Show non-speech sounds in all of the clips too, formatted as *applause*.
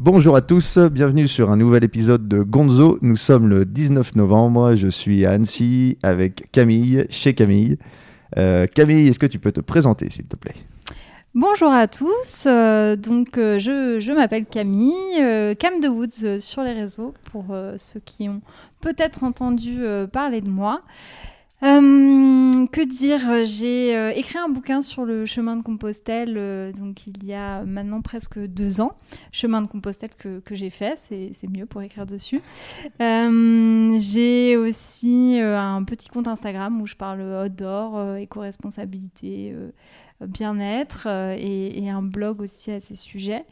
Bonjour à tous, bienvenue sur un nouvel épisode de Gonzo. Nous sommes le 19 novembre, je suis à Annecy avec Camille, chez Camille. Euh, Camille, est-ce que tu peux te présenter s'il te plaît? Bonjour à tous, euh, donc euh, je, je m'appelle Camille, Cam de Woods sur les réseaux pour ceux qui ont peut-être entendu parler de moi. Euh, que dire J'ai euh, écrit un bouquin sur le chemin de Compostelle, euh, donc il y a maintenant presque deux ans. Chemin de Compostelle que, j'ai fait, c'est mieux pour écrire dessus. J'ai aussi un petit compte Instagram où je parle outdoor, éco-responsabilité, bien-être et un blog aussi à ces sujets.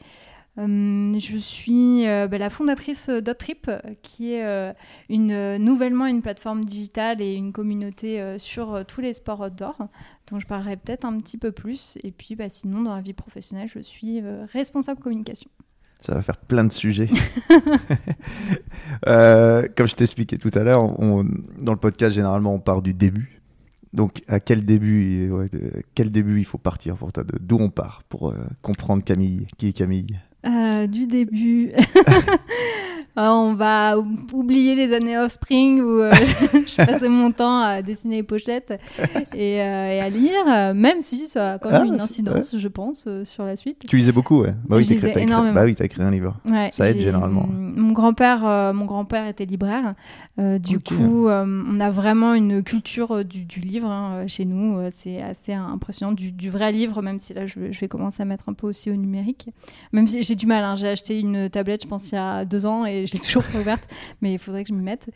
Euh, je suis euh, bah, la fondatrice d'Ottrip, euh, qui est euh, nouvellement une plateforme digitale et une communauté sur tous les sports outdoor, dont je parlerai peut-être un petit peu plus. Et puis bah, sinon, dans la vie professionnelle, je suis responsable communication. Ça va faire plein de sujets. *laughs* Comme je t'expliquais tout à l'heure, dans le podcast, généralement, on part du début. Donc, à quel début, quel début il faut partir pour toi? D'où on part pour comprendre Camille? Qui est Camille? Euh, du début. *laughs* Euh, on va ou- oublier les années Offspring où euh, *laughs* je passais mon temps à dessiner les pochettes et, euh, et à lire, même si ça a quand même Ah, une incidence, je pense, sur la suite. Tu lisais beaucoup, ouais. Bah oui, Je lisais énormément. bah oui, t'as écrit un livre. Ouais, Ça aide généralement. Mon grand-père, mon grand-père était libraire. Du coup, on a vraiment une culture du, du livre hein, chez nous. C'est assez impressionnant, du, du vrai livre, même si là, je, vais- je vais commencer à mettre un peu aussi au numérique. Même si j'ai du mal. hein. J'ai acheté une tablette, je pense, il y a deux ans et je l'ai *laughs* toujours pas ouverte, mais il faudrait que je m'y mette.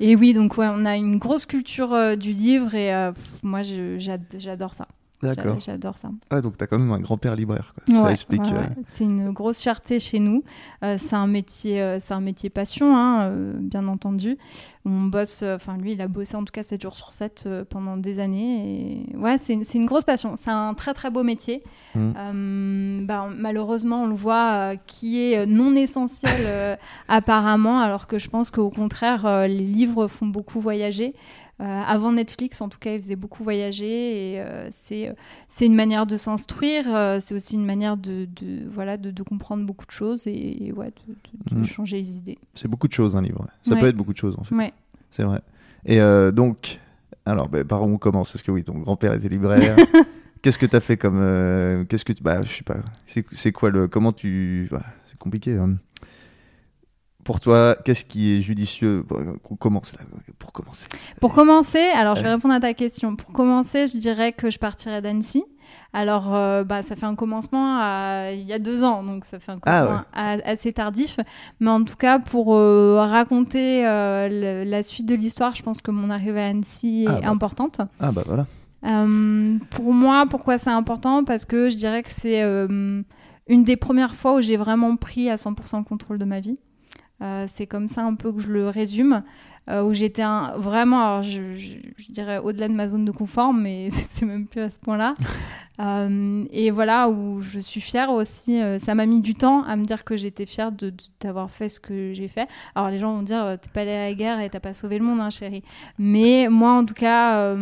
Et oui, donc ouais, on a une grosse culture euh, du livre et euh, moi, j'adore ça. D'accord. J'a- J'adore ça. Ah, donc t'as quand même un grand-père libraire. Quoi. ça explique. ouais, euh. C'est une grosse fierté chez nous. Euh, c'est un métier, euh, c'est un métier passion, hein, bien entendu. On bosse, enfin lui, il a bossé en tout cas 7 jours sur 7 euh, pendant des années. Et ouais, c'est une, grosse passion. C'est un très très beau métier. Mm. Euh, bah, malheureusement, on le voit, qui est non essentiel *laughs* apparemment, alors que je pense qu'au contraire, les livres font beaucoup voyager. Euh, avant Netflix, en tout cas, ils faisaient beaucoup voyager et euh, c'est c'est une manière de s'instruire, euh, c'est aussi une manière de, de voilà de, de comprendre beaucoup de choses et, et ouais de, Mm. changer les idées. C'est beaucoup de choses, un livre. ouais. Ça Ouais. peut être beaucoup de choses, en fait. Ouais. C'est vrai. Et euh, donc, alors, bah, par où on commence? Parce que oui, ton grand-père était libraire. *laughs* Qu'est-ce que tu as fait comme. euh, Qu'est-ce que tu. Bah, je sais pas. C'est c'est quoi le. Comment tu. bah, c'est compliqué. hein. Pour toi, qu'est-ce qui est judicieux Bon, On commence là, pour commencer? Pour commencer, alors je vais répondre à ta question. Pour commencer, je dirais que je partirais d'Annecy. Alors, euh, bah, ça fait un commencement à- il y a deux ans, donc ça fait un Ah commencement assez tardif. Mais en tout cas, pour euh, raconter euh, le- la suite de l'histoire, je pense que mon arrivée à Annecy est Ah, bah. importante. Ah, bah voilà. Pour moi, pourquoi c'est important? Parce que je dirais que c'est une des premières fois où j'ai vraiment pris à 100% le contrôle de ma vie. Euh, c'est comme ça un peu que je le résume, euh, où j'étais vraiment, alors je, je- je dirais au-delà de ma zone de confort, mais *laughs* c'est même plus à ce point-là. *laughs* Euh, et voilà, où je suis fière aussi. euh, ça m'a mis du temps à me dire que j'étais fière de- de- d'avoir fait ce que j'ai fait. Alors les gens vont dire, t'es pas allée à la guerre et t'as pas sauvé le monde, hein, chérie. Mais moi, en tout cas,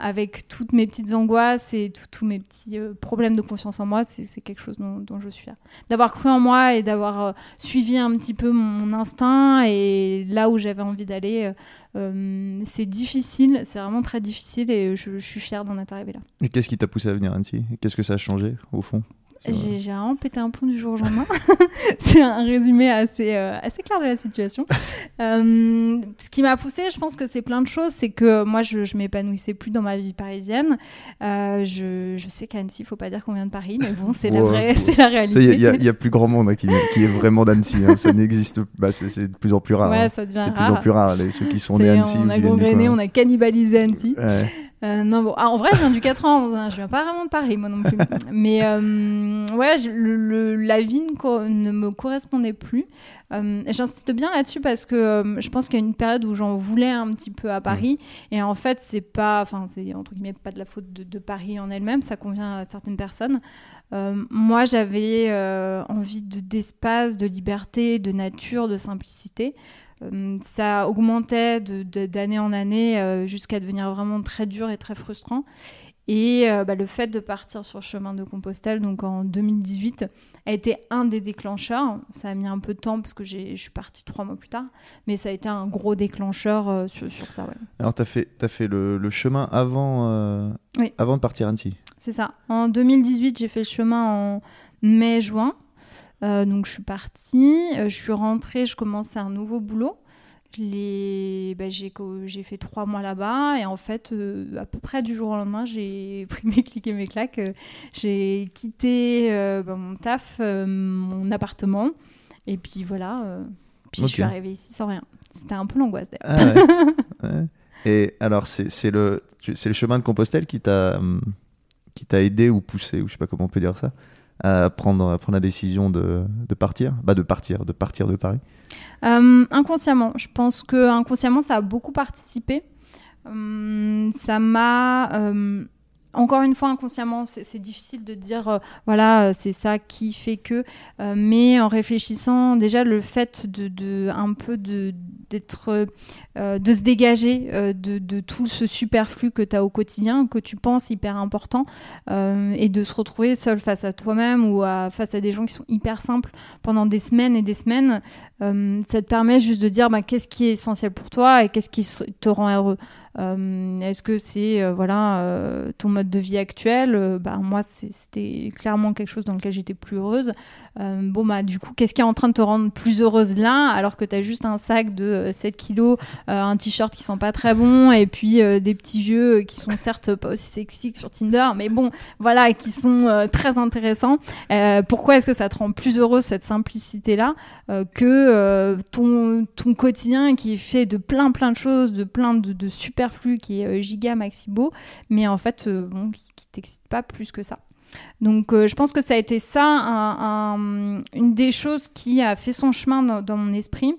avec toutes mes petites angoisses et tous mes petits problèmes de confiance en moi, c'est quelque chose dont, dont je suis fière. D'avoir cru en moi et d'avoir suivi un petit peu mon instinct et là où j'avais envie d'aller. Euh, c'est difficile, c'est vraiment très difficile et je, suis fière d'en être arrivée là. Et qu'est-ce qui t'a poussé à venir à Annecy? Qu'est-ce que ça a changé, au fond? J'ai vraiment pété un plomb du jour au lendemain. *laughs* c'est un résumé assez, euh, assez clair de la situation. *laughs* Euh, ce qui m'a poussé, je pense que c'est plein de choses. C'est que moi, je, je m'épanouissais plus dans ma vie parisienne. Euh, je, je sais qu'à Annecy, il faut pas dire qu'on vient de Paris, mais bon, c'est la vraie, ouais. la Il réalité. y, a- plus grand monde hein, qui, qui est vraiment d'Annecy. hein. Ça *laughs* n'existe pas. C'est de plus en plus rare. ouais, hein. ça devient C'est de plus en rare. plus rare, les, ceux qui sont nés à Annecy. on a gangréné, on a cannibalisé Annecy. Euh, non, bon. Ah, en vrai, je viens du 91, hein. je viens pas vraiment de Paris, moi non plus. *laughs* Mais euh, ouais, je- le- le- la vie ne, me correspondait plus. Euh, J'insiste bien là-dessus parce que je pense qu'il y a une période où j'en voulais un petit peu à Paris. Et en fait, c'est pas, enfin, c'est entre guillemets pas de la faute de, de Paris en elle-même, ça convient à certaines personnes. Moi, j'avais envie de- d'espace, de liberté, de nature, de simplicité. Euh, ça augmentait d'année en année euh, jusqu'à devenir vraiment très dur et très frustrant. Et bah, le fait de partir sur le chemin de Compostelle, donc en 2018, a été un des déclencheurs. Ça a mis un peu de temps parce que je suis partie trois mois plus tard, mais ça a été un gros déclencheur sur, sur, ça. Ouais. Alors, tu as fait, as fait le, le chemin avant, avant de partir à Annecy? C'est ça. En 2018, j'ai fait le chemin en mai-juin. Euh, donc je suis partie, euh, je suis rentrée, je commençais un nouveau boulot. Bah, j'ai fait trois mois là-bas et en fait, euh, à peu près du jour au lendemain, j'ai *laughs* pris mes clics et mes claques. j'ai quitté bah, mon taf, mon appartement et puis voilà. puis je suis arrivée ici sans rien. C'était un peu l'angoisse d'ailleurs. Ah *laughs* et alors, c'est le, le chemin de Compostelle qui t'a hum, qui t'a aidé ou poussé, ou je sais pas comment on peut dire ça, à prendre, prendre la décision de, de partir bah de partir de partir de Paris euh, inconsciemment je pense que inconsciemment ça a beaucoup participé hum, ça m'a euh, encore une fois, inconsciemment, c'est difficile de dire, euh, voilà, euh, c'est ça qui fait que. Euh, mais en réfléchissant, déjà, le fait de, de un peu de d'être, de se dégager de, de, tout ce superflu que tu as au quotidien, que tu penses hyper important, et de se retrouver seul face à toi-même ou à, face à des gens qui sont hyper simples pendant des semaines et des semaines, ça te permet juste de dire, bah, qu'est-ce qui est essentiel pour toi et qu'est-ce qui te rend heureux. Euh, est-ce que c'est euh, voilà euh, ton mode de vie actuel? Bah, Moi, c'était clairement quelque chose dans lequel j'étais plus heureuse. bon, bah, du coup, qu'est-ce qui est en train de te rendre plus heureuse là, alors que tu as juste un sac de 7 kilos, un t-shirt qui sent pas très bon, et puis des petits vieux qui sont certes pas aussi sexy que sur Tinder, mais bon, voilà, qui sont très intéressants. pourquoi est-ce que ça te rend plus heureuse cette simplicité-là que ton, quotidien qui est fait de plein plein de choses, de plein de, de super superflu qui est euh, giga maxi beau, mais en fait, euh, qui, qui t'excite pas plus que ça. Donc euh, je pense que ça a été ça, une des choses qui a fait son chemin dans, mon esprit.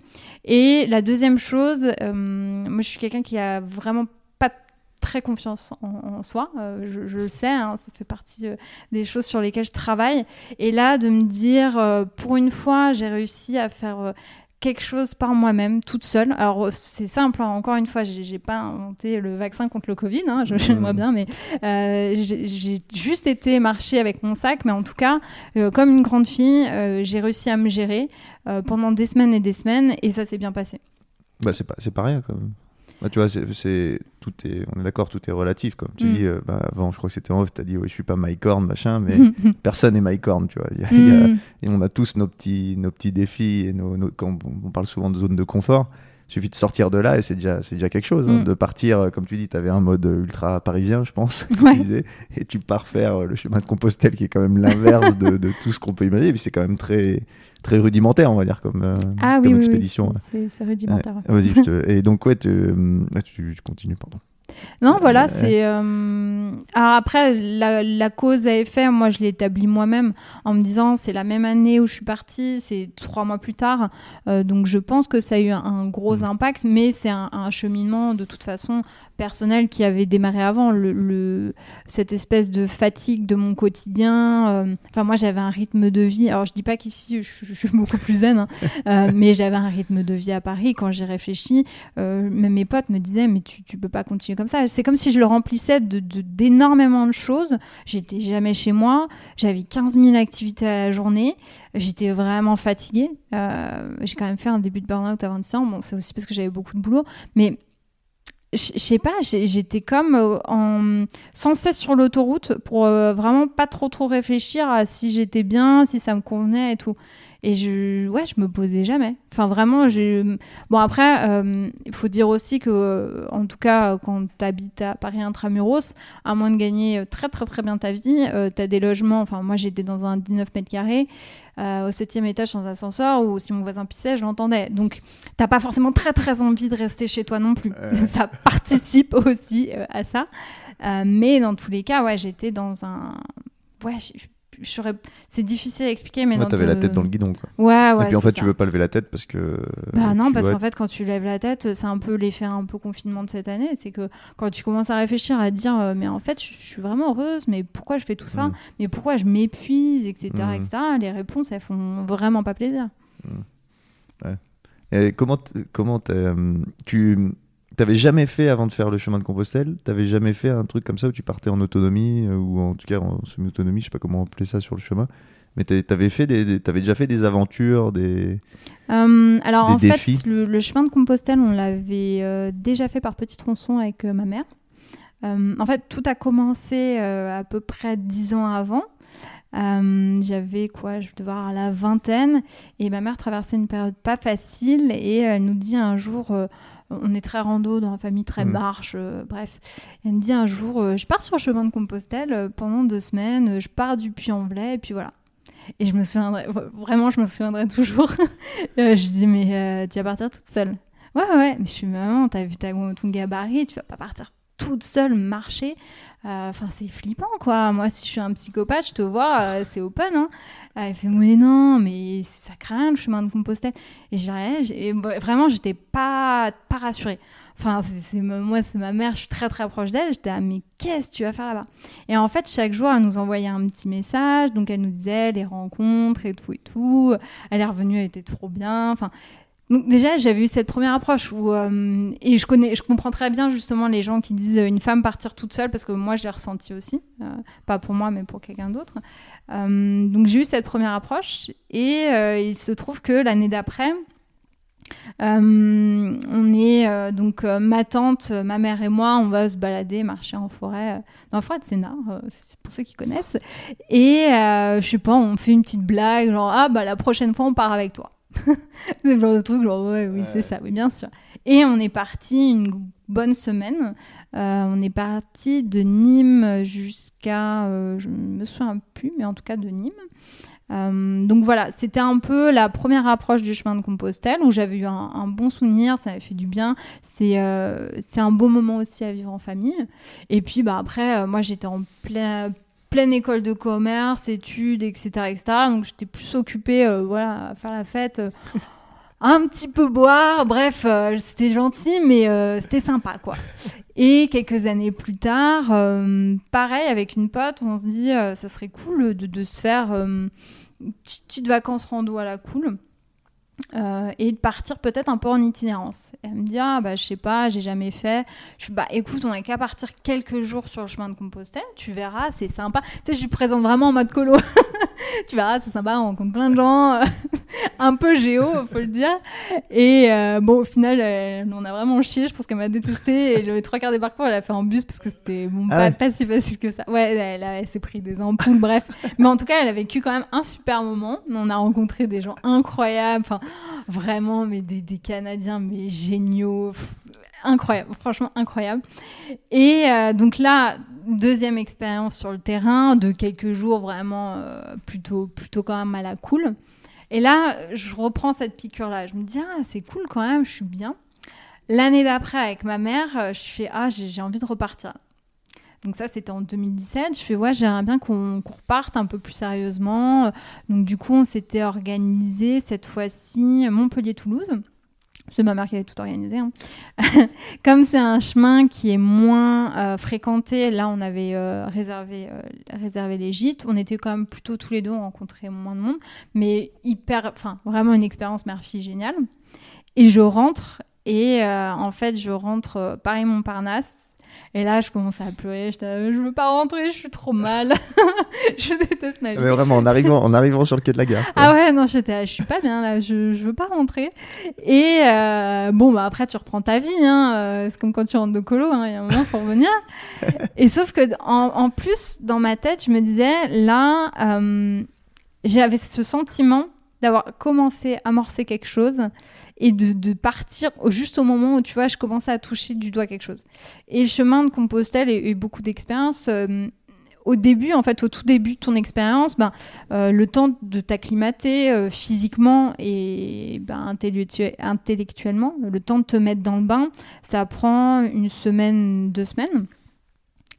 Et la deuxième chose, moi je suis quelqu'un qui a vraiment pas très confiance en, soi, je, le sais, hein, ça fait partie des choses sur lesquelles je travaille. Et là, de me dire, pour une fois, j'ai réussi à faire quelque chose par moi-même, toute seule. Alors c'est simple, hein. encore une fois, j'ai pas inventé le vaccin contre le Covid, hein, j'aimerais mmh. bien, mais euh, j'ai juste été marcher avec mon sac, mais en tout cas, euh, comme une grande fille, euh, j'ai réussi à me gérer pendant des semaines et des semaines, et ça s'est bien passé. Bah, c'est pas, pas rien quand même. Bah, tu vois, c'est, tout est, on est d'accord, tout est relatif. Comme tu mm. dis, euh, bah, avant, je crois que c'était en off, tu as dit, oui, je suis pas Mycorn, machin, mais *laughs* personne n'est Mycorn, tu vois. Mm. et on a tous nos petits, nos petits défis, et nos, quand on parle souvent de zone de confort, suffit de sortir de là et c'est déjà, c'est déjà quelque chose. Hein, mm. de partir, euh, comme tu dis, tu avais un mode ultra parisien, je pense, *laughs* et tu pars faire euh, le chemin de Compostelle qui est quand même l'inverse de, de, tout ce qu'on peut imaginer. puis c'est quand même très très rudimentaire, on va dire, comme, euh, ah, comme oui, expédition. Oui, c'est rudimentaire. Vas-y, et donc, ouais, tu, tu continues, pardon. Non, voilà, c'est. Euh... après, la, la, cause à effet, moi, je l'ai établie moi-même en me disant c'est la même année où je suis partie, c'est trois mois plus tard. Euh, donc, je pense que ça a eu un, gros mmh. impact, mais c'est un, un, cheminement de toute façon personnel qui avait démarré avant, le, cette espèce de fatigue de mon quotidien. Euh, enfin, moi, j'avais un rythme de vie. Alors, je dis pas qu'ici, je, suis beaucoup plus zen, hein, *laughs* euh, mais j'avais un rythme de vie à Paris. Quand j'ai réfléchi, euh, même mes potes me disaient, mais tu, tu peux pas continuer comme ça. C'est comme si je le remplissais d'énormément de, de choses. J'étais jamais chez moi. J'avais 15 000 activités à la journée. J'étais vraiment fatiguée. j'ai quand même fait un début de burn-out à 26 ans. Bon, c'est aussi parce que j'avais beaucoup de boulot. Mais je sais pas, j'étais comme euh, en, sans cesse sur l'autoroute pour euh, vraiment pas trop trop réfléchir à si j'étais bien, si ça me convenait et tout. Et je, ouais, je me posais jamais. Enfin, vraiment, j'ai. Bon, après, euh, il faut dire aussi que, euh, en tout cas, quand tu habites à Paris intramuros, à moins de gagner très, très, très bien ta vie, euh, tu as des logements. Enfin, moi, j'étais dans un 19 mètres carrés, au septième étage sans ascenseur, ou si mon voisin pissait, je l'entendais. Donc, t'as pas forcément très, très envie de rester chez toi non plus. *laughs* ça participe aussi à ça. mais dans tous les cas, ouais, j'étais dans un. Ouais, c'est difficile à expliquer mais ouais, t'avais la tête dans le guidon quoi. ouais ouais et puis en fait tu veux pas lever la tête parce que bah non parce qu'en fait quand tu lèves la tête c'est un peu l'effet un peu confinement de cette année c'est que quand tu commences à réfléchir à dire euh, mais en fait je, suis vraiment heureuse mais pourquoi je fais tout ça? Mm. mais pourquoi je m'épuise etc mm. etc les réponses elles font vraiment pas plaisir mm. ouais. et comment comment euh, tu t'avais jamais fait avant de faire le chemin de Compostelle, t'avais jamais fait un truc comme ça où tu partais en autonomie euh, ou en tout cas en semi-autonomie, je sais pas comment appeler ça sur le chemin. Mais t'a- t'avais fait des, des- t'avais déjà fait des aventures, des. Euh, alors Des en défis. fait, le, le chemin de Compostelle, on l'avait euh, déjà fait par petit tronçon avec euh, ma mère. En fait, tout a commencé à peu près dix ans avant. Euh, J'avais quoi, je devais avoir la vingtaine, et ma mère traversait une période pas facile, et elle nous dit un jour, euh, on est très rando dans la famille, très Mhm. marche, euh, bref. Elle me dit un jour, euh, je pars sur le chemin de Compostelle euh, pendant deux semaines, je pars du Puy-en-Velay, et puis voilà. Et je me souviendrai, vraiment, je me souviendrai toujours. *laughs* Je dis, mais tu vas partir toute seule. Ouais, ouais, ouais. Mais je suis maman, t'as vu ta, ton gabarit, tu vas pas partir toute seule marcher. Euh, Enfin, c'est flippant, quoi. Moi, si je suis un psychopathe, je te vois, euh, c'est open. Hein. Euh, elle fait, mais non, mais ça craint le chemin de Compostelle. Et et vraiment, j'étais pas, pas rassurée. Enfin, c'est moi, c'est ma mère, je suis très très proche d'elle. J'étais, ah, mais qu'est-ce que tu vas faire là-bas? Et en fait, chaque jour, elle nous envoyait un petit message. Donc, elle nous disait les rencontres et tout et tout. Elle est revenue, elle était trop bien. Enfin, donc déjà, j'avais eu cette première approche euh, et je connais, comprends très bien justement les gens qui disent euh, une femme partir toute seule parce que moi, je l'ai ressenti aussi, euh, pas pour moi, mais pour quelqu'un d'autre. Donc j'ai eu cette première approche et il se trouve que l'année d'après. on est donc ma tante, ma mère et moi, on va se balader, marcher en forêt, dans la forêt de c'est pour ceux qui connaissent. Et je sais pas, on fait une petite blague, genre ah bah la prochaine fois on part avec toi. *laughs* c'est le genre de truc, genre ouais, oui, c'est ça, oui, bien sûr. Et on est parti une bonne semaine. Euh, on est parti de Nîmes jusqu'à, euh, je me souviens plus, mais en tout cas de Nîmes. Euh, donc voilà, c'était un peu la première approche du chemin de Compostelle où j'avais eu un, un bon souvenir, ça m'avait fait du bien. C'est euh, c'est un beau moment aussi à vivre en famille. Et puis bah après, moi j'étais en plein pleine école de commerce, études, etc., etc. Donc j'étais plus occupée, euh, voilà, à faire la fête, euh, un petit peu boire. Bref, euh, c'était gentil, mais c'était sympa, quoi. Et quelques années plus tard, pareil avec une pote, on se dit, ça serait cool de, se faire une petite, petite vacances rando à la cool. Euh, et de partir peut-être un peu en itinérance. Elle me dit ah bah je sais pas, j'ai jamais fait. Je suis bah écoute, on n'a qu'à partir quelques jours sur le chemin de Compostelle, tu verras, c'est sympa. Tu sais, je lui présente vraiment en mode colo. *laughs* *laughs* tu verras, c'est sympa, on rencontre plein de gens, *laughs* un peu géo, faut le dire. Et euh, bon, au final, on a vraiment chié. Je pense qu'elle m'a détesté. Et les trois quarts des parcours, elle a fait en bus parce que c'était bon, Ah pas, ouais. pas si facile que ça. Ouais, elle, s'est pris des ampoules, bref. Mais en tout cas, elle a vécu quand même un super moment. On a rencontré des gens incroyables. Enfin, vraiment, mais des, des Canadiens, mais géniaux. Pff, Incroyable, franchement incroyable. Et euh, donc là, deuxième expérience sur le terrain de quelques jours vraiment euh, plutôt, plutôt quand même à la cool. Et là, je reprends cette piqûre-là. Je me dis, ah, c'est cool quand même, je suis bien. L'année d'après, avec ma mère, euh, je fais, ah, j'ai envie de repartir. Donc ça, c'était en 2017. Je fais, ouais, j'aimerais bien qu'on qu'on reparte un peu plus sérieusement. Donc du coup, on s'était organisé cette fois-ci Montpellier-Toulouse. C'est ma mère qui avait tout organisé. hein. *laughs* Comme c'est un chemin qui est moins euh, fréquenté, là, on avait euh, réservé, euh, réservé les gîtes. On était quand même plutôt tous les deux, on rencontrait moins de monde. Mais hyper, vraiment une expérience mère-fille géniale. Et je rentre, et euh, en fait, je rentre Paris-Montparnasse. Et là, je commence à pleurer. J'étais, là, je veux pas rentrer, je suis trop mal. *laughs* je déteste ma vie. Mais vraiment, en arrivant, en arrivant sur le quai de la gare. quoi. Ah ouais, non, j'étais, je suis pas bien là, je, je veux pas rentrer. Et euh, bon, bah après, tu reprends ta vie, hein. euh, c'est comme quand tu rentres de colo, hein, il y a un moment, faut revenir. *laughs* Et sauf que, en, en plus, dans ma tête, je me disais, là, euh, j'avais ce sentiment d'avoir commencé à amorcer quelque chose et de, partir juste au moment où tu vois je commençais à toucher du doigt quelque chose. Et le chemin de Compostelle et, et beaucoup d'expériences euh, au début en fait au tout début de ton expérience ben euh, le temps de t'acclimater euh, physiquement et ben, intellectu- intellectuellement le temps de te mettre dans le bain ça prend une semaine deux semaines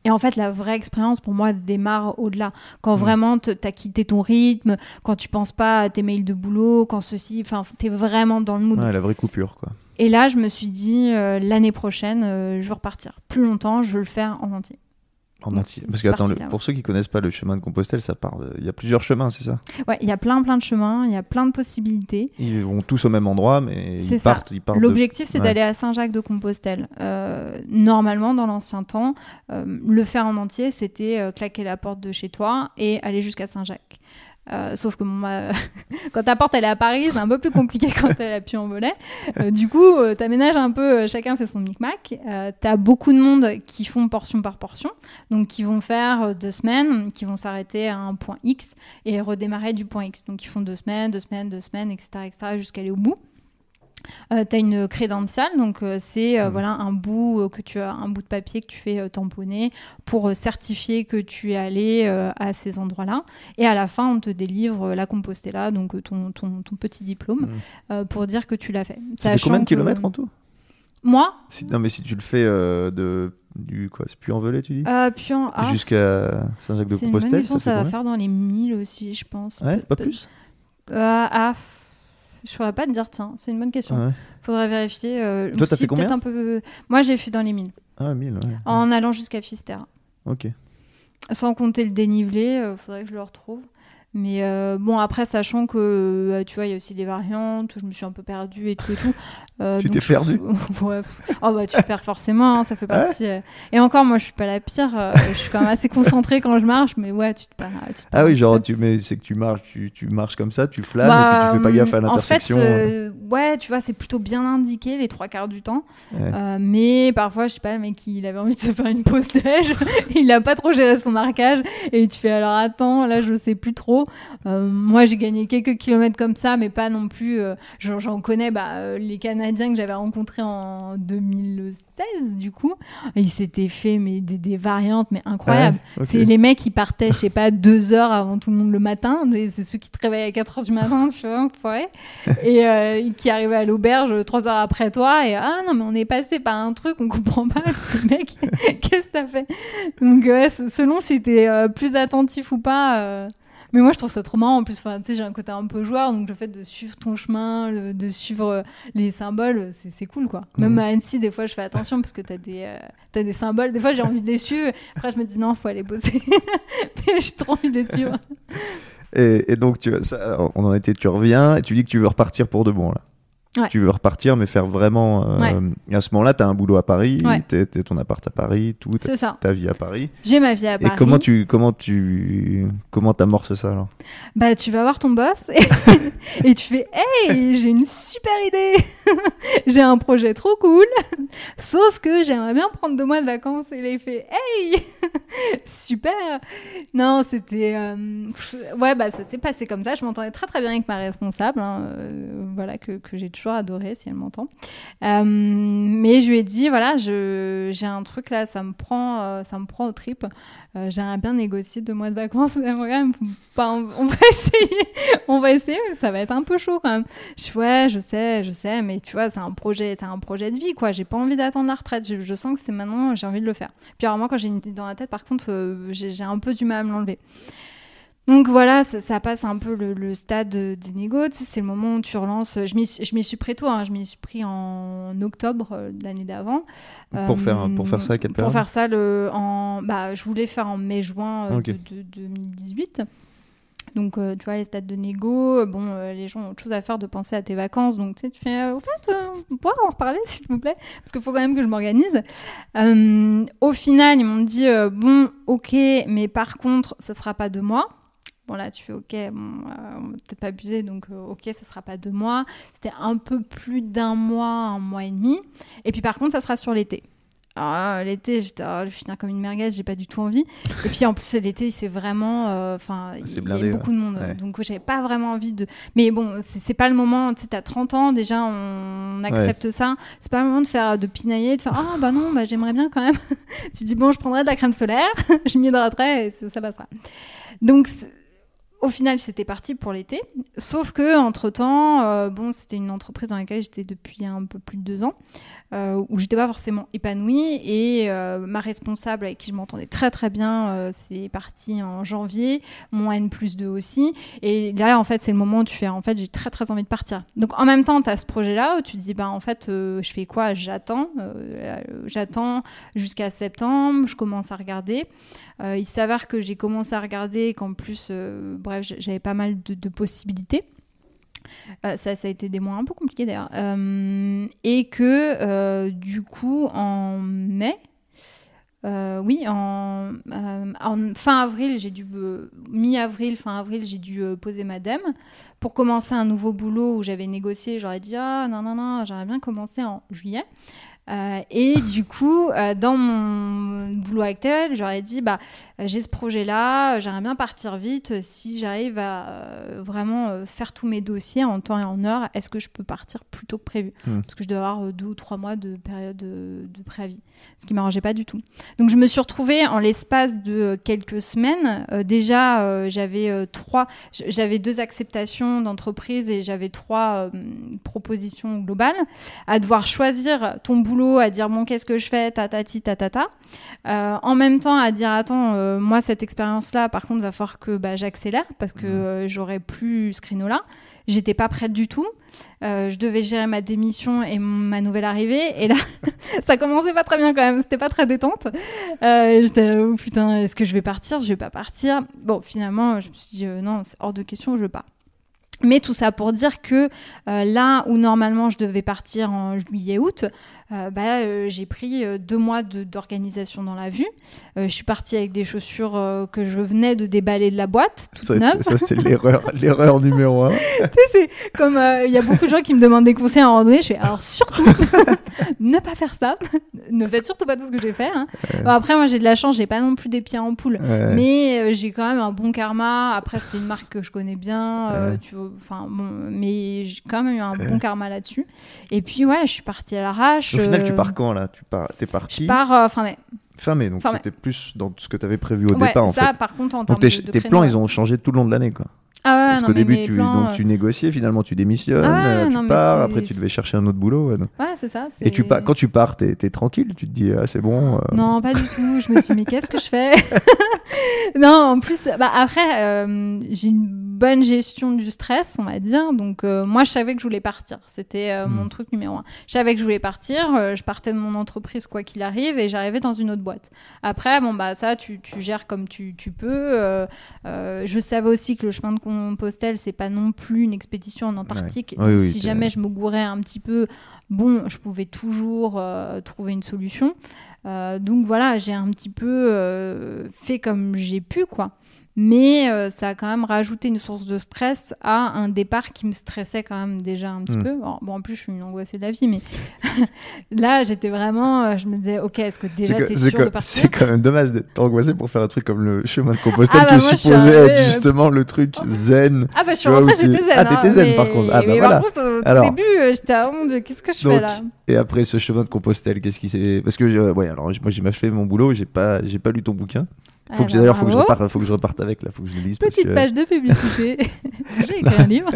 et en fait, la vraie expérience pour moi démarre au-delà. Quand Mm. vraiment t- t'as quitté ton rythme, quand tu penses pas à tes mails de boulot, quand ceci, enfin, t'es vraiment dans le mood. Ouais, la vraie coupure, quoi. Et là, je me suis dit, euh, l'année prochaine, euh, je veux repartir. Plus longtemps, je veux le faire en entier. En entier. Parce que attends, le- pour ceux qui connaissent pas le chemin de Compostelle, ça part. de- Il y a plusieurs chemins, c'est ça? Ouais, il y a plein plein de chemins, il y a plein de possibilités. Ils vont tous au même endroit, mais ils ça. partent. Ils partent de- L'objectif, c'est Ouais. d'aller à Saint-Jacques-de-Compostelle. Euh, normalement, dans l'ancien temps, euh, le faire en entier, c'était euh, claquer la porte de chez toi et aller jusqu'à Saint-Jacques. Euh, sauf que *laughs* quand ta porte elle est à Paris, c'est un peu plus compliqué *laughs* quand elle appuie en volet. Euh, du coup, euh, t'aménages un peu, euh, chacun fait son micmac. T'as beaucoup de monde qui font portion par portion, donc qui vont faire deux semaines, qui vont s'arrêter à un point X et redémarrer du point X. Donc ils font deux semaines, deux semaines, deux semaines, etc., etc., jusqu'à aller au bout. Euh, tu as une crédentiale, donc euh, c'est euh, Mhm. voilà un bout euh, que tu as un bout de papier que tu fais tamponner pour certifier que tu es allé à ces endroits-là. Et à la fin, on te délivre la Compostela, donc ton, ton, ton petit diplôme, Mhm. pour dire que tu l'as fait. Ça fait combien de que- kilomètres en tout? Moi, si, Non, mais si tu le fais de du quoi, c'est plus en velay, tu dis? Euh, puis en- ah, Jusqu'à c'est une bonne Saint-Jacques-de-Compostelle, ça, va faire dans les 1000 aussi, je pense. Ouais, pas plus? ah, je saurais pas te dire, tiens, c'est une bonne question. Ouais. Faudrait vérifier. euh, Toi, t'as si, fait combien peut-être un peu... Moi, j'ai fait dans les 1000, Ah, 1000, ouais. en allant jusqu'à Fisterra. Ok. Sans compter le dénivelé, euh, faudrait que je le retrouve. Mais euh, bon, après, sachant que, euh, tu vois, il y a aussi les variantes, je me suis un peu perdue et tout et tout. Euh, Tu t'es je- perdue *laughs* Ouais. Oh, bah, tu perds forcément, hein, ça fait Ah ouais partie. euh. Et encore, moi, je suis pas la pire. je suis quand même assez concentrée quand je marche, mais ouais, tu te perds. tu te perds Ah oui, genre, tu mets, c'est que tu marches, tu, tu marches comme ça, tu flânes Bah, et puis tu fais pas gaffe à hum, l'intersection. En fait, euh, ouais, tu vois, c'est plutôt bien indiqué les trois quarts du temps. Ouais. Mais parfois, je sais pas, le mec, il avait envie de se faire une pause déj. *laughs* il a pas trop géré son marquage. Et tu fais alors attends, là, je sais plus trop. Euh, moi, j'ai gagné quelques kilomètres comme ça, mais pas non plus. euh, J'en connais bah, euh, les Canadiens que j'avais rencontrés en 2016, du coup. Ils s'étaient fait mais, des, des variantes, mais incroyables. Ouais, ok. C'est les mecs qui partaient, je sais pas, deux heures avant tout le monde le matin. C'est ceux qui te réveillent à 4 heures du matin, tu vois, enfoiré. Et euh, qui arrivaient à l'auberge trois heures après toi. Et ah non, mais on est passé par un truc, on comprend pas. Mec, *laughs* qu'est-ce que t'as fait? Donc, ouais, selon si t'es plus attentif ou pas. Mais moi, je trouve ça trop marrant. En plus, enfin, tu sais, j'ai un côté un peu joueur, donc le fait de suivre ton chemin, le- de suivre euh, les symboles, c'est cool, quoi. Même Mhm. à Annecy, des fois, je fais attention parce que t'as des, euh, des symboles. Des fois, j'ai envie de les suivre. Après, je me dis non, faut aller bosser. *laughs* Mais j'ai trop envie de les suivre. Et, et donc, tu, ça, on en était, tu reviens et tu dis que tu veux repartir pour de bon, là. Ouais. Tu veux repartir, mais faire vraiment. euh, Ouais. et à ce moment-là, tu as un boulot à Paris, Ouais. t'es t'es ton appart à Paris, tout, C'est ça. ta vie à Paris. J'ai ma vie à Paris. Et comment tu comment tu comment t'amorces ça alors? Bah, tu vas voir ton boss et, *laughs* et tu fais Hey, j'ai une super idée *laughs* J'ai un projet trop cool Sauf que j'aimerais bien prendre deux mois de vacances. Et là, il fait Hey *laughs* Super Non, c'était. euh, Ouais, bah, ça s'est passé comme ça. Je m'entendais très très bien avec ma responsable, hein, euh, voilà, que, que j'ai toujours adoré si elle m'entend. Euh, mais je lui ai dit Voilà, j'ai un truc là, ça me prend, euh, ça me prend au trip. Euh, J'aimerais bien négocier deux mois de vacances. *laughs* Bah, on, va essayer, on va essayer, mais ça va être un peu chaud quand même. Je fais, ouais, je sais, je sais, mais tu vois, c'est un projet, c'est un projet de vie, quoi. J'ai pas envie d'attendre la retraite. Je, je sens que c'est maintenant, j'ai envie de le faire. Puis alors moi, quand j'ai une idée dans la tête, par contre, j'ai un peu du mal à me l'enlever. Donc voilà, ça, ça passe un peu le, le stade des négos. C'est le moment où tu relances. Je m'y suis pris tôt. hein, je m'y suis pris en octobre euh, de l'année d'avant. pour faire Euh, pour faire ça à quelle Pour période? faire ça, le, en, bah, je voulais faire en mai-juin euh, de, de- 2018. Donc, euh, tu vois, les stades de négo, euh, bon, euh, les gens ont autre chose à faire de penser à tes vacances. Donc, tu sais, tu fais, euh, au fait, euh, on pourra en reparler, *laughs* s'il vous plaît, parce qu'il faut quand même que je m'organise. Euh, au final, ils m'ont dit, euh, bon, ok, mais par contre, ça sera pas deux mois. Bon, là, tu fais, ok, bon, euh, on va peut-être pas abuser, donc, euh, ok, ça sera pas deux mois. C'était un peu plus d'un mois, un mois et demi. Et puis, par contre, ça sera sur l'été. Alors là, l'été, j'étais, ah, je vais finir comme une merguez, j'ai pas du tout envie. Et puis en plus, l'été, c'est vraiment. euh, Enfin, il y a beaucoup de monde. ouais. Donc j'avais pas vraiment envie de. Mais bon, c'est pas le moment. Tu sais, t'as 30 ans, déjà, on accepte ça. C'est pas le moment de faire de pinailler, de faire Ah bah non, bah j'aimerais bien quand même. *laughs* tu dis Bon, je prendrai de la crème solaire, *laughs* je m'hydraterai et ça ça passera. Donc. Au final, c'était parti pour l'été. Sauf que, entre temps, euh, bon, c'était une entreprise dans laquelle j'étais depuis un peu plus de deux ans, euh, où j'étais pas forcément épanouie. Et euh, ma responsable, avec qui je m'entendais très très bien, c'est parti en janvier. Mon N plus 2 aussi. Et là, en fait, c'est le moment où tu fais, en fait, j'ai très très envie de partir. Donc, en même temps, tu as ce projet-là où tu dis, bah, en fait, je fais quoi? J'attends. J'attends jusqu'à septembre. Je commence à regarder. Euh, il s'avère que j'ai commencé à regarder qu'en plus, euh, bref, j'avais pas mal de, possibilités. Euh, ça, a été des mois un peu compliqués d'ailleurs. et que du coup, en mai, oui, en, fin avril, j'ai dû mi-avril, fin avril, j'ai dû poser ma dème pour commencer un nouveau boulot où j'avais négocié. J'aurais dit ah non non non, j'aurais bien commencé en juillet. Euh, et du coup, euh, dans mon boulot actuel, j'aurais dit bah, euh, j'ai ce projet-là, j'aimerais bien partir vite. Si j'arrive à vraiment faire tous mes dossiers en temps et en heure, est-ce que je peux partir plus tôt que prévu hmm. Parce que je dois avoir deux ou trois mois de période de, préavis, ce qui m'arrangeait pas du tout. Donc je me suis retrouvée en l'espace de quelques semaines. déjà, j'avais trois, j'avais deux acceptations d'entreprise et j'avais trois propositions globales à devoir choisir ton boulot à dire bon qu'est-ce que je fais tatati tatata euh, en même temps à dire attends euh, moi cette expérience là par contre va falloir que bah, j'accélère parce que euh, j'aurais plus ce créneau là j'étais pas prête du tout. Je devais gérer ma démission et ma nouvelle arrivée. Et là *laughs* ça commençait pas très bien quand même. C'était pas très détente. J'étais oh putain est-ce que je vais partir? Je vais pas partir. Bon finalement je me suis dit non c'est hors de question je veux pas mais tout ça pour dire que là où normalement je devais partir en juillet-août, euh, bah, euh, j'ai pris euh, deux mois d'organisation dans la vue. je suis partie avec des chaussures que je venais de déballer de la boîte, ça. Ça, c'est l'erreur, *laughs* l'erreur numéro un. c'est comme il y a beaucoup de gens qui me demandent des conseils à un moment donné. Je fais alors surtout *laughs* ne pas faire ça. ne faites surtout pas tout ce que j'ai fait. Hein. après, moi j'ai de la chance, j'ai pas non plus des pieds en poule, mais j'ai quand même un bon karma. Après, c'était une marque que je connais bien, tu enfin bon, mais j'ai quand même eu un bon karma là-dessus. Et puis ouais, je suis partie à l'arrache final, tu pars quand là? Tu pars, es parti? Je pars euh, fin mai. Fin mai, donc c'était plus dans ce que tu avais prévu au départ. En ça, par contre, en termes de, tes plans, ils ont changé tout le long de l'année, quoi. Ah ouais, Parce qu'au début, tu, donc, tu négociais, finalement, tu démissionnes, ah euh, tu pars, après tu devais chercher un autre boulot. Ouais, c'est ça. Et tu quand tu pars, t'es es tranquille, tu te dis, ah, c'est bon. Euh. Non, pas du tout. Je me dis, mais qu'est-ce que je fais? *laughs* Non, en plus, bah, après, j'ai une bonne gestion du stress, on va dire. Donc, euh, moi, je savais que je voulais partir. C'était euh, mon hmm. truc numéro un. Je savais que je voulais partir. Euh, je partais de mon entreprise, quoi qu'il arrive, et j'arrivais dans une autre boîte. Après, bon, bah, ça, tu, gères comme tu, peux. je savais aussi que le chemin de Compostelle, c'est pas non plus une expédition en Antarctique. si jamais je me gourais un petit peu, bon, je pouvais toujours trouver une solution. donc voilà, j'ai un petit peu fait comme j'ai pu, quoi mais euh, ça a quand même rajouté une source de stress à un départ qui me stressait quand même déjà un petit hmm. peu. Bon, en plus, je suis une angoissée de la vie, mais *laughs* là, j'étais vraiment. Euh, je me disais, ok, est-ce que déjà t'es sûr de partir C'est quand même dommage d'être angoissée pour faire un truc comme le chemin de Compostelle ah, qui bah, est supposé être euh, justement le truc *laughs* zen. Ah, bah, je suis rentrée, j'étais zen. Ah, t'étais hein, zen par contre. Ah, bah, mais voilà. Par contre, au alors, début, j'étais à honte qu'est-ce que je fais là? Et après ce chemin de Compostelle, qu'est-ce qui s'est. Parce que, ouais, alors moi, j'ai fait mon boulot, j'ai pas, pas lu ton bouquin. Faut que, d'ailleurs, faut que je reparte, faut que je reparte avec là, faut que je le lise. Petite page de publicité. *laughs* *laughs* J'ai écrit un livre.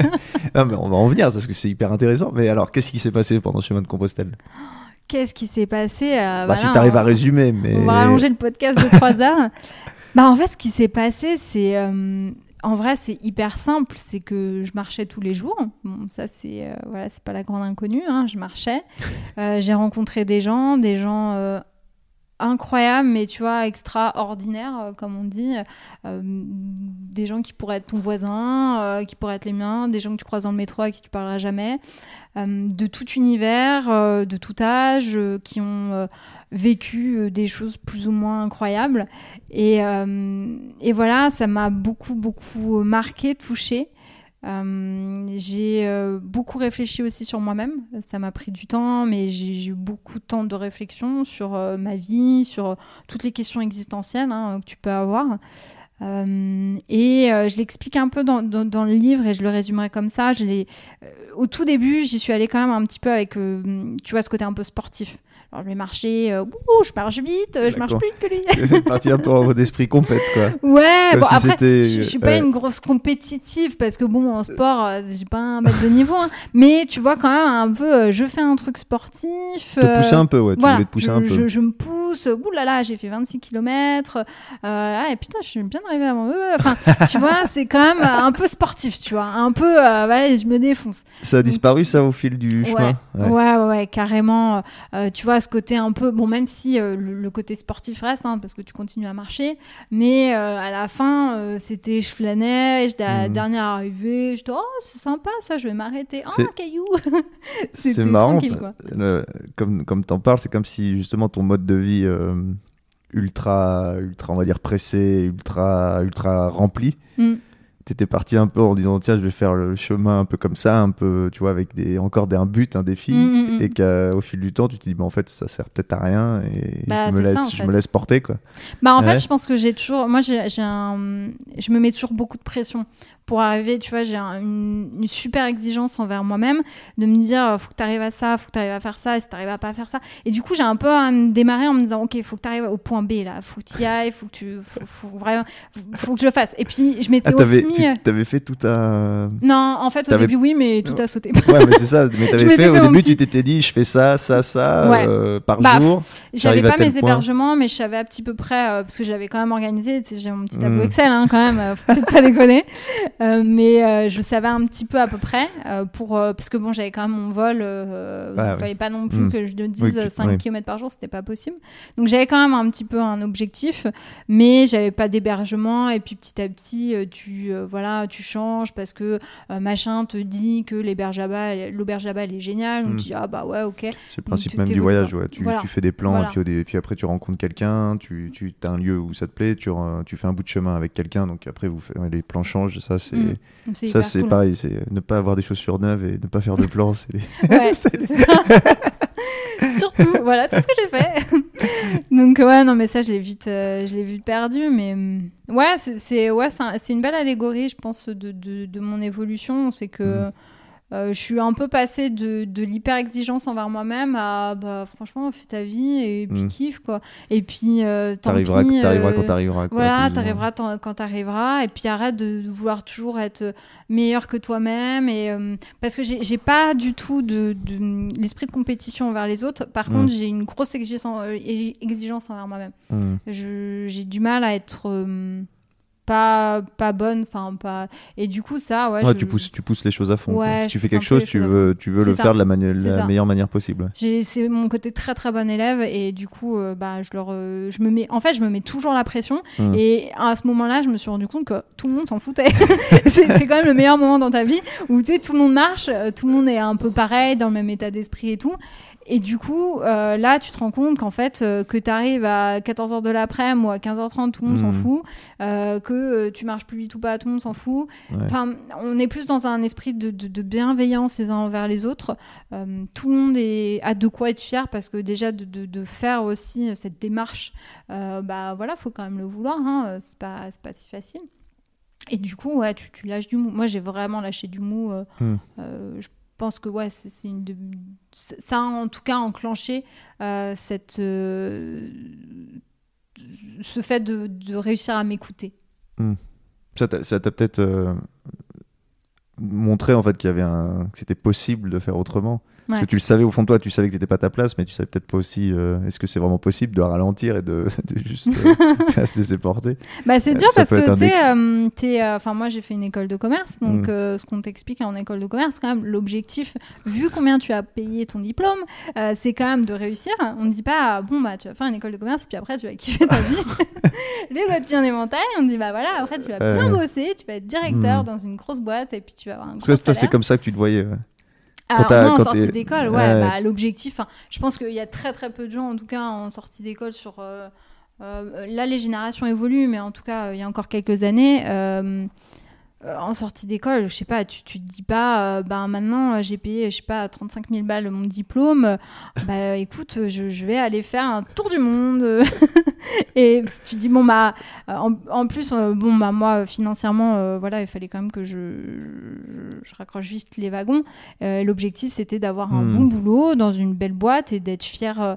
non, *laughs* mais on va en venir parce que c'est hyper intéressant. Mais alors, qu'est-ce qui s'est passé pendant ce chemin de Compostelle? *gasps* Qu'est-ce qui s'est passé euh, bah, Si tu arrives à résumer, mais on va rallonger le podcast de 3 heures. bah en fait, ce qui s'est passé, c'est euh, en vrai, c'est hyper simple. C'est que je marchais tous les jours. Bon, ça, c'est euh, voilà, c'est pas la grande inconnue. Hein, je marchais. J'ai rencontré des gens, des gens incroyable, mais tu vois, extraordinaire, euh, comme on dit. Euh, des gens qui pourraient être ton voisin, euh, qui pourraient être les miens, des gens que tu croises dans le métro à qui tu parleras jamais, de tout univers, de tout âge, qui ont vécu des choses plus ou moins incroyables. Et, et voilà, ça m'a beaucoup, beaucoup marqué, touché. Euh, j'ai euh, beaucoup réfléchi aussi sur moi-même. Ça m'a pris du temps, mais j'ai eu beaucoup de temps de réflexion sur euh, ma vie, sur toutes les questions existentielles hein, que tu peux avoir. et je l'explique un peu dans, le livre et je le résumerai comme ça. Au tout début, j'y suis allée quand même un petit peu avec, tu vois, ce côté un peu sportif. Alors je vais marcher, euh, ouh, je marche vite, euh, je marche plus vite que lui. *laughs* Parti un peu en mode esprit compète, quoi. Ouais, Comme bon si après, je, suis pas ouais. une grosse compétitive parce que bon, en sport, euh, j'ai pas un bête de niveau, hein. mais tu vois quand même un peu, je fais un truc sportif. Te pousser un peu, ouais. Tu voilà, voulais te pousser je, un peu. Je, je me pousse, ouh là là, j'ai fait 26 km. Ah, et putain, je suis bien arrivée à mon. euh, Enfin, *laughs* tu vois, c'est quand même un peu sportif, tu vois. Un peu, voilà, je me défonce. Ça a disparu, ça, au fil du Ouais, chemin? Ouais, ouais, ouais, carrément. Tu vois, ce côté un peu. Bon, même si euh, le, le côté sportif reste, hein, parce que tu continues à marcher, mais euh, à la fin, euh, c'était. Je flânais, à la Mhm. dernière arrivée, j'étais, oh, c'est sympa ça, je vais m'arrêter. Oh, C'est- un caillou *laughs* C'est marrant. quoi. le- comme comme t'en parles, c'est comme si justement ton mode de vie ultra, ultra, on va dire pressé, ultra, ultra rempli. Mm. T'étais parti un peu en disant tiens, je vais faire le chemin un peu comme ça, un peu, tu vois, avec des encore des, un but, un défi, Mm, mm, mm. et qu'au fil du temps, tu te dis bah en fait ça sert peut-être à rien et Bah, je me c'est laisse, ça, je fait. me laisse porter quoi. Bah en Ouais. fait, je pense que j'ai toujours, moi j'ai j'ai un, je me mets toujours beaucoup de pression pour arriver. Tu vois, j'ai un- une, une super exigence envers moi-même de me dire, euh, faut que tu arrives à ça, faut que tu arrives à faire ça, et si tu à pas faire ça. Et du coup, j'ai un peu à me démarrer en me disant, ok, faut que tu arrives au point B là, faut que tu y ailles, faut que tu, faut, faut vraiment, faut que je le fasse. Et puis je m'étais Ah, aussi tu mis. euh, t'avais fait tout un. Non, en fait, au début oui, mais tout a sauté. Ouais, mais c'est ça. Mais *laughs* t'avais fait au début, petit- tu t'étais dit, je fais ça, ça, ça Ouais. euh, par Bah, jour. J'avais à pas mes hébergements, mais je savais à petit peu près, euh, parce que je l'avais quand même organisé. Tu sais, j'ai mon petit tableau Mm. Excel, hein, quand même, euh, faut peut-être pas déconner. Euh, mais euh, je savais un petit peu à peu près, euh, pour, parce que bon, j'avais quand même mon vol. Ah, il oui. fallait pas non plus Mm. que je le Oui, dise que- 5 oui. km par jour, c'était pas possible. Donc j'avais quand même un petit peu un objectif, mais j'avais pas d'hébergement. Et puis petit à petit, tu, voilà, tu changes parce que machin te dit que l'auberge là-bas, elle est géniale. Donc Mm. tu dis, ah bah ouais, ok. C'est le principe même du voyage. Ouais. Tu, Voilà. tu fais des plans Voilà. et puis, puis après tu rencontres quelqu'un, tu, tu as un lieu où ça te plaît, tu, tu fais un bout de chemin avec quelqu'un, donc après vous les plans changent. Ça c'est Mm. Ça c'est cool. pareil, c'est ne pas avoir des chaussures neuves et ne pas faire de plans. *laughs* *laughs* Ouais. *laughs* Surtout, voilà tout ce que j'ai fait. Donc ouais, non mais ça je l'ai vite, euh, je l'ai vite perdu, mais hum, ouais, c'est ouais, c'est un- c'est une belle allégorie, je pense, de, de, de mon évolution, c'est que Mm. Euh, je suis un peu passée de, de l'hyper exigence envers moi-même à bah franchement fais ta vie et puis Mm. kiffe quoi. Et puis euh, tant T'arriveras pis, t'arriveras euh, quand t'arriveras. quoi, voilà, t'arriveras quand t'arriveras, et puis arrête de vouloir toujours être meilleur que toi-même. Et euh, parce que j'ai j'ai pas du tout de, de- l'esprit de compétition envers les autres. Par Mm. contre, j'ai une grosse exigence, exigence envers moi-même. Mm. Je- J'ai du mal à être pas pas bonne, enfin pas. Et du coup, ça, ouais. Ouais, je- tu pousses tu pousses les choses à fond. Ouais, Si tu fais quelque chose, tu veux tu veux le ça. faire de la, mani- la meilleure manière possible. ouais. J'ai- c'est mon côté très très bon élève et du coup euh, bah je leur euh, je me mets en fait je me mets toujours la pression Mm. et à ce moment-là je me suis rendu compte que tout le monde s'en foutait *laughs* c'est c'est quand même le meilleur moment dans ta vie où tu sais tout le monde marche euh, tout le monde est un peu pareil dans le même état d'esprit et tout et du coup euh, là tu te rends compte qu'en fait euh, que tu arrives à 14h de l'après-midi ou à 15h30 tout le monde s'en Mm. fout euh, que tu marches plus vite ou pas tout le monde s'en fout Ouais. Enfin, on est plus dans un esprit de, de- de bienveillance les uns envers les autres. Tout le monde est, a de quoi être fier parce que déjà de, faire aussi cette démarche, bah voilà, faut quand même le vouloir. Hein, c'est pas, pas si facile. Et du coup, ouais, tu, tu lâches du mou. Moi, j'ai vraiment lâché du mou. euh, Hmm. euh, je pense que ouais, c'est une ça a en tout cas enclenché euh, cette euh, ce fait de, réussir à m'écouter. T'a ça t'a peut-être euh, montré en fait qu'il y avait que c'était possible de faire autrement. Parce que tu le savais au fond de toi, tu savais que t'étais pas à ta place, mais tu savais peut-être pas aussi euh, est-ce que c'est vraiment possible de ralentir et de, *laughs* de juste euh, *laughs* se laisser porter? Bah, c'est Euh, dur parce que tu sais, enfin moi j'ai fait une école de commerce, donc Mm. ce qu'on t'explique en école de commerce, quand même, l'objectif, vu combien tu as payé ton diplôme, c'est quand même de réussir. On ne dit pas, bon bah tu vas faire une école de commerce, puis après tu vas kiffer ta vie. *laughs* Les autres pieds en éventail, on dit bah voilà, après tu vas bien bosser, tu vas être directeur Mm. dans une grosse boîte et puis tu vas avoir un Parce gros que toi, c'est salaire. comme ça que tu te voyais. ouais. Alors, moi, en sortie d'école, ouais, Ouais. bah, l'objectif, je pense qu'il y a très très peu de gens, en tout cas en sortie d'école, sur. euh, euh, là, les générations évoluent, mais en tout cas, euh, il y a encore quelques années. Euh, euh, en sortie d'école, je sais pas, tu, tu te dis pas, ben maintenant j'ai payé, je sais pas, 35 000 balles mon diplôme, bah écoute, je, je, vais aller faire un tour du monde. *laughs* et tu te dis, bon, bah, en, en plus, bon, bah, moi, financièrement, voilà, il fallait quand même que je, je, raccroche vite les wagons. L'objectif, c'était d'avoir un hmm. bon boulot dans une belle boîte et d'être fier,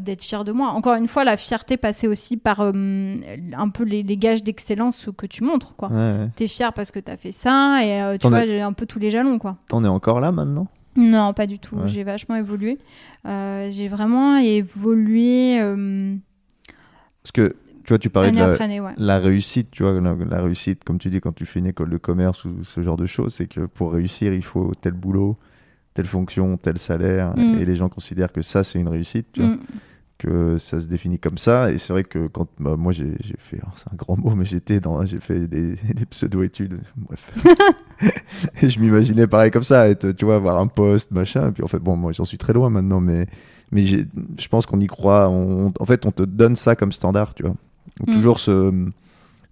d'être fier de moi. Encore une fois, la fierté passait aussi par un peu les, les gages d'excellence que tu montres, quoi. T'es fier parce que t'as fait ça et euh, tu vois, j'ai un peu tous les jalons, quoi. T'en es encore là maintenant? Non, pas du tout. J'ai vachement évolué. Euh, j'ai vraiment évolué. Euh, parce que tu vois, tu parlais de la, réussite, tu vois, la, réussite, comme tu dis, quand tu fais une école de commerce ou ce genre de choses, c'est que pour réussir, il faut tel boulot, telle fonction, tel salaire, mm. et les gens considèrent que ça, c'est une réussite, tu vois. Mm que ça se définit comme ça. Et c'est vrai que quand bah, moi j'ai fait, c'est un grand mot, mais j'étais dans, j'ai fait des, *laughs* pseudo-études, bref. *laughs* et je m'imaginais pareil comme ça, être, tu vois, avoir un poste, machin. Et puis en fait, bon, moi j'en suis très loin maintenant, mais, mais je pense qu'on y croit. On, en fait, on te donne ça comme standard, tu vois. Mm. Toujours ce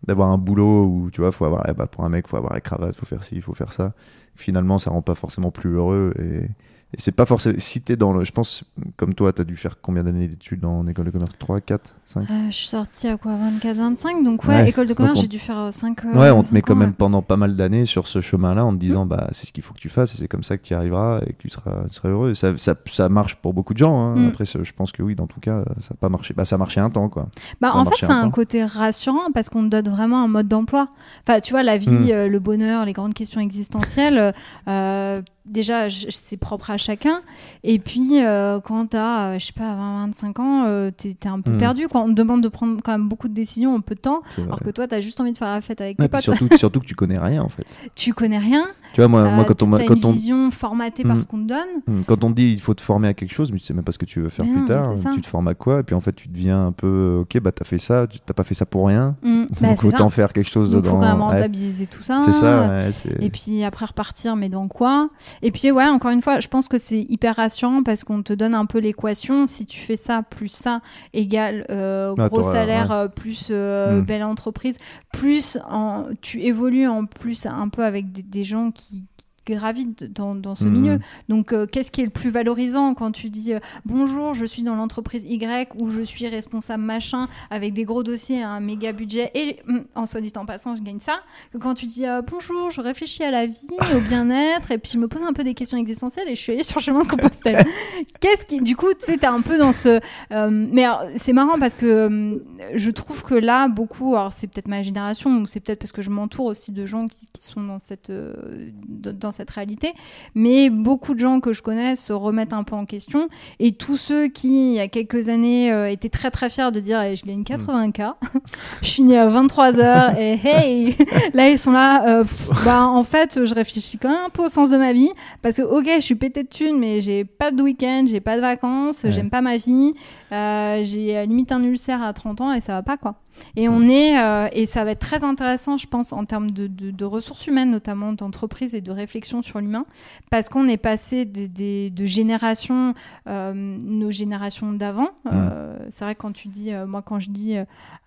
d'avoir un boulot où tu vois, faut avoir, eh bah, pour un mec, faut avoir la cravate, faut faire ci, il faut faire ça. Finalement, ça rend pas forcément plus heureux et et c'est pas forcément. Si t'es dans le. Je pense, comme toi, t'as dû faire combien d'années d'études en école de commerce? 3, 4, 5 Je suis sortie à quoi 24, 25 Donc, ouais, école de commerce, j'ai dû faire 5 euh, Ouais, on te met quand même pendant pas mal d'années sur ce chemin-là en te disant, bah, c'est ce qu'il faut que tu fasses et c'est comme ça que tu y arriveras et que tu seras, tu seras heureux. Ça, ça, ça, marche pour beaucoup de gens. Hein. Mm. Après, je pense que oui, dans tout cas, ça n'a pas marché. Bah, ça a marché un temps, quoi. Bah, en fait, c'est un, côté rassurant parce qu'on te donne vraiment un mode d'emploi. Enfin, tu vois, la vie, mm. euh, le bonheur, les grandes questions existentielles. Euh, déjà c'est propre à chacun. Et puis euh, quand t'as euh, je sais pas 20 25 ans euh, es un peu hmm. perdu quoi. On te demande de prendre quand même beaucoup de décisions en peu de temps alors que toi t'as juste envie de faire la fête avec tes potes. surtout, surtout que tu connais rien en fait. Tu connais rien tu vois moi, moi quand on quand une vision formatée par hmm. ce qu'on te donne. Hmm. quand on te dit il faut te former à quelque chose mais tu sais même pas ce que tu veux faire plus tard tu te formes à quoi et puis en fait tu deviens un peu ok bah t'as fait ça tu t'as pas fait ça pour rien. *laughs* Bah, donc autant faire quelque chose dedans faut quand même rentabiliser tout ça. C'est ça et puis après repartir mais dans quoi? Et puis ouais encore une fois, je pense que c'est hyper rassurant parce qu'on te donne un peu l'équation. Si tu fais ça, plus ça, égale euh, ah, gros salaire, euh, plus euh, hmm. belle entreprise, plus en, tu évolues en plus un peu avec des gens qui, qui, gravite dans, dans ce milieu. Mhm. Donc, euh, qu'est-ce qui est le plus valorisant quand tu dis euh, bonjour, je suis dans l'entreprise Y ou je suis responsable machin avec des gros dossiers, un méga budget et hum, en soit dit en passant, je gagne ça. Que quand tu dis euh, bonjour, je réfléchis à la vie, au bien-être et puis je me pose un peu des questions existentielles et je suis allée sur le chemin de Compostelle. *laughs* qu'est-ce qui, du coup, tu sais, t'es un peu dans ce. mais c'est marrant parce que je trouve que là, beaucoup, alors c'est peut-être ma génération ou c'est peut-être parce que je m'entoure aussi de gens qui, qui sont dans cette. dans cette réalité. Mais beaucoup de gens que je connais se remettent un peu en question. Et tous ceux qui, il y a quelques années, euh, étaient très très fiers de dire eh, je gagne 80K, *laughs* je suis née à 23h et *laughs* hey Là, ils sont là. Euh, bah, en fait, je réfléchis quand même un peu au sens de ma vie. Parce que, ok, je suis pété de thunes, mais j'ai pas de week-end, j'ai pas de vacances, j'aime pas ma vie. Euh, j'ai limite un ulcère à 30 ans et ça va pas quoi. Et on est, euh, et ça va être très intéressant, je pense, en termes de, de, ressources humaines, notamment d'entreprise et de réflexion sur l'humain, parce qu'on est passé des, de générations, euh, nos générations d'avant. Euh, c'est vrai quand tu dis, moi quand je dis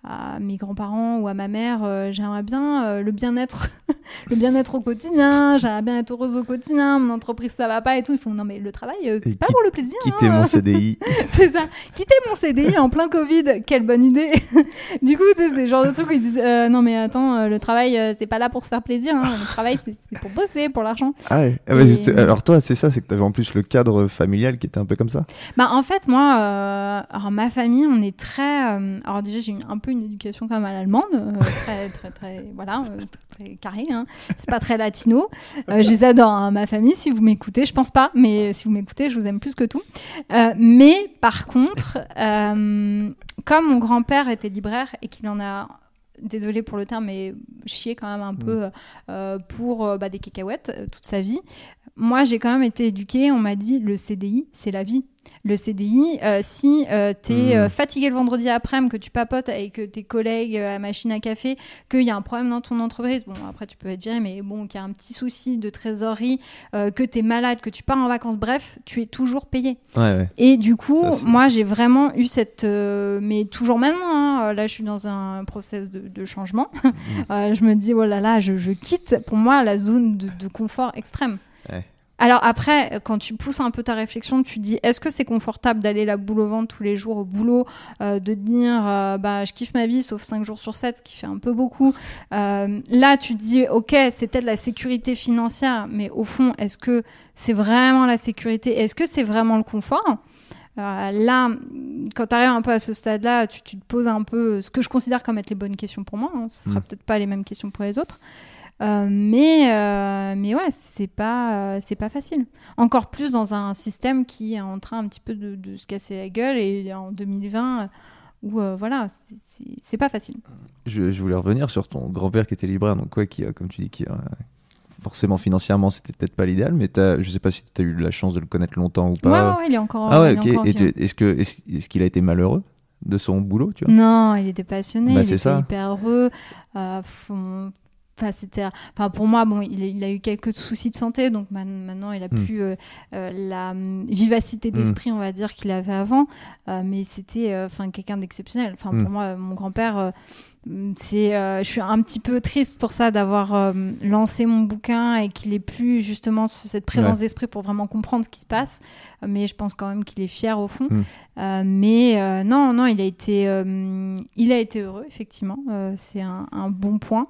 à mes grands-parents ou à ma mère, j'aimerais bien le bien-être, *laughs* le bien-être au quotidien, j'aimerais bien être heureuse au quotidien, mon entreprise ça va pas et tout. Ils font non mais le travail, c'est pas pour le plaisir. Quitter hein. mon *laughs* CDI. c'est ça. Quitter mon CDI en plein Covid, quelle bonne idée. *laughs* du coup, c'est le genre de truc où ils disent euh, Non, mais attends, euh, le travail, euh, c'est pas là pour se faire plaisir. Hein. Le travail, c'est pour bosser, pour l'argent. Ah ouais. Ah alors, toi, c'est ça, c'est que tu avais en plus le cadre familial qui était un peu comme ça? Bah, en fait, moi, alors, ma famille, on est très. alors, déjà, j'ai un peu une éducation comme à l'allemande, très, très, très. Voilà, très, carré. Hein. C'est pas très latino. je les adore, hein, ma famille, si vous m'écoutez. Je pense pas, mais si vous m'écoutez, je vous aime plus que tout. mais par contre, comme mon grand-père était libraire et qu'il en a désolé pour le terme, mais chier quand même un mm. peu euh, pour euh, bah, des cacahuètes euh, toute sa vie. Moi, j'ai quand même été éduquée. On m'a dit le CDI, c'est la vie. Le CDI, euh, si euh, tu es Mhm. fatigué le vendredi après-midi, que tu papotes avec euh, tes collègues euh, à la machine à café, qu'il y a un problème dans ton entreprise, bon, après tu peux être viré, mais bon, qu'il y a un petit souci de trésorerie, euh, que tu es malade, que tu pars en vacances, bref, tu es toujours payé. Ouais, ouais. Et du coup, Ça, moi, j'ai vraiment eu cette. euh, mais toujours maintenant, hein, là, je suis dans un process de, de changement. *laughs* Euh, je me dis, oh là là, je, je quitte pour moi la zone de, de confort extrême. Ouais. Alors après, quand tu pousses un peu ta réflexion, tu te dis, est-ce que c'est confortable d'aller la boule au ventre tous les jours au boulot, euh, de dire, euh, bah, je kiffe ma vie sauf 5 jours sur 7, ce qui fait un peu beaucoup. Euh, là, tu te dis, ok, c'est peut-être la sécurité financière, mais au fond, est-ce que c'est vraiment la sécurité? Est-ce que c'est vraiment le confort? Là, quand tu arrives un peu à ce stade-là, tu, tu te poses un peu ce que je considère comme être les bonnes questions pour moi. Hein. Ce sera Mm. peut-être pas les mêmes questions pour les autres. Euh, mais, euh, mais ouais, c'est pas, euh, c'est pas facile. Encore plus dans un système qui est en train un petit peu de, de se casser la gueule et en 2020, euh, où voilà, c'est- pas facile. Je, je voulais revenir sur ton grand-père qui était libraire, donc ouais, qui, comme tu dis, qui forcément financièrement, c'était peut-être pas l'idéal, mais t'as- je sais pas si tu as eu la chance de le connaître longtemps ou pas. ouais, ouais, il est encore. ah ouais, il est ok. encore Et vivant. tu- est-ce que est-ce est-ce qu'il a été malheureux de son boulot, tu vois? Non, il était passionné, Bah, il était ça. hyper heureux. Euh, pff, Enfin, c'était, enfin, pour moi, bon, il, a- il a eu quelques soucis de santé, donc maintenant il a Hmm. plus euh, euh, la hum, vivacité d'esprit, on va dire, qu'il avait avant. Euh, mais c'était, euh, enfin, quelqu'un d'exceptionnel. Enfin, Hmm. pour moi, mon grand-père, hum, c'est, je suis un petit peu triste pour ça d'avoir lancé mon bouquin et qu'il ait plus justement ce- cette présence d'esprit pour vraiment comprendre ce qui se passe. Mais je pense quand même qu'il est fier au fond. Hmm. Mais non, non, il a été, il a été heureux, effectivement. C'est un, un bon point.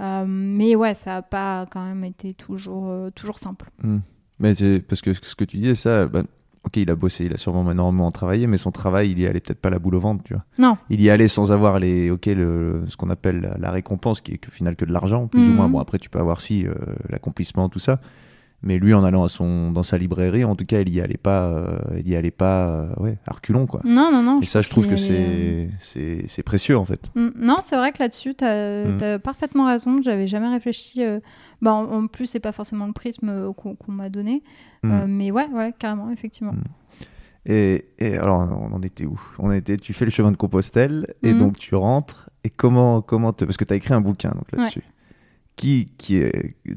Euh, mais ouais, ça n'a pas quand même été toujours, euh, toujours simple. Hmm. Mais c'est parce que ce que tu disais, ça, bah, ok, il a bossé, il a sûrement énormément travaillé, mais son travail, il y allait peut-être pas la boule au ventre, tu vois. Non. Il y allait sans avoir les, ok, le, ce qu'on appelle la, la récompense, qui est au final que de l'argent, plus ou Mhm. moins. Bon, après, tu peux avoir si euh, l'accomplissement, tout ça. Mais lui, en allant à son, dans sa librairie, en tout cas, il y allait pas, euh, il y allait pas, euh, ouais, à reculons, quoi. Non, non, non. Et ça, je trouve que allait, c'est, c'est, c'est précieux, en fait. euh, mm, Non, c'est vrai que là-dessus, tu as, Mm. parfaitement raison. J'avais jamais réfléchi. euh, Bah, en, en plus, c'est pas forcément le prisme euh, qu'on m'a donné. Mm. Euh, mais ouais, ouais, carrément, effectivement. Et, et alors, on en était où? On était, tu fais le chemin de Compostelle et donc tu rentres. Et comment, comment te, parce que tu as écrit un bouquin donc là-dessus. Qui, qui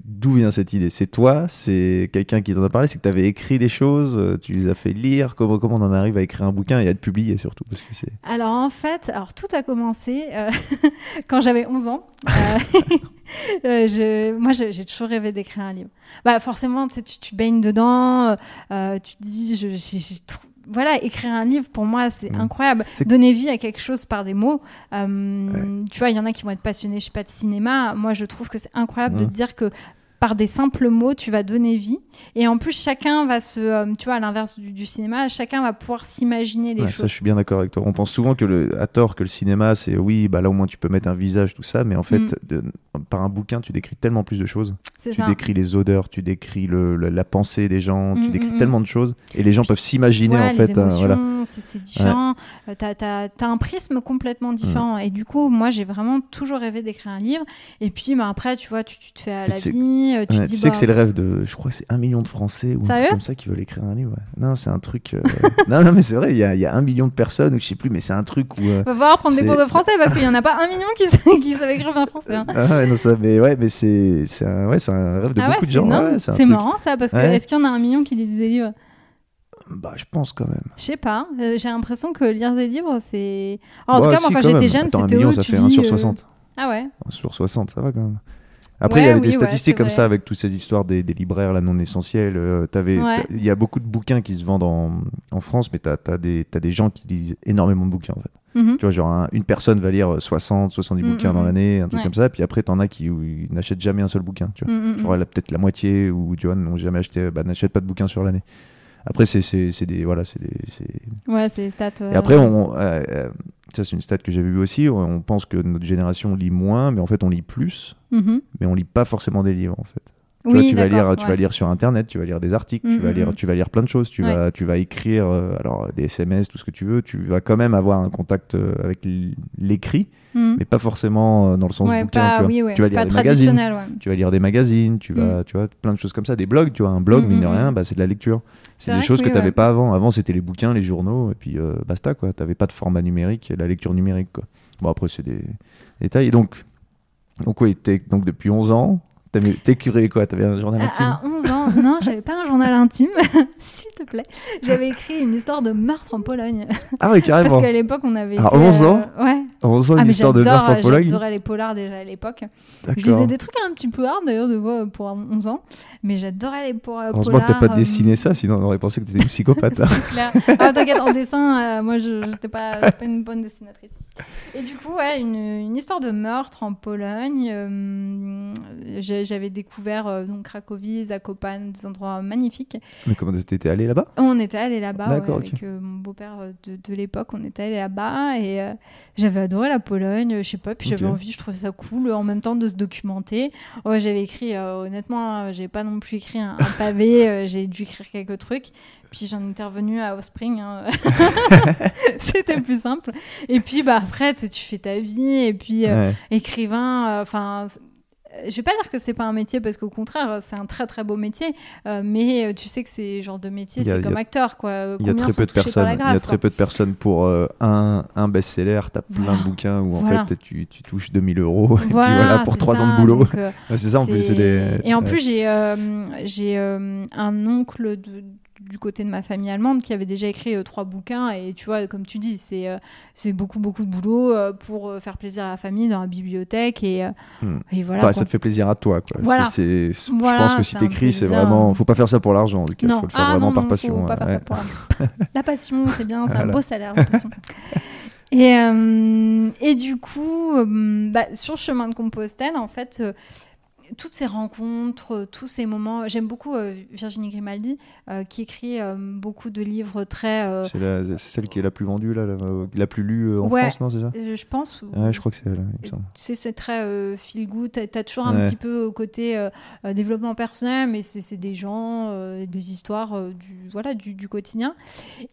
d'où vient cette idée? C'est toi? C'est quelqu'un qui t'en a parlé? C'est que tu avais écrit des choses euh, Tu les as fait lire? Comment, on en arrive à écrire un bouquin et à te publier surtout? Parce que. Alors en fait, alors tout a commencé euh, *laughs* quand j'avais 11 ans. *laughs* Euh, je, moi, j'ai toujours rêvé d'écrire un livre. Bah forcément, tu, tu, baignes dedans, tu te dis, je, j'ai trop- voilà, écrire un livre pour moi c'est Mm. incroyable. Donner vie à quelque chose par des mots. Euh, Tu vois, il y en a qui vont être passionnés, je sais pas, de cinéma. Moi, je trouve que c'est incroyable de Mm. dire que par des simples mots, tu vas donner vie. Et en plus, chacun va se, euh, tu vois, à l'inverse du, du cinéma, chacun va pouvoir s'imaginer les Ouais, choses. ça, je suis bien d'accord avec toi. On pense souvent que le, à tort que le cinéma, c'est oui, bah là au moins tu peux mettre un visage, tout ça, mais en fait, Mm. de- par un bouquin, tu décris tellement plus de choses. Tu ça. décris les odeurs, tu décris le, le- la pensée des gens, tu Mm, décris mm, mm. tellement de choses, et les gens peuvent s'imaginer Ouais, en fait. les euh, voilà. c'est, différent. Euh, T'as, t'as- t'as un prisme complètement différent. Mm. Et du coup, moi, j'ai vraiment toujours rêvé d'écrire un livre. Et puis, bah, après, tu vois, tu, tu te fais à la vie. euh, Tu Ouais, dis, tu sais que bah, c'est le rêve de, je crois que c'est un million de Français ou un truc comme ça qui veulent écrire un livre. ouais. Non, c'est un truc. euh, *laughs* non, non, mais c'est vrai, il y a, il y a un million de personnes ou je sais plus, mais c'est un truc où. euh, va falloir prendre des cours de français parce qu'il y en a pas un million qui, sa- *laughs* qui savent écrire un français. hein. Ouais, non, ça, mais ouais, mais c'est, c'est un, ouais, c'est un rêve de Ah beaucoup de gens. ouais, un c'est marrant ça parce que est-ce qu'il y en a un million qui lisent des livres? Bah, je pense quand même. Je sais pas. Euh, j'ai l'imprestion que lire des livres, c'est. en tout cas, moi, quand quand j'étais jeune, Attends, un c'était million, où ça tu fait 1 lis, sur euh, 60. Ah ouais. 1 sur 60, ça va quand même. Après, il y avait oui, des statistiques comme vrai. ça avec toutes ces histoires des, des libraires là non essentiels. euh, Ouais. Il y a beaucoup de bouquins qui se vendent en, en France, mais tu as, des, t'as des gens qui lisent énormément de bouquins en fait. Mhm. Tu vois, genre un- une personne va lire 60, 70 Mm, bouquins dans mm. l'année, un truc Ouais. comme ça, puis après t'en as qui n'achètent jamais un seul bouquin. Tu vois. Mm, Genre peut-être la moitié ou tu vois, n'ont jamais acheté, bah, n'achètent pas de bouquins sur l'année. Après, c'est des. Voilà, c'est des. Ouais, c'est stats. euh, Et après, on, euh, euh, ça c'est une stat que j'ai vue aussi, on, pense que notre génération lit moins, mais en fait on lit plus, mhm. mais on lit pas forcément des livres en fait. Tu, vois, tu vas lire, tu ouais. vas lire sur internet, tu vas lire des articles, tu Mm, vas mm, lire, mm. tu vas lire plein de choses, tu Ouais. vas, tu vas écrire, euh, alors des SMS, tout ce que tu veux. Tu vas quand même avoir un contact euh, avec l'écrit, Mhm. mais pas forcément euh, dans le sens Ouais, bouquin. pas, tu vois. oui, tu vas lire pas des magazines, tu vas lire des magazines, tu vas, tu vois, plein de choses comme ça, des blogs, tu vois, un blog Mm, mine de mm, rien, mm. bah, c'est de la lecture. C'est des choses que tu n'avais ouais. pas avant. Avant, c'était les bouquins, les journaux, et puis euh, basta, quoi. Tu n'avais pas de format numérique, la lecture numérique, quoi. Bon, après, c'est des détails. Et donc, donc oui, donc depuis 11 ans, t'avais- t'es curé, quoi. Tu avais un journal intime. À, à 11 ans, non, j'avais pas un journal intime, *laughs* s'il te plaît. J'avais écrit une histoire de meurtre en Pologne. Ah oui, carrément. Parce qu'à l'époque, on avait. À été, 11 ans Ouais. 11 ans, Ah, une mais histoire de meurtre en Pologne. J'adorais les polars déjà à l'époque. Je lisais des trucs un petit peu hard d'ailleurs de voix pour 11 ans, mais j'adorais les po- polars. Heureusement que t'as pas euh, dessiné ça, sinon on aurait pensé que t'étais une psychopathe. hein. *laughs* c'est clair. Ah, t'inquiète, en dessin, euh, moi, je j'étais pas, j'étais pas une bonne dessinatrice. *laughs* Et du coup, ouais, une, une histoire de meurtre en Pologne. euh, J'avais découvert euh, donc Cracovie, Zakopane, des endroits magnifiques. Mais comment t'étais allé là-bas? On était allé là-bas ouais, avec euh, mon beau-père de, de l'époque. On était allé là-bas et j'avais adoré la Pologne. Je sais pas, puis j'avais envie, je trouvais ça cool en même temps de se documenter. Ouais, j'avais écrit, honnêtement, euh, j'ai pas non plus écrit un, un pavé. j'ai dû écrire quelques trucs. Puis j'en étais revenue à Offspring. hein. *laughs* C'était plus simple. Et puis bah après, tu fais ta vie et puis euh, Ouais. écrivain. euh, Enfin. je vais pas dire que c'est pas un métier parce qu'au contraire c'est un très très beau métier euh, mais euh, tu sais que c'est genre de métier c'est comme a- acteur quoi Il y a très peu de personnes. Il y a très peu de personnes pour euh, un, un best-seller. T'as plein Voilà. de bouquins où en Voilà. fait tu, tu touches 2000 euros. Et puis voilà, pour c'est 3 ans de boulot. euh, *laughs* Ouais, c'est ça en plus. c'est des... Et en plus, j'ai euh, j'ai euh, un oncle de- du côté de ma famille allemande qui avait déjà écrit euh, trois bouquins. Et tu vois, comme tu dis, c'est euh, c'est beaucoup, beaucoup de boulot euh, pour faire plaisir à la famille dans la bibliothèque. Et, Hmm. et voilà. Ça te fait plaisir à toi. Quoi. Voilà. C'est- c'est- Voilà, je pense que si t'écris, c'est vraiment. Faut pas faire ça pour l'argent. Il faut le faire ah, vraiment non, par passion. ouais. pour *laughs* la... passion, c'est bien, c'est un beau salaire, la passion. Et, euh, et du coup, euh, bah, sur chemin de Compostelle, en fait, euh, toutes ces rencontres, tous ces moments, j'aime beaucoup euh, Virginie Grimaldi, euh, qui écrit euh, beaucoup de livres très... C'est celle qui est la plus vendue, là, la, la plus lue en Ouais. France, non C'est ça je pense... ou- Ouais, je crois que c'est elle. c'est très feel good. T'as as toujours un petit peu au côté développement personnel, mais c'est des gens, des histoires du voilà du, du quotidien.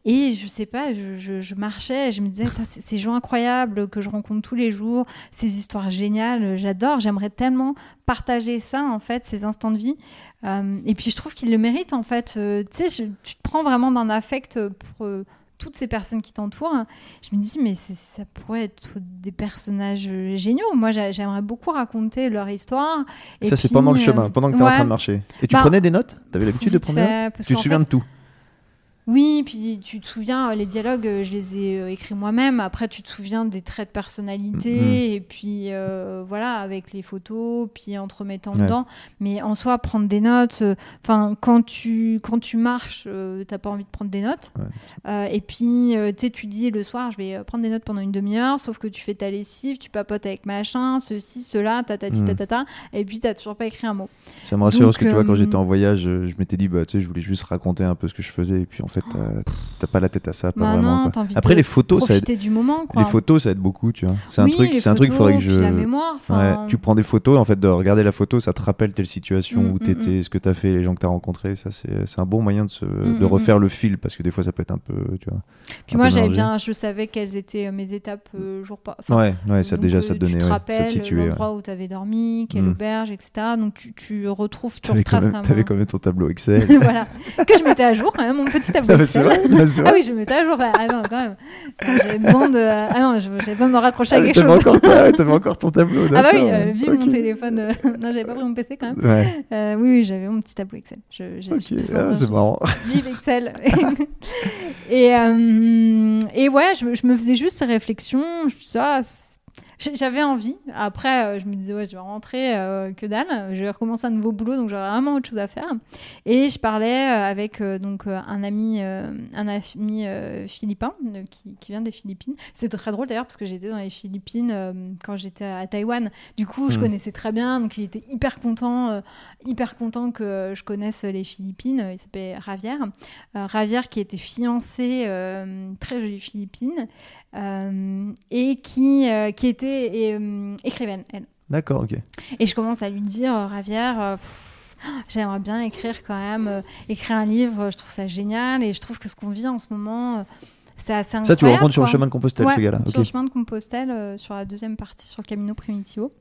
Et je sais pas, je, je- je marchais, je me disais, ces gens incroyables que je rencontre tous les jours, ces histoires géniales, j'adore. J'aimerais tellement partager ça en fait, ces instants de vie. Euh, et puis je trouve qu'ils le méritent en fait. Euh, tu sais, tu te prends vraiment d'un affect pour euh, toutes ces personnes qui t'entourent. Je me dis, mais ça pourrait être des personnages géniaux. Moi, j'a- j'aimerais beaucoup raconter leur histoire. Et ça, c'est pendant le chemin, pendant que t'es en ouais, train de marcher. Et tu Bah, prenais des notes? T'avais l'habitude de prendre des notes? Tu te souviens fait- de tout Oui, puis tu te souviens, euh, les dialogues, euh, je les ai euh, écrits moi-même. Après, tu te souviens des traits de personnalité, Mhm. et puis euh, voilà, avec les photos, puis en te remettant Ouais. dedans. Mais en soi, prendre des notes, euh, enfin, quand tu quand tu marches, euh, t'as pas envie de prendre des notes. Ouais. Et puis, tu dis le soir, je vais prendre des notes pendant une demi-heure, sauf que tu fais ta lessive, tu papotes avec machin, ceci, cela, tatati, tatata, et puis t'as toujours pas écrit un mot. Ça me rassure Donc, parce que tu vois, quand j'étais en voyage, je m'étais dit, bah, tu sais, je voulais juste raconter un peu ce que je faisais. Et puis en fait, t'as- t'as pas la tête à ça, pas Bah vraiment. non, quoi. envie Après, de les photos, ça aide. Du moment, quoi. Les photos, ça aide beaucoup, tu vois. C'est un Oui, truc, les c'est un truc, faudrait que je. la mémoire, Ouais, tu prends des photos, en fait, de regarder la photo, ça te rappelle telle situation Mm, où mm, t'étais, ce que t'as fait, les gens que t'as rencontrés. Ça, c'est un bon moyen de, se, Mm, de refaire le fil parce que des fois, ça peut être un peu, tu vois. Puis un moi, j'avais bien, je savais quelles étaient euh, mes étapes euh, jour enfin, ouais, ouais, ça donc, déjà, euh, ça te donnait, Tu te rappelles l'endroit où tu avais dormi, quelle auberge, etc. Donc tu, retrouves, tu T'avais retraces t'avais même. quand même ton tableau *laughs* Excel. un- voilà. Que je mettais à jour quand même, mon petit tableau. Ah, c'est vrai, Ah vrai. oui, je mettais à jour. Ah non, quand même. J'avais besoin de. Ah non, j'avais besoin de me raccrocher à Ah, quelque t'avais chose. encore, t'avais *laughs* encore ton tableau, Ah bah oui, euh, vive mon téléphone. euh, *laughs* Non, j'avais pas pris mon PC quand même. Ouais, Euh, oui, oui, j'avais mon petit tableau Excel. Je, ah, c'est marrant. *laughs* Vive Excel. et, et ouais, je, me- je me faisais juste ces réflexions. Je me ah, J'avais envie. Après, euh, je me disais, ouais, je vais rentrer, euh, que dalle. Je vais recommencer un nouveau boulot, donc j'aurais vraiment autre chose à faire. Et je parlais euh, avec euh, donc un ami, euh, un ami philippin qui, qui vient des Philippines. C'est très drôle d'ailleurs parce que j'étais dans les Philippines quand j'étais à Taïwan. Du coup, je Mm. connaissais très bien, donc il était hyper content, hyper content que je connaisse les Philippines. Il s'appelait Ravière. Ravière qui était fiancée, très jolie Philippine, et qui, qui était et, euh, écrivaine, elle. D'accord, ok. Et je commence à lui dire, euh, Ravière, euh, pff, j'aimerais bien écrire quand même, euh, écrire un livre, je trouve ça génial et je trouve que ce qu'on vit en ce moment, euh, c'est assez incroyable. Ça, tu le rencontres sur le chemin de Compostelle, Ouais, ce gars-là. Sur le chemin de Compostelle, euh, sur la deuxième partie, sur le Camino Primitivo.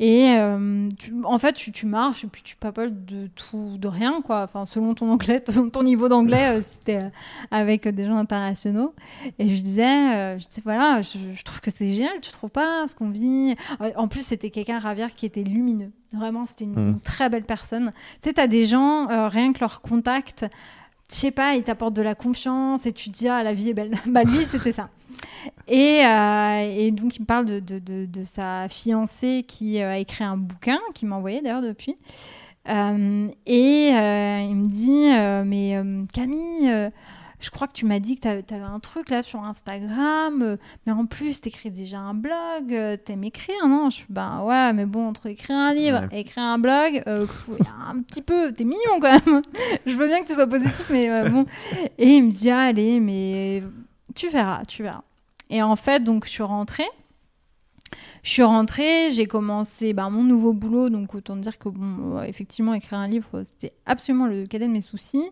Et euh, tu- en fait, tu, tu marches et puis tu papoles de tout, de rien, quoi. Enfin, selon ton anglais, *laughs* ton, ton niveau d'anglais, euh, c'était euh, avec des gens internationaux. Et je disais, euh, je disais voilà, je, je trouve que c'est génial, tu trouves pas ce qu'on vit. Euh, En plus, c'était quelqu'un, Ravière, qui était lumineux. Vraiment, c'était une, une très belle personne. Tu sais, t'as des gens, rien que leur contact, je sais pas, ils t'apportent de la confiance et tu te dis, ah, la vie est belle. *laughs* bah, lui, c'était ça. Et, euh, et donc, il me parle de, de, de, de sa fiancée qui euh, a écrit un bouquin, qui m'a envoyé d'ailleurs depuis. Euh, et il me dit, mais Camille, je crois que tu m'as dit que tu avais un truc là sur Instagram, mais en plus, tu écris déjà un blog, t'aimes écrire, non? Je suis, ben ouais, mais bon, entre écrire un livre et écrire un blog, pff, un petit peu, t'es mignon quand même. *laughs* je veux bien que tu sois positif, mais bon. Et il me dit, ah, allez, mais tu verras, tu verras. Et en fait, donc, je suis rentrée. Je suis rentrée, j'ai commencé ben, mon nouveau boulot, donc autant dire que, bon, euh, effectivement, écrire un livre, c'était absolument le cadet de mes soucis.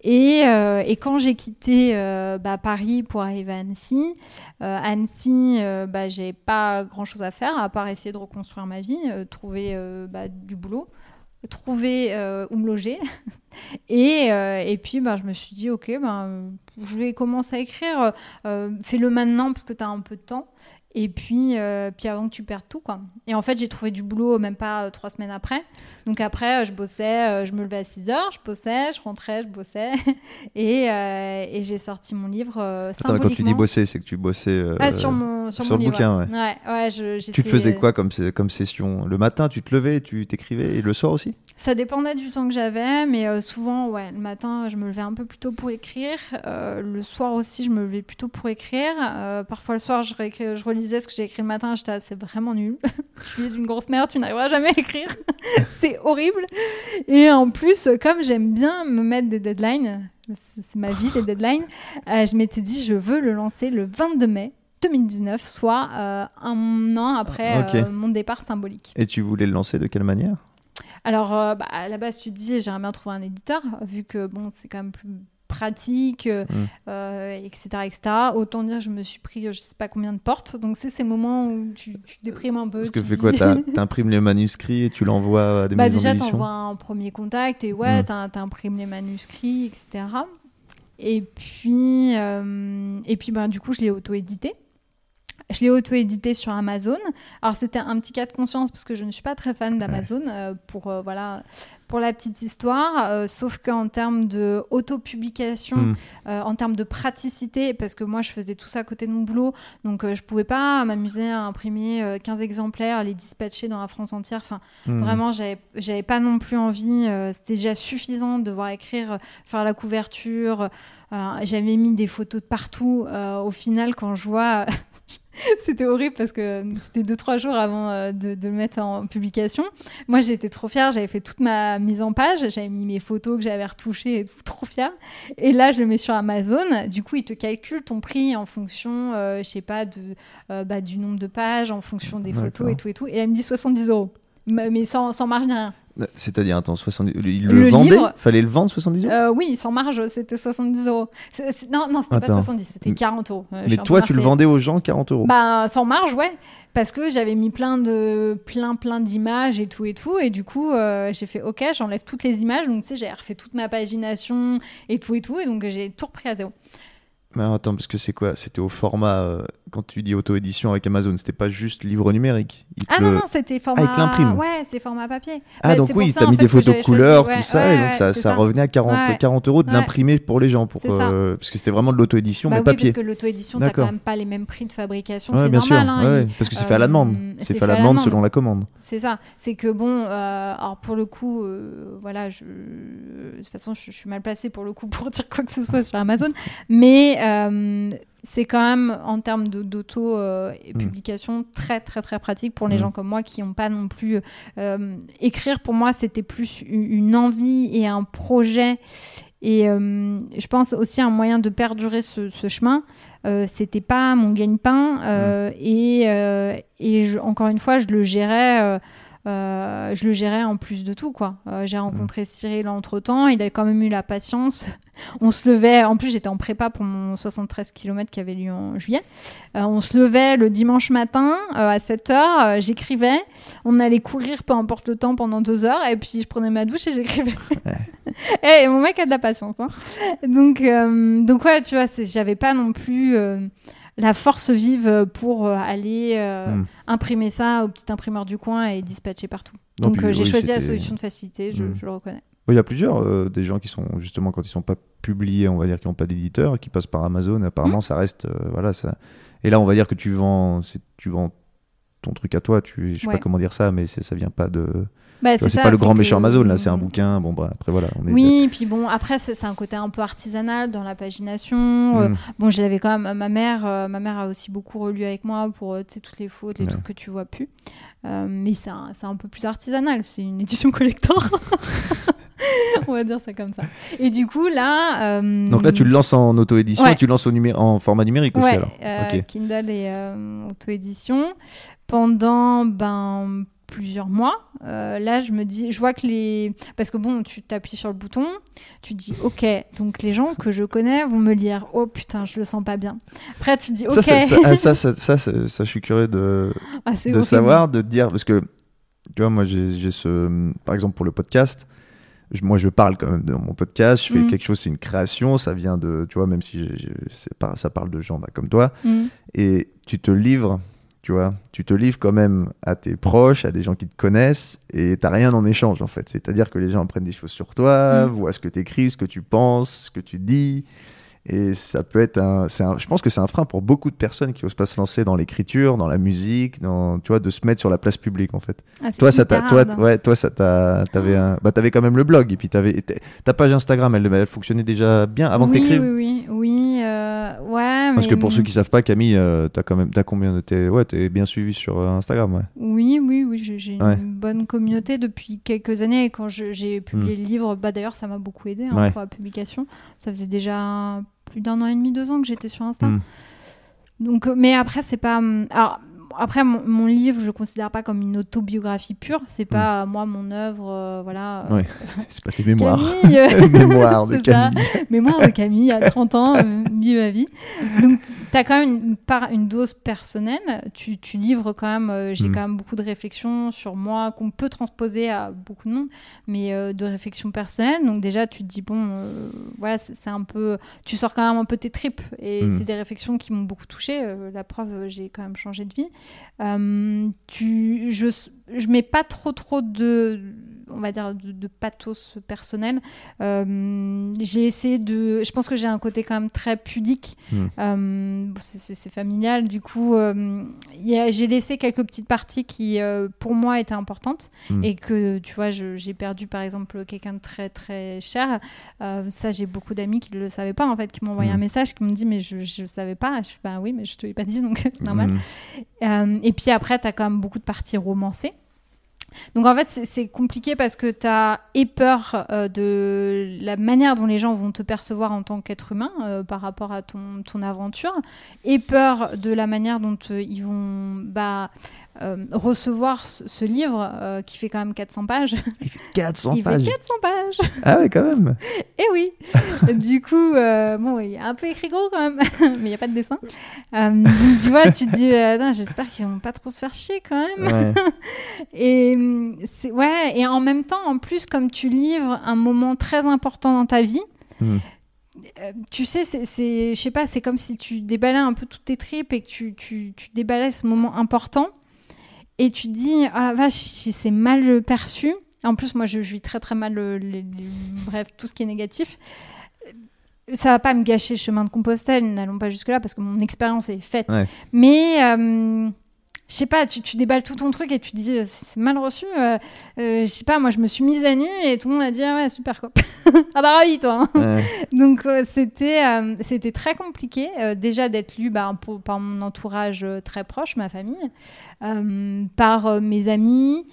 Et, euh, quand j'ai quitté euh, bah, Paris pour arriver à Annecy, Annecy, bah, j'avais pas grand chose à faire à part essayer de reconstruire ma vie, trouver bah, du boulot, trouver euh, où me loger. *laughs* et, euh, et puis, bah, je me suis dit, ok, ben, je vais commencer à écrire. Euh, Fais-le maintenant parce que tu as un peu de temps. Et puis, euh, puis avant que tu perdes tout, quoi. Et en fait, j'ai trouvé du boulot même pas euh, trois semaines après. Donc après, euh, je bossais, je me levais à 6 heures, je bossais, je rentrais, je bossais. *laughs* Et, et j'ai sorti mon livre quand tu dis bosser, c'est que tu bossais. Ah, sur mon, sur sur mon le livre. bouquin, ouais. Ouais, ouais, je- Tu faisais quoi comme, comme session? Le matin, tu te levais, tu t'écrivais, et le soir aussi? Ça dépendait du temps que j'avais, mais souvent, ouais, le matin, je me levais un peu plus tôt pour écrire. Le soir aussi, je me levais plutôt pour écrire. Parfois, le soir, je, je relisais ce que j'ai écrit le matin. J'étais, c'est vraiment nul. *laughs* je suis une grosse merde, tu n'arriveras jamais à écrire. *laughs* c'est horrible. Et en plus, comme j'aime bien me mettre des deadlines, c'est ma vie, les deadlines, euh, je m'étais dit, je veux le lancer le 22 mai 2019, soit euh, un an après euh, mon départ symbolique. Et tu voulais le lancer de quelle manière? Alors, euh, bah, à la base, tu te dis, j'aimerais bien trouver un éditeur, vu que bon, c'est quand même plus pratique, euh, Mm. euh, etc., etc. Autant dire, je me suis pris, euh, je sais pas combien de portes. Donc, c'est ces moments où tu, tu déprimes un peu. Parce que tu fais quoi dis- t'as- *laughs* T'imprimes les manuscrits et tu l'envoies à des bah, maisons déjà, t'envoies un premier contact et ouais, Mm. t'in- t'imprimes les manuscrits, etc. Et puis, euh, et puis bah, du coup, je l'ai auto-édité. Je l'ai auto-édité sur Amazon. Alors, c'était un petit cas de conscience parce que je ne suis pas très fan d'Amazon euh, pour, euh, voilà, pour la petite histoire. euh, sauf qu'en termes de auto-publication, Mm. euh, en termes de praticité, parce que moi, je faisais tout ça à côté de mon boulot. Donc, euh, je pouvais pas m'amuser à imprimer euh, 15 exemplaires, les dispatcher dans la France entière. Enfin, Mm. Vraiment, j'avais pas non plus envie. C'était déjà suffisant de devoir écrire, faire la couverture. J'avais mis des photos de partout. au final, quand je vois. *laughs* *laughs* C'était horrible parce que c'était deux, trois jours avant euh, de, de le mettre en publication. Moi, j'étais trop fière. J'avais fait toute ma mise en page. J'avais mis mes photos que j'avais retouchées et tout, trop fière. Et là, je le mets sur Amazon. Du coup, il te calcule ton prix en fonction, euh, je sais pas, de, euh, bah, du nombre de pages, en fonction des photos et tout et tout. Et elle me dit 70 euros. Mais mais sans, sans marge ni rien. C'est-à-dire, attends, 70... il le, Le vendait livre- Fallait le vendre 70 euros Euh, oui, sans marge, c'était 70 euros. Non, non, c'était pas Attends. 70, c'était 40 euros. Euh, Mais toi, tu le vendais aux gens 40 euros Bah, sans marge, ouais. Parce que j'avais mis plein de plein plein d'images et tout et tout et du coup euh, j'ai fait ok j'enlève toutes les images donc tu sais j'ai refait toute ma pagination et tout et tout et donc j'ai tout repris à zéro. Mais alors, attends, parce que c'est quoi? C'était au format. euh, quand tu dis auto-édition avec Amazon, c'était pas juste livre numérique? Ah le- non non c'était format te l'imprime. ouais c'est format papier. Ah, Bah, donc oui, t'as mis des photos couleurs, choisi. tout Ouais, ça, ouais, et donc ouais, ça, revenait à 40, Ouais. 40 euros de l'imprimer pour les gens, pour, euh, parce que c'était vraiment de l'auto-édition, Bah mais oui papier. parce que l'auto-édition t'as quand même pas les mêmes prix de fabrication c'est bien normal sûr, hein, parce que c'est fait à la euh, demande. c'est C'est fait à la demande selon la commande. C'est ça. C'est que bon, euh, alors pour le coup, euh, voilà, de toute façon, je, je suis mal placée pour le coup *laughs* pour dire quoi que ce soit sur Amazon, mais euh, c'est quand même en termes de- d'auto euh, Mm. publication très très très pratique pour les Mm. gens comme moi qui n'ont pas non plus euh, écrire. Pour moi, c'était plus une envie et un projet. Et euh, je pense aussi un moyen de perdurer ce, ce chemin. C'était pas mon gagne-pain euh, et, et je- encore une fois, je le gérais. Euh, je le gérais en plus de tout, quoi. Euh, j'ai Mm. rencontré Cyril entre temps, il a quand même eu la patience. *laughs* On se levait, en plus j'étais en prépa pour mon 73 km qui avait lieu en juillet. Euh, on se levait le dimanche matin à 7h, j'écrivais. On allait courir peu importe le temps pendant deux heures et puis je prenais ma douche et j'écrivais. *laughs* et mon mec a de la patience. hein. Donc, donc ouais, tu vois, j'avais pas non plus la force vive pour euh, aller euh, Mm. imprimer ça au petit imprimeur du coin et dispatcher partout. Non, Donc euh, j'ai oui, choisi la solution de facilité, je, Mm. je le reconnais. Il y a plusieurs euh, des gens qui sont justement quand ils sont pas publiés, on va dire, qui n'ont pas d'éditeur, qui passent par Amazon. Apparemment, Mm. ça reste, euh, voilà, ça. Et là, on va dire que tu vends, tu vends ton truc à toi. Tu, je sais Ouais. pas comment dire ça, mais ça vient pas de. Bah, C'est pas le grand que- méchant Amazon là, c'est un bouquin. Bon bah après voilà, on est. Oui, puis bon, après, c'est un côté un peu artisanal dans la pagination. Euh, Mm. bon, je l'avais quand même. Ma mère, euh, ma mère a aussi beaucoup relu avec moi pour euh, toutes les fautes, les Ouais. trucs que tu vois plus. Euh, mais c'est un, un peu plus artisanal. C'est une édition collector. *laughs* On va dire ça comme ça. Et du coup, là. Donc là, tu le lances en auto-édition Ouais. et tu le lances au en format numérique aussi Ouais, alors. Kindle et auto-édition. Pendant ben, plusieurs mois, euh, là, je me dis, je vois que les. Parce que bon, tu t'appuies sur le bouton, tu dis, OK, donc les gens que je connais vont me lire. Oh putain, je le sens pas bien. Après, tu te dis, OK. Ça, ça, ça, ah, *laughs* ça, ça, ça, ça, je suis curieux de, Ah, de horrible. savoir, de te dire, parce que, tu vois, moi, j'ai ce, par exemple, pour le podcast, je- moi, je parle quand même de mon podcast, je fais Mm. quelque chose, c'est une création, ça vient de, tu vois, même si c'est pas, ça parle de gens bah, comme toi, Mm. et tu te livres, tu vois, tu te livres quand même à tes proches, à des gens qui te connaissent, et t'as rien en échange, en fait. C'est-à-dire que les gens apprennent des choses sur toi, Mm. voient ce que tu écris, ce que tu penses, ce que tu dis. Et ça peut être un, je pense que c'est un frein pour beaucoup de personnes qui osent pas se lancer dans l'écriture, dans la musique, dans, tu vois, de se mettre sur la place publique en fait. Ah, Toi, ça t'a, toi, ouais, toi, ça t'a, t'avais bah, t'avais quand même le blog et puis t'avais, ta page Instagram, elle, elle fonctionnait déjà bien avant oui, que t'écrives. Oui, oui, oui. euh, ouais, Parce mais- que pour ceux qui savent pas, Camille, euh, t'as quand même, t'as combien de t'es, ouais, t'es bien suivi sur euh, Instagram, ouais. Oui, oui, oui, j'ai Ouais. une bonne communauté depuis quelques années. Et quand j'ai publié le livre, bah, d'ailleurs, ça m'a beaucoup aidé hein, Hmm. Ouais. pour la publication. Ça faisait déjà plus d'un an et demi, deux ans que j'étais sur Insta. Mm. Donc, euh, mais après, c'est pas. hum, Alors, après, mon, mon livre, je le considère pas comme une autobiographie pure. C'est pas euh, moi, mon œuvre, euh, voilà. euh. Ouais. *laughs* C'est pas tes mémoires. Camille, euh, *laughs* Mémoires de *laughs* c'est ça. Camille. Mémoire de Camille à 30 ans, euh, vie ma vie. Donc, tu as quand même une, part, une dose personnelle. Tu, tu livres quand même, euh, j'ai Mm. quand même beaucoup de réflexions sur moi qu'on peut transposer à beaucoup de monde, mais euh, de réflexions personnelles. Donc, déjà, tu te dis, bon, euh, voilà, c'est un peu. Tu sors quand même un peu tes tripes. Et Mm. c'est des réflexions qui m'ont beaucoup touchée. Euh, la preuve, euh, j'ai quand même changé de vie. Euh, tu, je, je mets pas trop, trop de. On va dire de, de pathos personnel. Euh, j'ai essayé de. Je pense que j'ai un côté quand même très pudique. Mm. Euh, bon, c'est- familial. Du coup, euh, j'ai laissé quelques petites parties qui, pour moi, étaient importantes Mm. et que, tu vois, j'ai perdu par exemple quelqu'un de très très cher. Ça, j'ai beaucoup d'amis qui ne le savaient pas en fait, qui m'ont envoyé Mm. un message, qui m'ont dit mais je ne savais pas. Je bah oui, mais je te l'ai pas dit donc *laughs* normal. Et puis après, tu as quand même beaucoup de parties romancées. Donc en fait, c'est- compliqué parce que tu as et peur euh, de la manière dont les gens vont te percevoir en tant qu'être humain euh, par rapport à ton, ton aventure, et peur de la manière dont euh, ils vont bah, euh, recevoir ce, ce livre qui fait quand même 400 pages. Il fait 400 Il pages. fait 400 pages Ah ouais, quand même. Eh oui *laughs* Du coup, bon, il est un peu écrit gros quand même, *laughs* mais il n'y a pas de dessin. Donc, tu vois, tu te dis, j'espère qu'ils vont pas trop se faire chier quand même. Ouais. *laughs* Et c'est ouais, et en même temps, en plus, comme tu livres un moment très important dans ta vie, Mm. euh, tu sais, c'est, je sais pas, c'est comme si tu déballais un peu toutes tes tripes et que tu, tu, tu déballais ce moment important. Et tu te dis, oh la vache, c'est mal perçu. En plus, moi, je, je vis très très mal, le- les- bref, tout ce qui est négatif. Ça va pas me gâcher le chemin de Compostelle, n'allons pas jusque-là parce que mon expérience est faite. Ouais. Mais euh, je sais pas, tu, tu déballes tout ton truc et tu te dis euh, c'est mal reçu. euh, euh, je sais pas, moi je me suis mise à nu et tout le monde a dit ah ouais super quoi. *laughs* ah bah ravi toi. hein. Ouais. *laughs* Donc euh, c'était c'était très compliqué déjà d'être lu bah, pour- par mon entourage très proche, ma famille, par mes amis.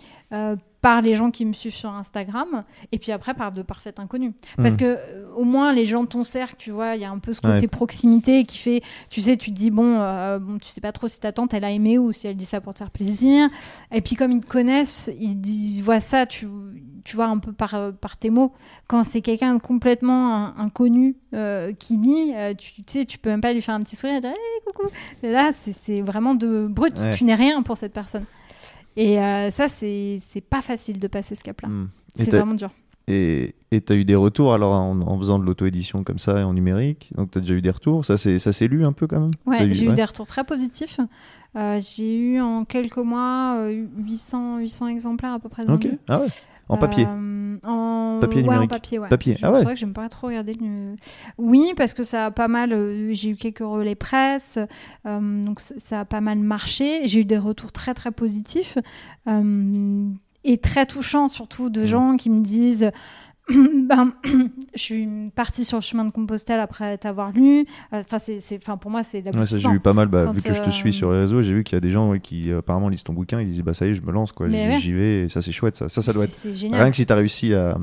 Par les gens qui me suivent sur Instagram et puis après par de parfaits inconnus. Parce Mhm. que euh, au moins les gens de ton cercle, tu vois, il y a un peu ce côté Ouais. proximité qui fait, tu sais, tu te dis bon, euh, bon, tu sais pas trop si ta tante elle a aimé ou si elle dit ça pour te faire plaisir. Et puis comme ils te connaissent, ils disent, voient ça, tu, tu vois un peu par, euh, par tes mots. Quand c'est quelqu'un de complètement in- inconnu euh, qui lit, tu, tu sais, tu peux même pas lui faire un petit sourire et dire hey, coucou. Et là, c'est- c'est vraiment de brut. Ouais. Tu n'es rien pour cette personne. Et euh, ça, c'est pas facile de passer ce cap-là. Hmm. C'est vraiment dur. Et t'as eu des retours alors en, en faisant de l'auto-édition comme ça et en numérique? Donc t'as déjà eu des retours? Ça s'est lu un peu quand même? Ouais, j'ai eu ouais. des retours très positifs. Euh, j'ai eu en quelques mois euh, 800, 800 exemplaires à peu près. Ok. vendus. Ah ouais. En papier. Euh, en... Papier ouais, en numérique. papier, ouais. Papier, Je- ah ouais. C'est vrai que j'aime pas trop regarder. le- Oui, parce que ça a pas mal. euh, j'ai eu quelques relais presse, euh, donc ça, a pas mal marché. J'ai eu des retours très très positifs euh, et très touchants, surtout de Mm. gens qui me disent. *coughs* ben, *coughs* je suis partie sur le chemin de Compostelle après t'avoir lu. Euh, Enfin, c'est, c'est, enfin, pour moi, c'est Ouais, ça l'aboutissement. j'ai eu pas mal, bah, vu que je te euh, suis sur les réseaux, j'ai vu qu'il y a des gens ouais, qui euh, apparemment lisent ton bouquin, ils disent bah ça y est, je me lance quoi, j'y ouais. vais, et ça c'est chouette ça. Ça, ça doit être. c'est génial. Rien que si t'as réussi à,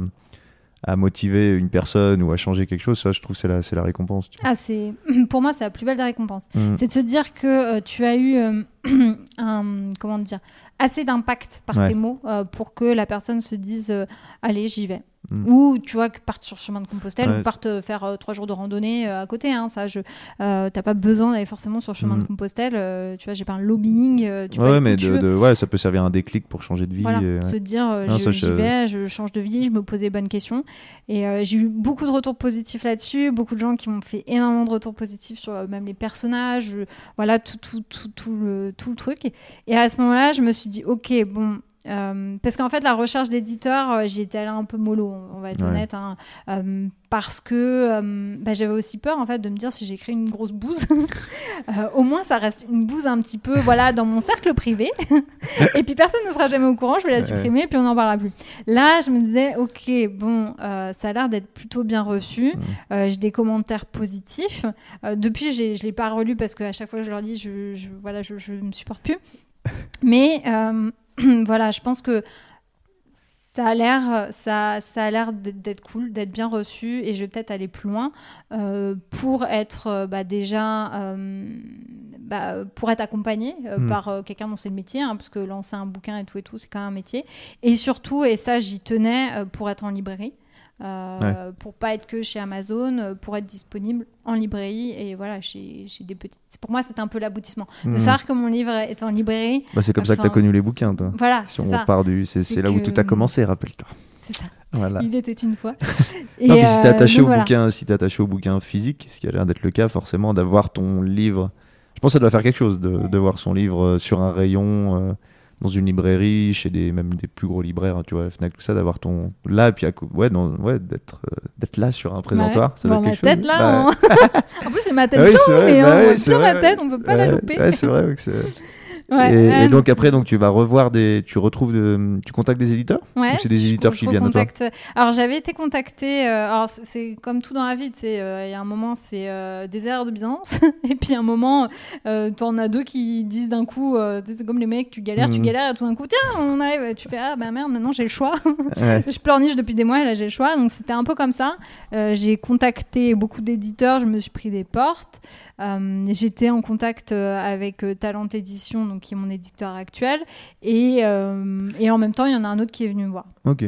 à motiver une personne ou à changer quelque chose, ça je trouve c'est la, c'est la récompense. Ah, c'est *coughs* pour moi, c'est la plus belle des récompenses. Mm. C'est de se dire que euh, tu as eu *clears throat* un comment dire assez d'impact par Ouais. tes mots euh, pour que la personne se dise euh, allez j'y vais. Mm. Ou tu vois que parte sur le chemin de Compostelle Ouais, ou parte euh, faire trois jours de randonnée à côté. Hein, ça, je t'as pas besoin d'aller forcément sur le chemin Mm. de Compostelle. euh, tu vois, j'ai pas un lobbying. tu Ouais, mais tu de, ouais, ça peut servir un déclic pour changer de vie. Voilà, et, se dire j'y vais, je change de vie, je me pose les bonnes questions. Et j'ai eu beaucoup de retours positifs là-dessus, beaucoup de gens qui m'ont fait énormément de retours positifs sur même les personnages, voilà, tout, tout, tout, tout, le, tout le truc. Et à ce moment-là, je me suis dit, ok, bon. Euh, parce qu'en fait, la recherche d'éditeur, euh, j'y étais allée un peu mollo, on va être Ouais. honnête, hein, euh, parce que bah, j'avais aussi peur en fait de me dire si j'écris une grosse bouse, *laughs* au moins ça reste une bouse un petit peu voilà dans mon cercle privé, *laughs* et puis personne ne sera jamais au courant, je vais la Ouais. supprimer et puis on n'en parlera plus. Là, je me disais, ok, bon, ça a l'air d'être plutôt bien reçu, j'ai des commentaires positifs. Depuis, je l'ai pas relu parce qu'à chaque fois que je leur lis, je, je, voilà, je, je me supporte plus. Mais *clears throat* voilà, je pense que ça a l'air, ça, ça a l'air d'être cool, d'être bien reçu, et je vais peut-être aller plus loin euh, pour être euh, bah, déjà, euh, bah, pour être accompagné euh, Mm. par quelqu'un dont c'est le métier, hein, parce que lancer un bouquin et tout et tout, c'est quand même un métier. Et surtout, et ça j'y tenais, pour être en librairie. Euh, pour pas être que chez Amazon, euh, pour être disponible en librairie et voilà chez, chez des petits. Pour moi, c'est un peu l'aboutissement de Mm. savoir que mon livre est en librairie. Bah, c'est comme ça que Enfin, t'as connu les bouquins, toi. Voilà, Si c'est on ça. part du, c'est là où tout a commencé, rappelle-toi. C'est ça. Voilà. Il était une fois. *laughs* Non, Et, puis si t'es euh, attaché au voilà. bouquin, si attaché au bouquin physique, ce qui a l'air d'être le cas, forcément, d'avoir ton livre. Je pense que ça doit faire quelque chose de, de voir son livre euh, sur un rayon, euh, dans une librairie, chez des même des plus gros libraires, tu vois, Fnac, tout ça, d'avoir ton là, et puis à ouais, dans- ouais, d'être euh, d'être là sur un présentoir, ça doit Bon, être quelque chose. tête là, Bah, on- *laughs* en plus c'est ma tête *laughs* Ah oui, vrai, mais bah on oui, bien ma tête, on peut pas la ouais, louper. ouais, c'est vrai. ouais, que c'est- *laughs* Ouais, et, donc après, donc tu vas revoir des, tu retrouves, de- tu contactes des éditeurs Ouais, ou c'est des éditeurs qui viennent à toi? Alors j'avais été contactée, euh, alors c'est- comme tout dans la vie, tu euh, il y a un moment c'est euh, des erreurs de bienance, *laughs* et puis un moment euh, t'en as deux qui disent d'un coup, tu c'est comme les mecs, tu galères, tu Mhm. galères, et tout d'un coup, tiens, on arrive, tu fais, ah bah merde, maintenant j'ai le choix. Ouais. *laughs* je pleurniche depuis des mois, et là j'ai le choix, donc c'était un peu comme ça. J'ai contacté beaucoup d'éditeurs, je me suis pris des portes. J'étais en contact avec Talent Édition, donc qui est mon éditeur actuel, et, euh, et en même temps il y en a un autre qui est venu me voir. Ok.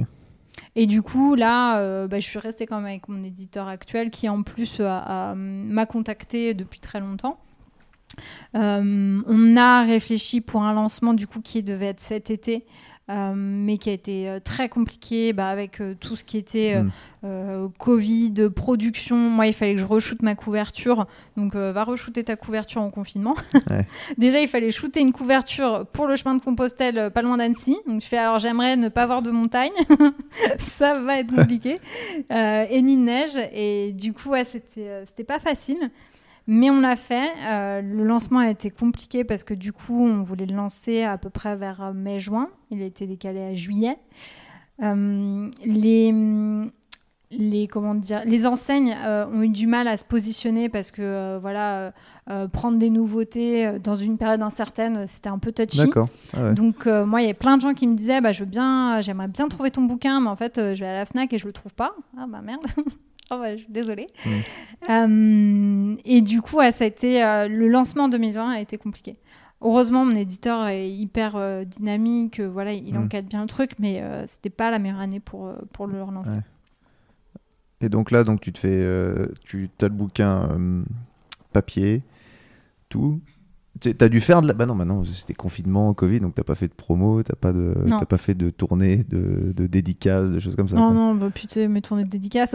Et du coup, là, euh, bah, je suis restée quand même avec mon éditeur actuel qui, en plus, euh, a- m'a contacté depuis très longtemps. Euh, on a réfléchi pour un lancement du coup qui devait être cet été, euh, mais qui a été euh, très compliqué bah, avec euh, tout ce qui était euh, Mm. Covid, production. Moi, il fallait que je re-shoote ma couverture. Donc, va re-shooter ta couverture en confinement. *laughs* Ouais. Déjà, il fallait shooter une couverture pour le chemin de Compostelle, pas loin d'Annecy. Donc, je fais alors, j'aimerais ne pas voir de montagne. *laughs* Ça va être compliqué. *laughs* Et ni de neige. Et du coup, ouais, c'était, c'était pas facile. Mais on l'a fait. Euh, le lancement a été compliqué parce que du coup, on voulait le lancer à peu près vers euh, mai-juin. Il a été décalé à juillet. Euh, les, les comment dire les enseignes euh, ont eu du mal à se positionner parce que voilà prendre des nouveautés dans une période incertaine c'était un peu touchy D'accord. Ah ouais. donc moi il y avait plein de gens qui me disaient bah je veux bien j'aimerais bien trouver ton bouquin mais en fait je vais à la Fnac et je le trouve pas ah bah merde *laughs* oh bah je suis désolée Euh, et du coup ouais, ça a été euh, le lancement en 2020 a été compliqué Heureusement, mon éditeur est hyper euh, dynamique, voilà, il Mm. encadre bien le truc, mais c'était pas la meilleure année pour, pour le relancer. Ouais. Et donc là, donc tu te fais, tu as le bouquin papier, tout. Tu as dû faire de la. Bah non, bah non, c'était confinement, Covid, donc t'as pas fait de promo, t'as pas de, t'as pas fait de tournée, de, de dédicaces, de choses comme ça. Non, quoi. non, bah, putain, mes tournées de dédicace.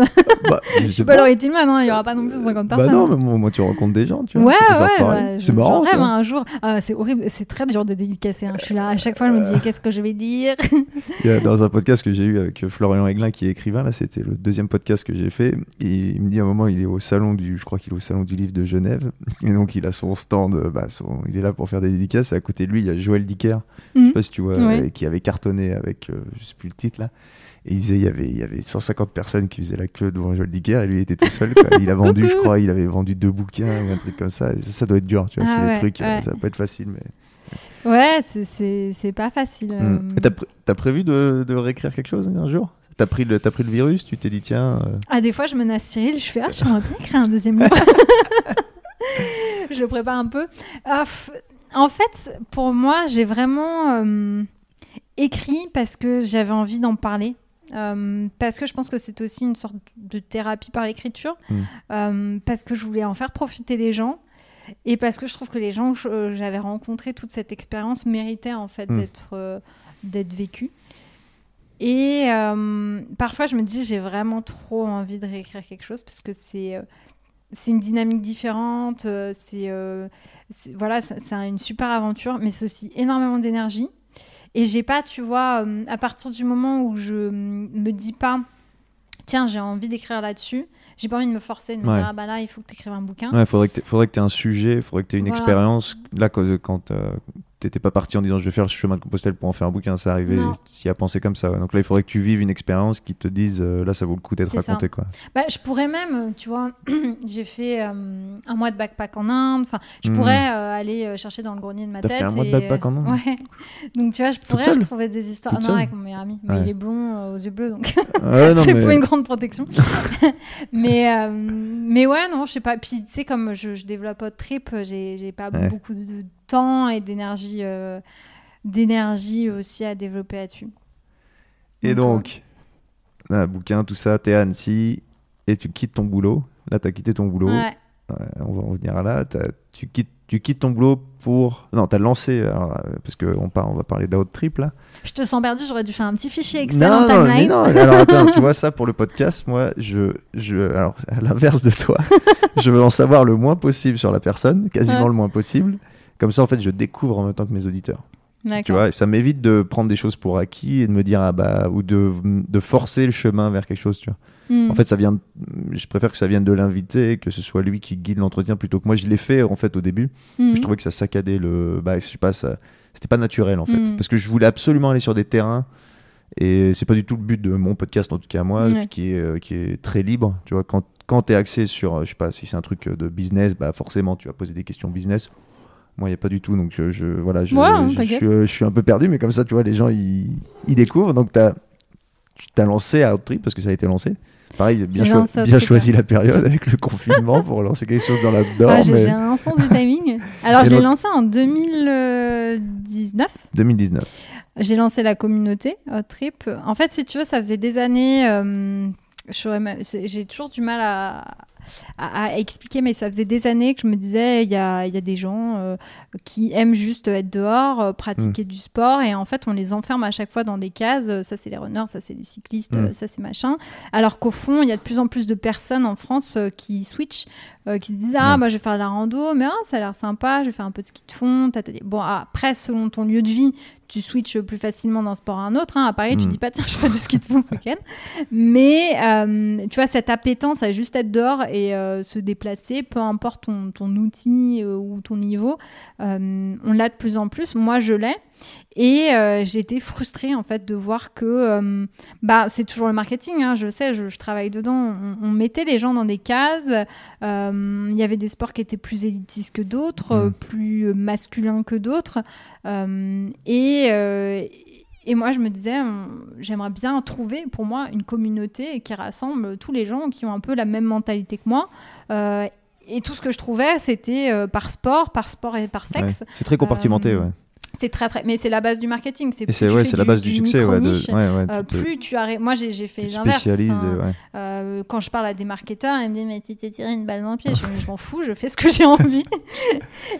Bah, *laughs* je Je suis pas Laurie Tillman, hein, il y aura pas non plus 50 Bah personnes. non, mais moi, moi, tu rencontres des gens, tu vois. Ouais, ouais, je- c'est marrant, rêve, hein, un jour. Ah, c'est horrible, c'est très dur de dédicacer. hein. Je suis là, à chaque fois, je me dis qu'est-ce que je vais dire? *laughs* A dans un podcast que j'ai eu avec Florian Aiglin qui est écrivain, là c'était le deuxième podcast que j'ai fait, et il me dit à un moment il est au salon du, je crois qu'il est au salon du livre de Genève, et donc il a son stand, euh, bah, son- il est là pour faire des dédicaces, et à côté de lui il y a Joël Dicker, je sais Mhm. pas si tu vois, Ouais. euh, qui avait cartonné avec, euh, je sais plus le titre là, et il disait il y avait, il y avait 150 personnes qui faisaient la queue devant Joël Dicker, et lui il était tout seul, quoi. il a *laughs* vendu je crois, il avait vendu deux bouquins, ou un truc comme ça, et ça, ça doit être dur, tu vois, Ah c'est ouais, des trucs, euh, ouais. ça va pas être facile, mais... Ouais, c'est- pas facile. Mm. euh. T'as pr- t'as prévu de, de réécrire quelque chose un jour? T'as pris, le- t'as pris le virus, tu t'es dit tiens. euh, Ah, des fois, je menace Cyril, je fais Ah, j'aimerais bien écrire un deuxième *laughs* livre. *laughs* je le prépare un peu. Ah, en fait, pour moi, j'ai vraiment euh, écrit parce que j'avais envie d'en parler. Euh, parce que je pense que c'est aussi une sorte de thérapie par l'écriture. Mm. Euh, parce que je voulais en faire profiter les gens. Et parce que je trouve que les gens que j'avais rencontrés, toute cette expérience méritait en fait Mm. d'être d'être vécue. Et parfois, je me dis, j'ai vraiment trop envie de réécrire quelque chose parce que c'est c'est une dynamique différente. euh, c'est euh, c'est- voilà, c'est une super aventure, mais c'est aussi énormément d'énergie. Et j'ai pas, tu vois, euh, à partir du moment où je me dis pas, tiens, j'ai envie d'écrire là-dessus, j'ai pas envie de me forcer, de me Ouais. dire, ah bah là, il faut que tu écrives un bouquin. Ouais, faudrait que tu aies un sujet, faudrait que tu aies une Voilà. expérience. Là, quand, quand euh, t'étais pas parti en disant je vais faire le chemin de Compostelle pour en faire un bouquin, ça arrivait, s'y a pensé comme ça. ouais. Donc là, il faudrait que tu vives une expérience qui te dise euh, là, ça vaut le coup d'être ça. raconté. Quoi. Bah, je pourrais même, euh, tu vois, *clears throat* j'ai fait euh, un mois de backpack en Inde. Enfin, je Mhm. pourrais euh, aller chercher dans le grenier de ma T'as tête. fait un mois de backpack en Inde Ouais. *laughs* Donc, tu vois, je pourrais seule trouver des histoires. Non, avec mon meilleur ami. Mais Ouais. il est blond aux yeux bleus, donc *laughs* non, c'est mais- pas une grande protection. *laughs* mais, mais ouais, non, je sais pas. Puis, tu sais, comme je, je développe Hot Trip, j'ai j'ai pas beaucoup de temps et d'énergie euh, d'énergie aussi à développer là-dessus. Et Donc, donc, là, bouquin, tout ça, t'es à Annecy et tu quittes ton boulot. Là, t'as quitté ton boulot. Ouais. Ouais, on va en venir à là. Tu quittes, tu quittes ton boulot pour. Non, t'as lancé. alors, euh, parce qu'on on va parler d'Out Trip là. Je te sens perdu, j'aurais dû faire un petit fichier Excel non, en non, mais non. Alors attends, *laughs* tu vois ça pour le podcast, moi, je, je, alors à l'inverse de toi, *laughs* je veux en savoir le moins possible sur la personne, quasiment Ouais. le moins possible. Comme ça, en fait, je découvre en même temps que mes auditeurs. Tu vois, et ça m'évite de prendre des choses pour acquis et de me dire ah bah ou de, de forcer le chemin vers quelque chose. Tu vois. Hmm. En fait, ça vient. Je préfère que ça vienne de l'invité, que ce soit lui qui guide l'entretien plutôt que moi. Je l'ai fait en fait au début. Hmm. Je trouvais que ça saccadait le. Bah, je sais pas, ça... c'était pas naturel en fait. Mm. Parce que je voulais absolument aller sur des terrains. Et c'est pas du tout le but de mon podcast, en tout cas à moi, Ouais. qui, est, euh, qui est très libre. Tu vois, quand, quand tu es axé sur, euh, je sais pas, si c'est un truc euh, de business, bah forcément tu vas poser des questions business. Moi, il n'y a pas du tout. Donc, je, je- voilà, je, Ouais, je- je, t'inquiète. suis, euh, je suis un peu perdu, mais comme ça, tu vois, les gens, ils, ils découvrent. Donc, t'as- tu t'as lancé à Outtrip parce que ça a été lancé. Pareil, bien, bien Outtrip, choisi la période avec le confinement pour lancer quelque chose dans la *laughs* Ah, j'ai mais un sens du timing. Alors, j'ai lancé en 2019. 2019. J'ai lancé la communauté Hot Trip. En fait, si tu veux, ça faisait des années. euh, j'ai toujours du mal à, à- à expliquer, mais ça faisait des années que je me disais, il y a, y a des gens euh, qui aiment juste être dehors, euh, pratiquer du sport, et en fait, on les enferme à chaque fois dans des cases. Euh, Ça, c'est les runners, ça, c'est les cyclistes, Mm. ça, c'est machin. Alors qu'au fond, il y a de plus en plus de personnes en France qui switchent, euh, qui se disent, ah, Ouais. bah, je vais faire de la rando, mais ah, ça a l'air sympa, je vais faire un peu de ski de fond. Bon, après, selon ton lieu de vie, tu switches plus facilement d'un sport à un autre. hein. À Paris, tu Mm. dis pas, tiens, je fais du ski de fond ce week-end. Mais euh, tu vois, cette appétence à juste être dehors et euh, se déplacer, peu importe ton, ton outil euh, ou ton niveau, on l'a de plus en plus. Moi, je l'ai. Et euh, été frustrée en fait de voir que euh, bah c'est toujours le marketing, hein, je sais, je, je, travaille dedans. On, on, mettait les gens dans des cases. Euh, Il y avait des sports qui étaient plus élitistes que d'autres, Mm. plus masculins que d'autres. Euh, et et moi, je me disais, j'aimerais bien trouver pour moi une communauté qui rassemble tous les gens qui ont un peu la même mentalité que moi. Et tout ce que je trouvais, c'était euh, par sport, par sport et par Ouais. sexe. C'est très compartimenté, Euh, ouais. C'est très très, mais c'est la base du marketing. C'est c'est ouais, la base du, succès, ouais. De, ouais, euh, tu te- plus tu arrêtes. Moi, j'ai fait l'inverse. ouais. euh, quand je parle à des marketeurs, ils me disent mais tu t'es tiré une balle dans le pied. Je, je m'en fous, je fais ce que j'ai *laughs* envie.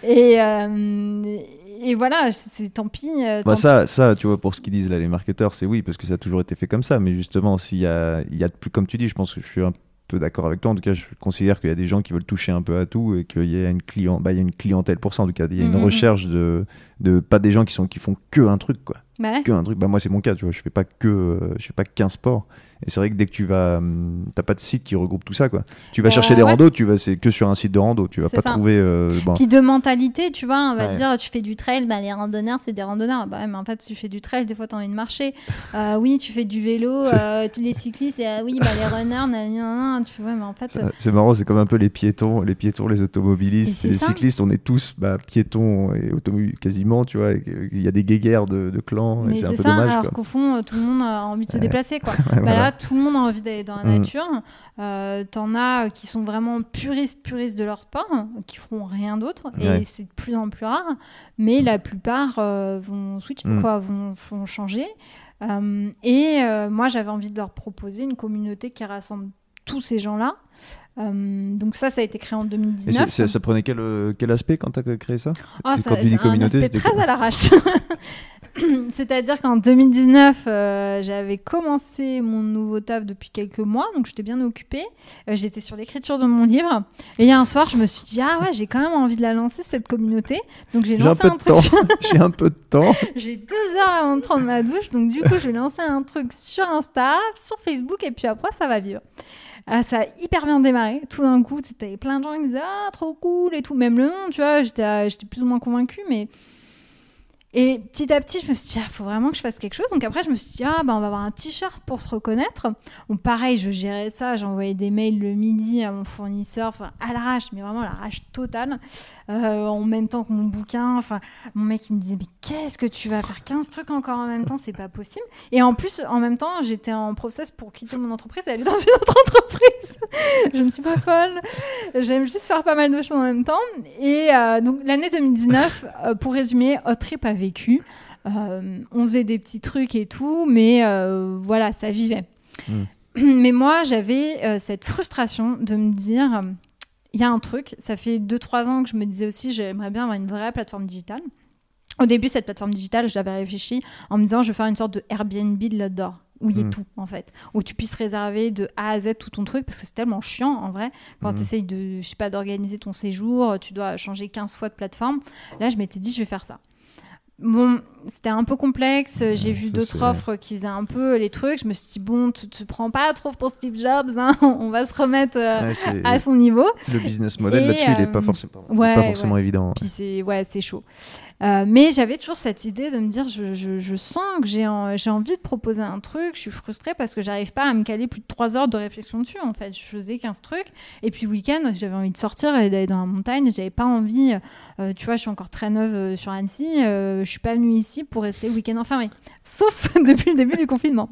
et, euh, et voilà, c'est tant pis. Bah tant ça, pis. ça, tu vois, pour ce qu'ils disent là, les marketeurs, c'est oui, parce que ça a toujours été fait comme ça. Mais justement, s'il y a, il y a plus, comme tu dis, je pense que je suis un peu d'accord avec toi. En tout cas, je considère qu'il y a des gens qui veulent toucher un peu à tout et qu'il y a une client, bah, il y a une clientèle pour ça. En tout cas, il y a une Mhm. recherche de, de pas des gens qui sont qui font que un truc, quoi. Bah ouais. Que un truc. Bah moi, c'est mon cas, tu vois. Je fais pas que, euh, je fais pas qu'un sport. Et c'est vrai que dès que tu vas, hum, t'as pas de site qui regroupe tout ça, quoi. Tu vas Euh, chercher des ouais. randos, tu vas, c'est que sur un site de rando. Tu vas pas ça. trouver. euh, bon. Puis de mentalité, tu vois, on va Ouais. te dire, tu fais du trail, bah, les randonneurs, c'est des randonneurs. Bah mais en fait, tu fais du trail, des fois, tu as envie de marcher. *laughs* Euh, oui, tu fais du vélo, euh, les cyclistes, ah oui, bah, les runners, nan, nan, nan. tu ouais, mais en fait, C'est marrant, c'est comme un peu les piétons, les piétons, les automobilistes, et les ça. cyclistes, on est tous bah, piétons et automobilistes quasiment, tu vois. Il y a des guéguerres de, de clans, mais c'est un peu ça, dommage. alors qu'au fond, euh, tout le monde a envie de se déplacer, quoi. *laughs* Ouais, Bah voilà. là, tout le monde a envie d'aller dans la Mm. nature. Euh, T'en as qui sont vraiment puristes, puristes de leur sport, qui feront rien d'autre. Ouais. Et c'est de plus en plus rare. Mais la plupart euh, vont switch, Mm. quoi, vont, vont changer. Euh, et euh, moi, j'avais envie de leur proposer une communauté qui rassemble tous ces gens-là. Euh, donc ça, ça a été créé en Et 2019. c'est- c'est- ça prenait quel, euh, quel aspect quand tu as créé ça Et aspect c'était très quoi à l'arrache. *laughs* C'est-à-dire qu'en 2019, euh, j'avais commencé mon nouveau taf depuis quelques mois, donc j'étais bien occupée. Euh, J'étais sur l'écriture de mon livre. Et il y a un soir, je me suis dit, ah ouais, j'ai quand même envie de la lancer, cette communauté. Donc j'ai J'ai un lancé un, truc. sur- *laughs* J'ai un peu de temps. *laughs* j'ai deux heures avant de prendre ma douche. Donc du coup, je vais lancer un truc sur Insta, sur Facebook, et puis après, ça va vivre. Ah, ça a hyper bien démarré. Tout d'un coup, c'était plein de gens qui disaient Ah, trop cool et tout. Même le nom, tu vois, j'étais euh, j'étais plus ou moins convaincue. Mais... Et petit à petit, je me suis dit Ah, faut vraiment que je fasse quelque chose. Donc après, je me suis dit Ah, bah, on va avoir un t-shirt pour se reconnaître. Bon, pareil, je gérais ça. J'envoyais des mails le midi à mon fournisseur, à l'arrache, mais vraiment à l'arrache totale. Euh, en même temps que mon bouquin. Enfin, mon mec, il me disait Mais qu'est-ce que tu vas faire 15 trucs encore en même temps? C'est pas possible. Et en plus, en même temps, j'étais en process pour quitter mon entreprise et aller dans une autre entreprise. *laughs* je ne suis pas folle. J'aime juste faire pas mal de choses en même temps. Et euh, donc, l'année 2019, euh, pour résumer, Hot Trip a vécu. Euh, on faisait des petits trucs et tout, mais voilà, ça vivait. Mm. Mais moi, j'avais cette frustration de me dire, il y a un truc, ça fait 2-3 ans que je me disais aussi, j'aimerais bien avoir une vraie plateforme digitale. Au début, cette plateforme digitale, j'avais réfléchi en me disant, je vais faire une sorte de Airbnb de là-dedans, où il y ait Mm. tout, en fait. Où tu puisses réserver de A à Z tout ton truc, parce que c'est tellement chiant, en vrai, quand Mhm. tu essayes de, je sais pas, d'organiser ton séjour, tu dois changer 15 fois de plateforme. Là, je m'étais dit, je vais faire ça. Bon, c'était un peu complexe. J'ai Ouais, vu d'autres offres qui faisaient un peu les trucs. Je me suis dit, bon, tu te prends pas trop pour Steve Jobs, hein. *laughs* on va se remettre euh, Ouais, à son niveau. le business model là-dessus, il est pas euh, forcément, ouais, pas forcément évident. Puis c'est ouais, c'est chaud. Euh, mais j'avais toujours cette idée de me dire, je, je- je sens que j'ai en- j'ai envie de proposer un truc. Je suis frustrée parce que j'arrive pas à me caler plus de 3 heures de réflexion dessus. En fait, je faisais 15 trucs. Et puis le week-end, j'avais envie de sortir et d'aller dans la montagne. J'avais pas envie. euh, tu vois, je suis encore très neuve euh, sur Annecy. euh, je suis pas venue ici pour rester week-end enfermée. Sauf *laughs* depuis le début du confinement.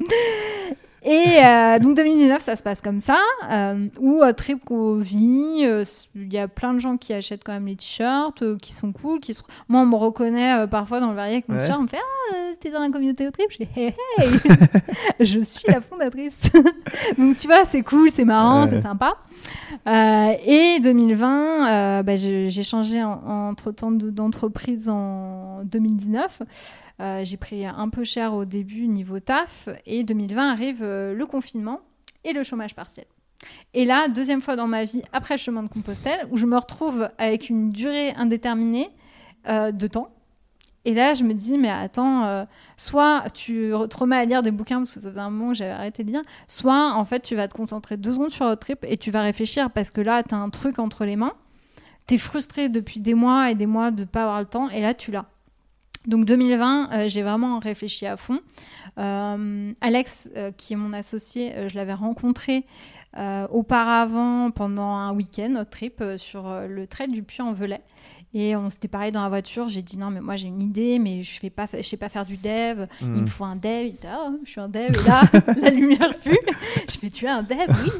Et euh, donc 2019, ça se passe comme ça, euh, où euh, Trip vit, euh, il y a plein de gens qui achètent quand même les t-shirts, euh, qui sont cool, qui se... moi on me reconnaît euh, parfois dans le verrier avec mon Ouais. t-shirt, on me fait ah euh, t'es dans la communauté au Trip, je fais hey hey, *laughs* je suis la fondatrice. *laughs* donc tu vois c'est cool, c'est marrant, Ouais. c'est sympa. Euh, et 2020, euh, bah, j'ai changé en- entre temps d'entreprise en 2019. Euh, j'ai pris un peu cher au début niveau taf et 2020 arrive euh, le confinement et le chômage partiel. Et là, deuxième fois dans ma vie après le chemin de Compostelle, où je me retrouve avec une durée indéterminée euh, de temps. Et là, je me dis, mais attends, soit tu te remets à lire des bouquins, parce que ça faisait un moment que j'avais arrêté de lire, soit en fait, tu vas te concentrer deux secondes sur votre trip et tu vas réfléchir parce que là, tu as un truc entre les mains. Tu es frustré depuis des mois et des mois de ne pas avoir le temps et là, tu l'as. Donc 2020, j'ai vraiment réfléchi à fond. Alex, qui est mon associé, je l'avais rencontré auparavant pendant un week-end, notre trip sur le trait du Puy-en-Velay. Et on s'était parlé dans la voiture. J'ai dit non, mais moi j'ai une idée, mais je fais pas, je sais pas faire du dev. Il me hmm. faut un dev. Il dit ah, je suis un dev. Et là, *laughs* la lumière fut. je fais tu es un dev, oui.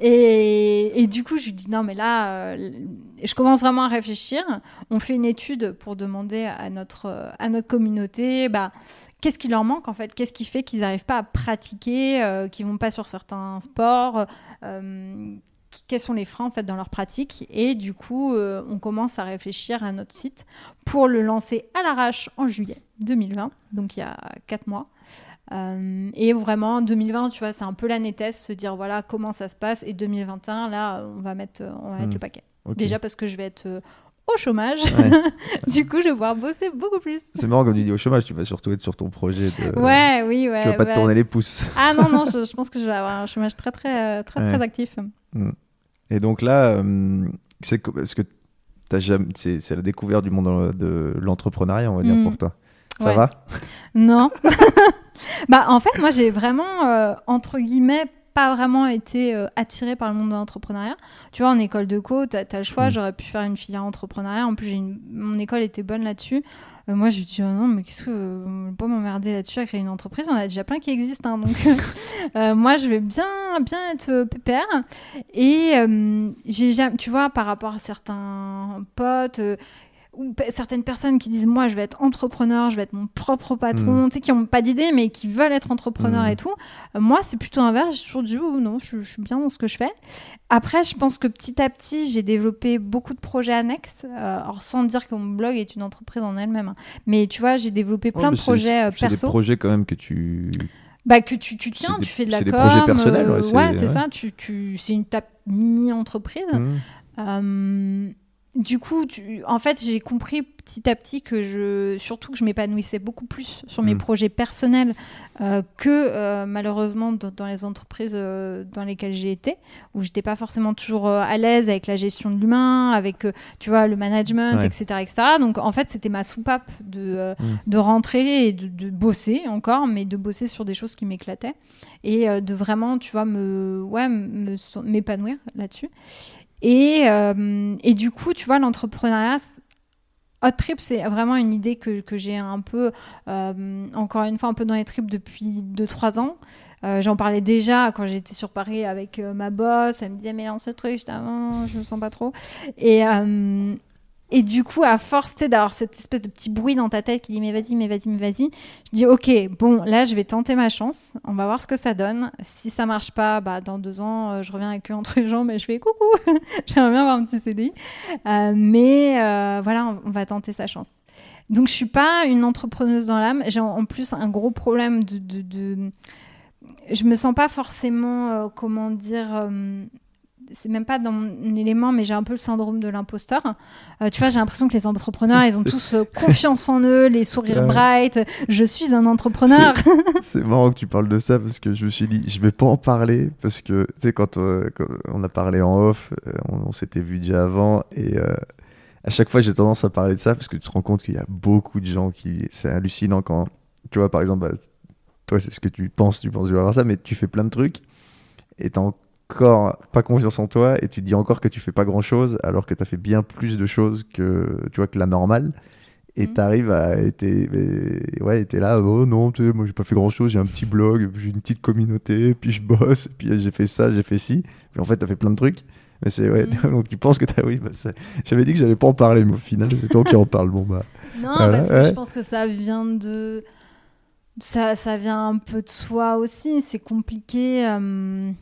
Et, et, du coup, je lui dis non, mais là, euh, je commence vraiment à réfléchir. On fait une étude pour demander à notre à notre communauté, bah qu'est-ce qui leur manque en fait? Qu'est-ce qui fait qu'ils n'arrivent pas à pratiquer, euh, qu'ils vont pas sur certains sports euh, quels sont les freins en fait dans leur pratique et du coup euh, on commence à réfléchir à notre site pour le lancer à l'arrache en juillet 2020 donc il y a quatre mois euh, et vraiment 2020 tu vois c'est un peu l'année test se dire voilà comment ça se passe et 2021 là on va mettre on va mettre hmm. le paquet déjà parce que je vais être euh, au chômage. *laughs* du coup, je vais pouvoir bosser beaucoup plus. C'est marrant comme tu dis au chômage, tu vas surtout être sur ton projet. De... Ouais, oui, ouais. Tu vas pas te tourner les pouces. Ah non, non, je, pense que je vais avoir un chômage très, très, très, très, actif. Hmm. Et donc là, euh, c'est ce que c'est la découverte du monde de l'entrepreneuriat, on va dire, mm. pour toi. Ça va? Non. *laughs* *laughs* bah, en fait, moi, j'ai vraiment, euh, entre guillemets, pas vraiment été euh, attirée par le monde de l'entrepreneuriat. Tu vois, en école de co, tu as, le choix, mm. j'aurais pu faire une filière entrepreneuriat. En plus, mon école était bonne là-dessus. Euh, moi, je lui dis, oh non, mais qu'est-ce que. Euh, pas m'emmerder là-dessus à créer une entreprise, on a déjà plein qui existent. Hein, donc, euh, *laughs* moi, je vais bien, bien être pépère. Et j'ai tu vois, par rapport à certains potes ou certaines personnes qui disent moi je vais être entrepreneur, je vais être mon propre patron, mm. tu sais, qui n'ont pas d'idée mais qui veulent être entrepreneur mm. et tout. Euh, moi c'est plutôt inverse, j'ai toujours dit oh, non, je, suis bien dans ce que je fais. Après je pense que petit à petit j'ai développé beaucoup de projets annexes, euh, alors sans dire que mon blog est une entreprise en elle-même, hein. mais tu vois j'ai développé plein de projets perso. C'est des projets quand même que tu bah, que tu, tu tiens, tu fais de la com. C'est des projets personnels, ouais. c'est ça. Tu, tu, c'est une tape mini entreprise. Mmh du coup, en fait, j'ai compris petit à petit que je, surtout que je m'épanouissais beaucoup plus sur mes mm. projets personnels euh, que euh, malheureusement dans, les entreprises euh, dans lesquelles j'ai été, où j'étais pas forcément toujours à l'aise avec la gestion de l'humain, avec tu vois le management, etc., etc. Donc en fait, c'était ma soupape de, mm. de rentrer et de, bosser encore, mais de bosser sur des choses qui m'éclataient et de vraiment, tu vois, me, ouais, m'épanouir là-dessus. Et, euh, et du coup, tu vois, l'entrepreneuriat, Hot Trip, c'est vraiment une idée que, j'ai un peu, euh, encore une fois, un peu dans les trips depuis 2-3 ans. Euh, j'en parlais déjà quand j'étais sur Paris avec ma boss. Elle me disait, mais lance ce truc. Je ah, je me sens pas trop. Et, et du coup, à force d'avoir cette espèce de petit bruit dans ta tête qui dit mais vas-y, mais vas-y, mais vas-y, je dis ok, bon, là je vais tenter ma chance, on va voir ce que ça donne. Si ça marche pas, bah, dans deux ans, euh, je reviens avec eux entre les jambes et je fais coucou, *laughs* j'aimerais bien avoir un petit CDI. Euh, mais euh, voilà, on, va tenter sa chance. Donc je suis pas une entrepreneuse dans l'âme. J'ai en plus un gros problème de, de, je me sens pas forcément, comment dire c'est même pas dans mon élément, mais j'ai un peu le syndrome de l'imposteur. Euh, tu vois, j'ai l'impression que les entrepreneurs, ils ont tous euh, *laughs* confiance en eux, les sourires bright. Je suis un entrepreneur. C'est marrant que tu parles de ça parce que je me suis dit, je vais pas en parler parce que, tu sais, quand, euh, on a parlé en off, on, s'était vu déjà avant et à chaque fois, j'ai tendance à parler de ça parce que tu te rends compte qu'il y a beaucoup de gens qui. C'est hallucinant quand, tu vois, par exemple, bah, toi, c'est ce que tu penses, tu penses, je vais avoir ça, mais tu fais plein de trucs et encore pas confiance en toi et tu dis encore que tu fais pas grand chose alors que tu as fait bien plus de choses que tu vois que la normale et mhm. tu arrives à être ouais es là oh non moi j'ai pas fait grand chose j'ai un petit blog j'ai une petite communauté puis je bosse puis j'ai fait ça j'ai fait ci puis en fait tu as fait plein de trucs mais c'est ouais mhm. *laughs* donc tu penses que tu as oui bah, j'avais dit que j'allais pas en parler mais au final c'est toi qui en parle bon bah non parce que je pense que ça vient de ça, ça vient un peu de soi aussi c'est compliqué euh,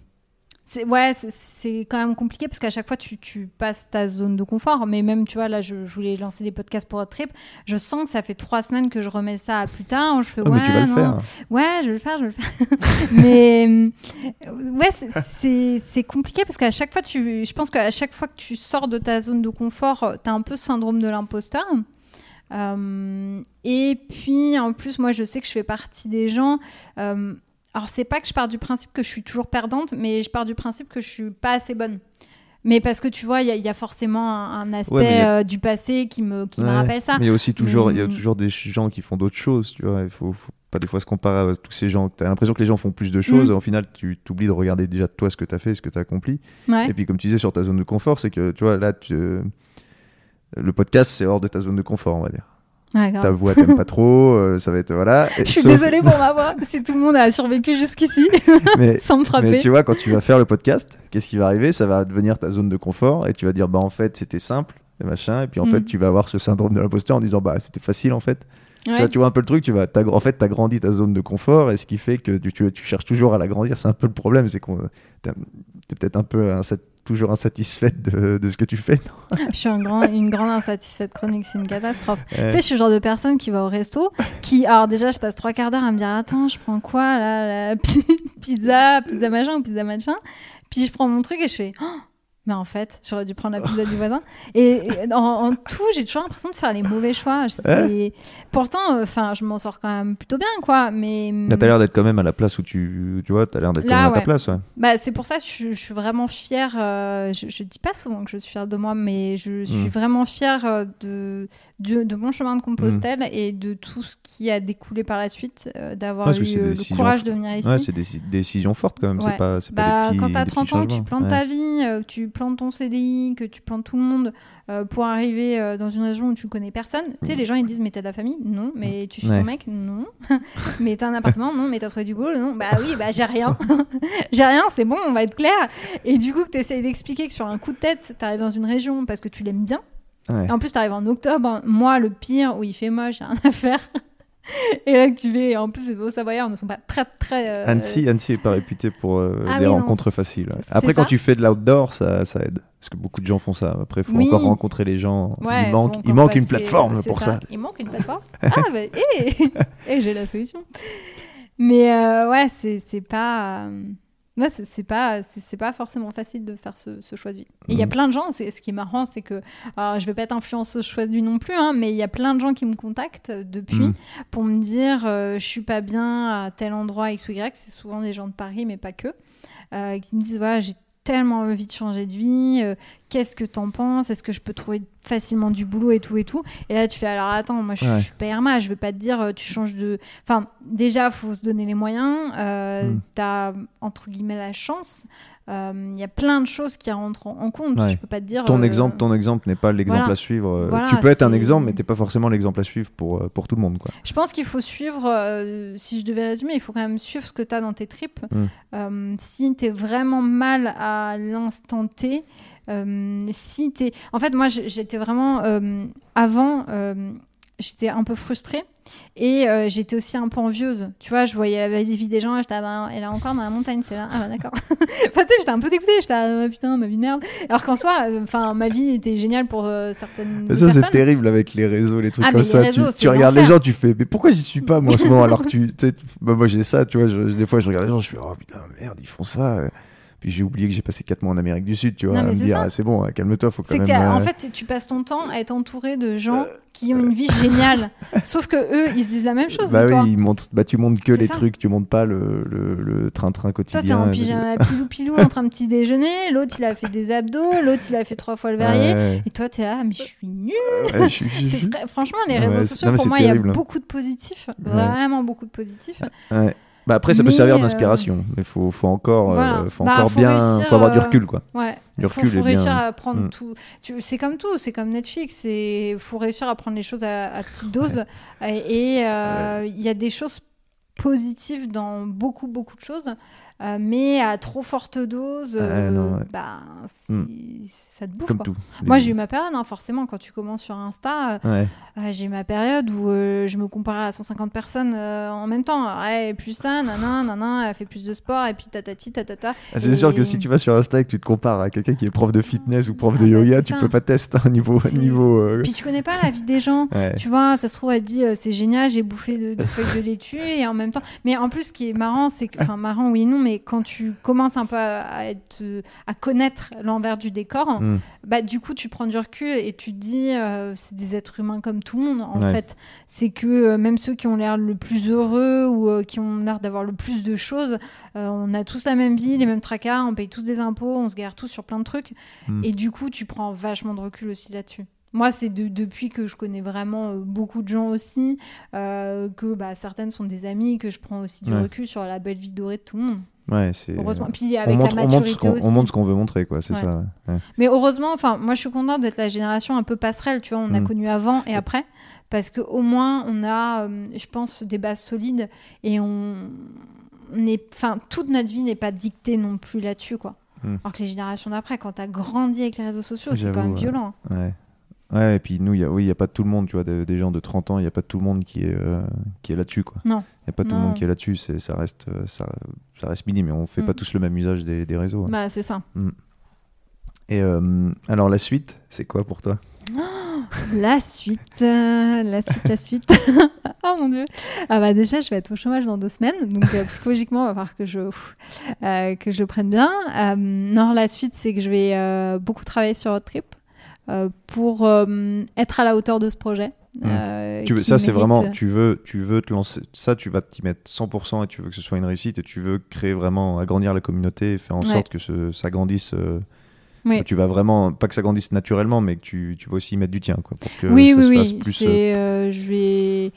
c'est ouais, c'est quand même compliqué parce qu'à chaque fois tu, tu, passes ta zone de confort. Mais même, tu vois, là, je, voulais lancer des podcasts pour votre trip. Je sens que ça fait trois semaines que je remets ça à plus tard. Je fais ouais, mais tu vas le faire. Ouais, je vais le faire, je vais le faire. *laughs* mais ouais, c'est compliqué parce qu'à chaque fois, tu, je pense qu'à chaque fois que tu sors de ta zone de confort, tu as un peu syndrome de l'imposteur. Euh, et puis, en plus, moi, je sais que je fais partie des gens. Euh, alors c'est pas que je pars du principe que je suis toujours perdante, mais je pars du principe que je suis pas assez bonne. Mais parce que tu vois, il y, a- il y a forcément un, un aspect Ouais, a- euh, du passé qui me, qui me rappelle ça. Mais il y a aussi toujours, il y a toujours des gens qui font d'autres choses, tu vois. Il faut, faut pas des fois se comparer à tous ces gens. Tu as l'impression que les gens font plus de choses. Mm. Au final, tu t'oublies de regarder déjà toi ce que tu as fait, ce que tu as accompli. Ouais. Et puis, comme tu disais sur ta zone de confort, c'est que, tu vois, là, tu- le podcast, c'est hors de ta zone de confort, on va dire. Ouais. Ta voix, t'aimes pas *laughs* trop, euh, ça va être, voilà. Et Je suis sauf- désolée pour ma voix, *laughs* si tout le monde a survécu jusqu'ici, *laughs* mais, sans me mais frapper. tu vois, quand tu vas faire le podcast, qu'est-ce qui va arriver? Ça va devenir ta zone de confort et tu vas dire, bah, en fait, c'était simple. Et machin, et puis en Mm. fait, tu vas avoir ce syndrome de l'imposteur en disant, bah, c'était facile en fait. Tu, vois, tu vois un peu le truc, tu vas, en fait, tu as grandi ta zone de confort, et ce qui fait que tu, tu, tu cherches toujours à l'agrandir. C'est un peu le problème, c'est qu'on t'es peut-être un peu insat- toujours insatisfaite de, de ce que tu fais. Je suis un grand, une grande insatisfaite chronique, c'est une catastrophe. Ouais. Tu sais, je suis le genre de personne qui va au resto, qui, alors déjà, je passe trois quarts d'heure à me dire, attends, je prends quoi là, la *laughs* pi- pizza, pizza machin ou pizza machin. Puis je prends mon truc et je fais, Oh, mais en fait, j'aurais dû prendre la pizza du voisin. Et et en, en tout, j'ai toujours l'impression de faire les mauvais choix. Pourtant, enfin, je m'en sors quand même plutôt bien, quoi. Mais t'as l'air d'être quand même à la place où tu, tu vois, t'as l'air d'être quand même à ta place. Ouais. Bah, c'est pour ça que je, je suis vraiment fière. euh, je, je dis pas souvent que je suis fière de moi, mais je suis Mm. vraiment fière euh, de, de, de mon chemin de Compostelle Mm. et de tout ce qui a découlé par la suite, euh, d'avoir eu le courage de venir ici. C'est des des décisions fortes quand même. Pas, c'est Bah, pas des petits, quand t'as des 30 petits ans, que tu plantes ta vie, que tu plantes ton CDI, que tu plantes tout le monde euh, pour arriver euh, dans une région où tu connais personne. Tu sais, les gens ils disent mais t'as de la famille? Non. Mais tu suis. Ouais. ton mec? Non. *laughs* mais t'as un appartement? Non. Mais t'as trouvé du boulot? Non. Bah oui, bah j'ai rien. *laughs* j'ai rien, c'est bon, on va être clair. Et du coup, que t'essayes d'expliquer que sur un coup de tête, t'arrives dans une région parce que tu l'aimes bien. Ouais. En plus, t'arrives en octobre. Moi, le pire, où il fait moche, j'ai rien à faire. *laughs* Et là que tu vais, en plus, les beaux savoyards ne sont pas très très. euh, Annecy, Annecy est pas réputé pour euh, Ah des oui, non. rencontres faciles. Après, quand tu fais de l'outdoor, ça, ça aide. Parce que beaucoup de gens font ça. Après, il faut Oui. encore rencontrer les gens. Ouais, il manque, il manque une plateforme pour ça. Il manque une plateforme Ah, bah, et, et j'ai la solution. Mais euh, ouais, c'est c'est pas. Ouais, c'est pas, c'est pas forcément facile de faire ce, ce choix de vie. Et il y a Mhm. plein de gens, c'est ce qui est marrant, c'est que. Alors, je vais pas être influenceuse choix de vie non plus, hein, mais il y a plein de gens qui me contactent depuis Mhm. pour me dire euh, je suis pas bien à tel endroit X ou Y. C'est souvent des gens de Paris, mais pas que. euh, qui me disent voilà, j'ai tellement envie de changer de vie. euh, Qu'est-ce que t'en penses? Est-ce que je peux trouver facilement du boulot et tout et tout? Et là, tu fais alors attends, moi je, Ouais. je suis pas Irma, je vais pas te dire euh, tu changes de. Enfin, déjà, faut se donner les moyens. Euh, Mm. T'as entre guillemets la chance. Il y a plein de choses qui rentrent en, compte. Ouais. Je peux pas te dire. Ton euh, exemple, ton exemple n'est pas l'exemple voilà. à suivre. euh, Voilà, tu peux être un exemple, mais t'es pas forcément l'exemple à suivre pour, euh, pour tout le monde. Quoi. Je pense qu'il faut suivre, euh, si je devais résumer, il faut quand même suivre ce que tu as dans tes tripes. Mm. Euh, si tu es vraiment mal à l'instant T, euh, si t'es... En fait, moi, j'étais vraiment... euh, avant, euh, j'étais un peu frustrée. Et euh, j'étais aussi un peu envieuse. Tu vois, je voyais la vie des gens, et j'étais, ah ben, elle est encore dans la montagne, c'est là. Ah bah d'accord. enfin, tu sais, j'étais un peu dégoûtée, j'étais, ah putain, ma vie de merde. Alors qu'en soi, euh, ma vie était géniale pour euh, certaines Ça, personnes. c'est terrible avec les réseaux, les trucs Ah, comme mais les ça. réseaux, tu regardes les gens, tu fais, mais pourquoi j'y suis pas moi en ce moment alors que tu. bah, moi j'ai ça, tu vois. je- des fois, je regarde les gens, je fais, oh putain, merde, ils font ça. Euh. Puis j'ai oublié que j'ai passé 4 mois en Amérique du Sud, tu vois, Non, à me dire, ah, c'est bon, euh, calme-toi, faut quand même. qu'en euh, fait, tu passes ton temps à être entouré de gens qui ont une vie géniale. *laughs* Sauf que eux, ils se disent la même chose bah toi. oui, ils montrent, bah, tu montres que les ça. trucs, tu montres pas le, train-train Toi, t'es quotidien. en euh, pyjama pilou-pilou en train de petit déjeuner. L'autre, il a fait des abdos. L'autre, il a fait trois fois le verrier. Ouais, Et toi, t'es là, mais je suis ouais, *laughs* C'est suis- vrai- Franchement, les Ouais, réseaux sociaux, non, pour moi, il y a terrible. beaucoup de positifs. Ouais. Vraiment beaucoup de positifs. Bah après, ça peut Mais, servir euh, d'inspiration, mais faut, faut encore, euh, Voilà. faut Bah, encore faut bien, réussir, faut avoir du euh, recul, quoi. Ouais. Du faut, recul faut est réussir bien. à prendre Mm. tout. C'est comme tout, c'est comme Netflix. Il faut réussir à prendre les choses à, à petite dose. Et euh, il y a des choses positives dans beaucoup, beaucoup de choses. Euh, mais à trop forte dose, euh, non, ouais. bah, c'est- Mm. ça te bouffe. Comme quoi. tout. Moi, j'ai eu ma période, hein, forcément, quand tu commences sur Insta, euh, Ouais. euh, j'ai eu ma période où euh, je me comparais à 150 personnes euh, en même temps. Ouais, plus ça, nanan, nanan, elle fait plus de sport, et puis tatati, tatata. Ah, c'est sûr que si tu vas sur Insta et que tu te compares à quelqu'un qui est prof de fitness ou prof Ah de bah, yoga, tu ça. peux pas tester un niveau. C'est- niveau euh, Puis tu connais pas la vie des gens. Tu vois, ça se trouve, elle dit euh, c'est génial, j'ai bouffé de, de feuilles de laitue et en même temps. Mais en plus, ce qui est marrant, c'est que. *laughs* Enfin, marrant, oui, non, mais mais quand tu commences un peu à, être, à connaître l'envers du décor, Mm. bah, du coup, tu prends du recul et tu te dis, euh, c'est des êtres humains comme tout le monde, en Ouais. fait. C'est que euh, même ceux qui ont l'air le plus heureux ou euh, qui ont l'air d'avoir le plus de choses, on a tous la même vie, les mêmes tracas, on paye tous des impôts, on se galère tous sur plein de trucs. Mm. Et du coup, tu prends vachement de recul aussi là-dessus. Moi, c'est de- depuis que je connais vraiment beaucoup de gens aussi, euh, que bah, certaines sont des amies, que je prends aussi du Ouais. recul sur la belle vie dorée de tout le monde. Ouais. Heureusement. Puis On avec montre, la on montre ce maturité on montre ce qu'on veut montrer, quoi, c'est Ouais. ça. ouais. Mais heureusement, enfin, moi je suis contente d'être la génération un peu passerelle, tu vois, on a Mm. connu avant et après, parce que au moins on a, euh, je pense, des bases solides et on, on est, enfin, toute notre vie n'est pas dictée non plus là-dessus, quoi. Mm. Alors que les générations d'après, quand t'as grandi avec les réseaux sociaux, c'est quand même violent. Ouais. Ouais, et puis nous, il y a, oui, il n'y a pas tout le monde, tu vois, des, des gens de 30 ans, il n'y a pas tout le monde qui est, euh, qui est là-dessus, quoi. Non. Il n'y a pas tout le monde qui est là-dessus, c'est, ça, reste, euh, ça, ça reste minime, mais on fait Mm. pas tous le même usage des, des réseaux. hein. Bah c'est ça. Et euh, alors, la suite, c'est quoi pour toi? *gasps* La suite, euh, la suite, la suite. *laughs* oh mon dieu. Ah bah déjà, je vais être au chômage dans deux semaines, donc psychologiquement, il va falloir que je que je le prenne bien. Non, la suite, c'est que je vais beaucoup travailler sur Road Trip pour euh, être à la hauteur de ce projet. euh, tu veux, Ça, c'est vraiment, tu veux, tu veux te lancer, ça, tu vas t'y mettre 100% et tu veux que ce soit une réussite et tu veux créer vraiment, agrandir la communauté et faire en Ouais. sorte que ce, ça grandisse. euh, Oui. Tu vas vraiment, pas que ça grandisse naturellement, mais que tu, tu vas aussi y mettre du tien, quoi, pour que oui, ça oui, se oui. fasse plus. euh, euh, je vais.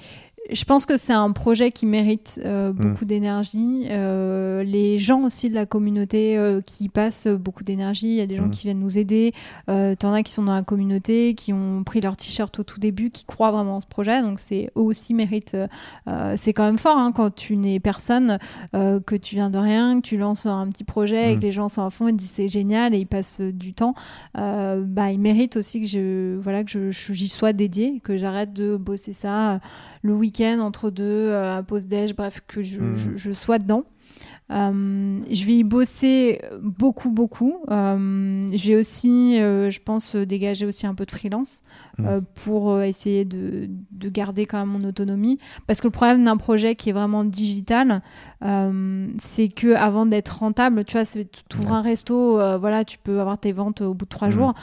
Je pense que c'est un projet qui mérite euh, Mm. beaucoup d'énergie. Euh, les gens aussi de la communauté euh, qui y passent beaucoup d'énergie. Il y a des gens Mm. qui viennent nous aider. Euh, T'en as qui sont dans la communauté, qui ont pris leur t-shirt au tout début, qui croient vraiment en ce projet. Donc c'est eux aussi méritent. euh, euh, c'est quand même fort hein, quand tu n'es personne, euh, que tu viens de rien, que tu lances un petit projet et que les gens sont à fond et disent c'est génial et ils passent euh, du temps. Euh, bah, ils méritent aussi que je voilà que je, je- j'y sois dédiée, que j'arrête de bosser ça euh, le week-end entre deux euh, à pause déj, bref que je, je- je sois dedans. Euh, je vais y bosser beaucoup, beaucoup. Euh, je vais aussi, euh, je pense, dégager aussi un peu de freelance Euh, pour euh, essayer de, de garder quand même mon autonomie. Parce que le problème d'un projet qui est vraiment digital, euh, c'est que avant d'être rentable, tu vois, tu ouvres Ouais. un resto, euh, voilà, tu peux avoir tes ventes au bout de trois Mhm. jours.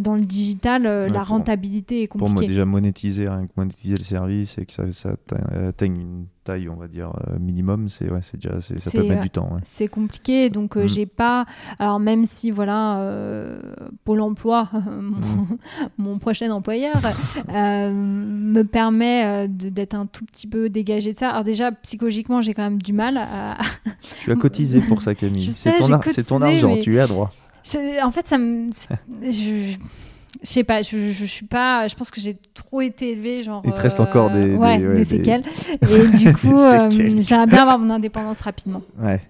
Dans le digital, Ouais, la pour- rentabilité est pour moi compliquée. déjà monétiser rien que monétiser le service et que ça, atteigne une taille on va dire minimum c'est ouais c'est déjà ça peut mettre du temps ouais. c'est compliqué donc euh, Mm. j'ai pas alors même si voilà euh, Pôle Emploi *laughs* mon, *laughs* mon prochain employeur euh, me permet euh, d'être un tout petit peu dégagé de ça alors déjà psychologiquement j'ai quand même du mal à tu as cotisé pour ça Camille c'est ton, ar- argent mais- tu es à droit en fait ça me *laughs* je je sais pas, je, je, je suis pas. Je pense que j'ai trop été élevée, genre. Il te reste encore des- ouais, des- ouais, des des- séquelles. *laughs* Et du coup, euh, j'aimerais bien avoir mon indépendance rapidement. ouais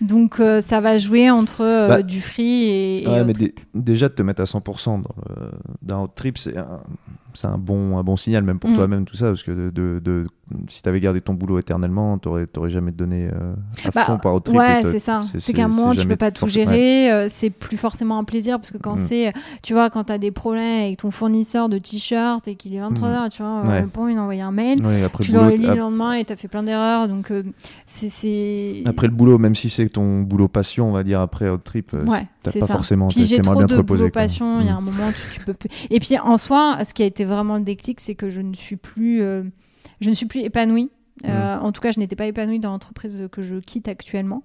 Donc, euh, ça va jouer entre euh, Bah, du free et. et Ouais, mais déjà de te mettre à 100% dans, le, dans trip, c'est un, c'est un bon, un bon signal, même pour Mm. toi-même, tout ça, parce que de, de, de- si t'avais gardé ton boulot éternellement, t'aurais t'aurais jamais donné euh, à Bah, fond par autre. Ouais, c'est ça. c'est- qu'à un moment, tu jamais peux pas tout gérer. euh, c'est plus forcément un plaisir parce que quand Mm. c'est, tu vois, quand t'as des problèmes avec ton fournisseur de t-shirts et qu'il est 23h, tu vois. Ouais. euh, pas envie d'envoyer un mail. Ouais, après, Tu le le relis le lendemain et t'as fait plein d'erreurs. Donc, euh, c'est. après le boulot, même si c'est ton boulot passion, on va dire, après autre trip, Ouais, t'as c'est pas ça. forcément. Puis j'ai trop bien de boulot passion, il y a Mm. un moment tu, tu peux plus. Et puis en soi, ce qui a été vraiment le déclic, c'est que je ne suis plus, euh, je ne suis plus épanouie. Euh. En tout cas, je n'étais pas épanouie dans l'entreprise que je quitte actuellement,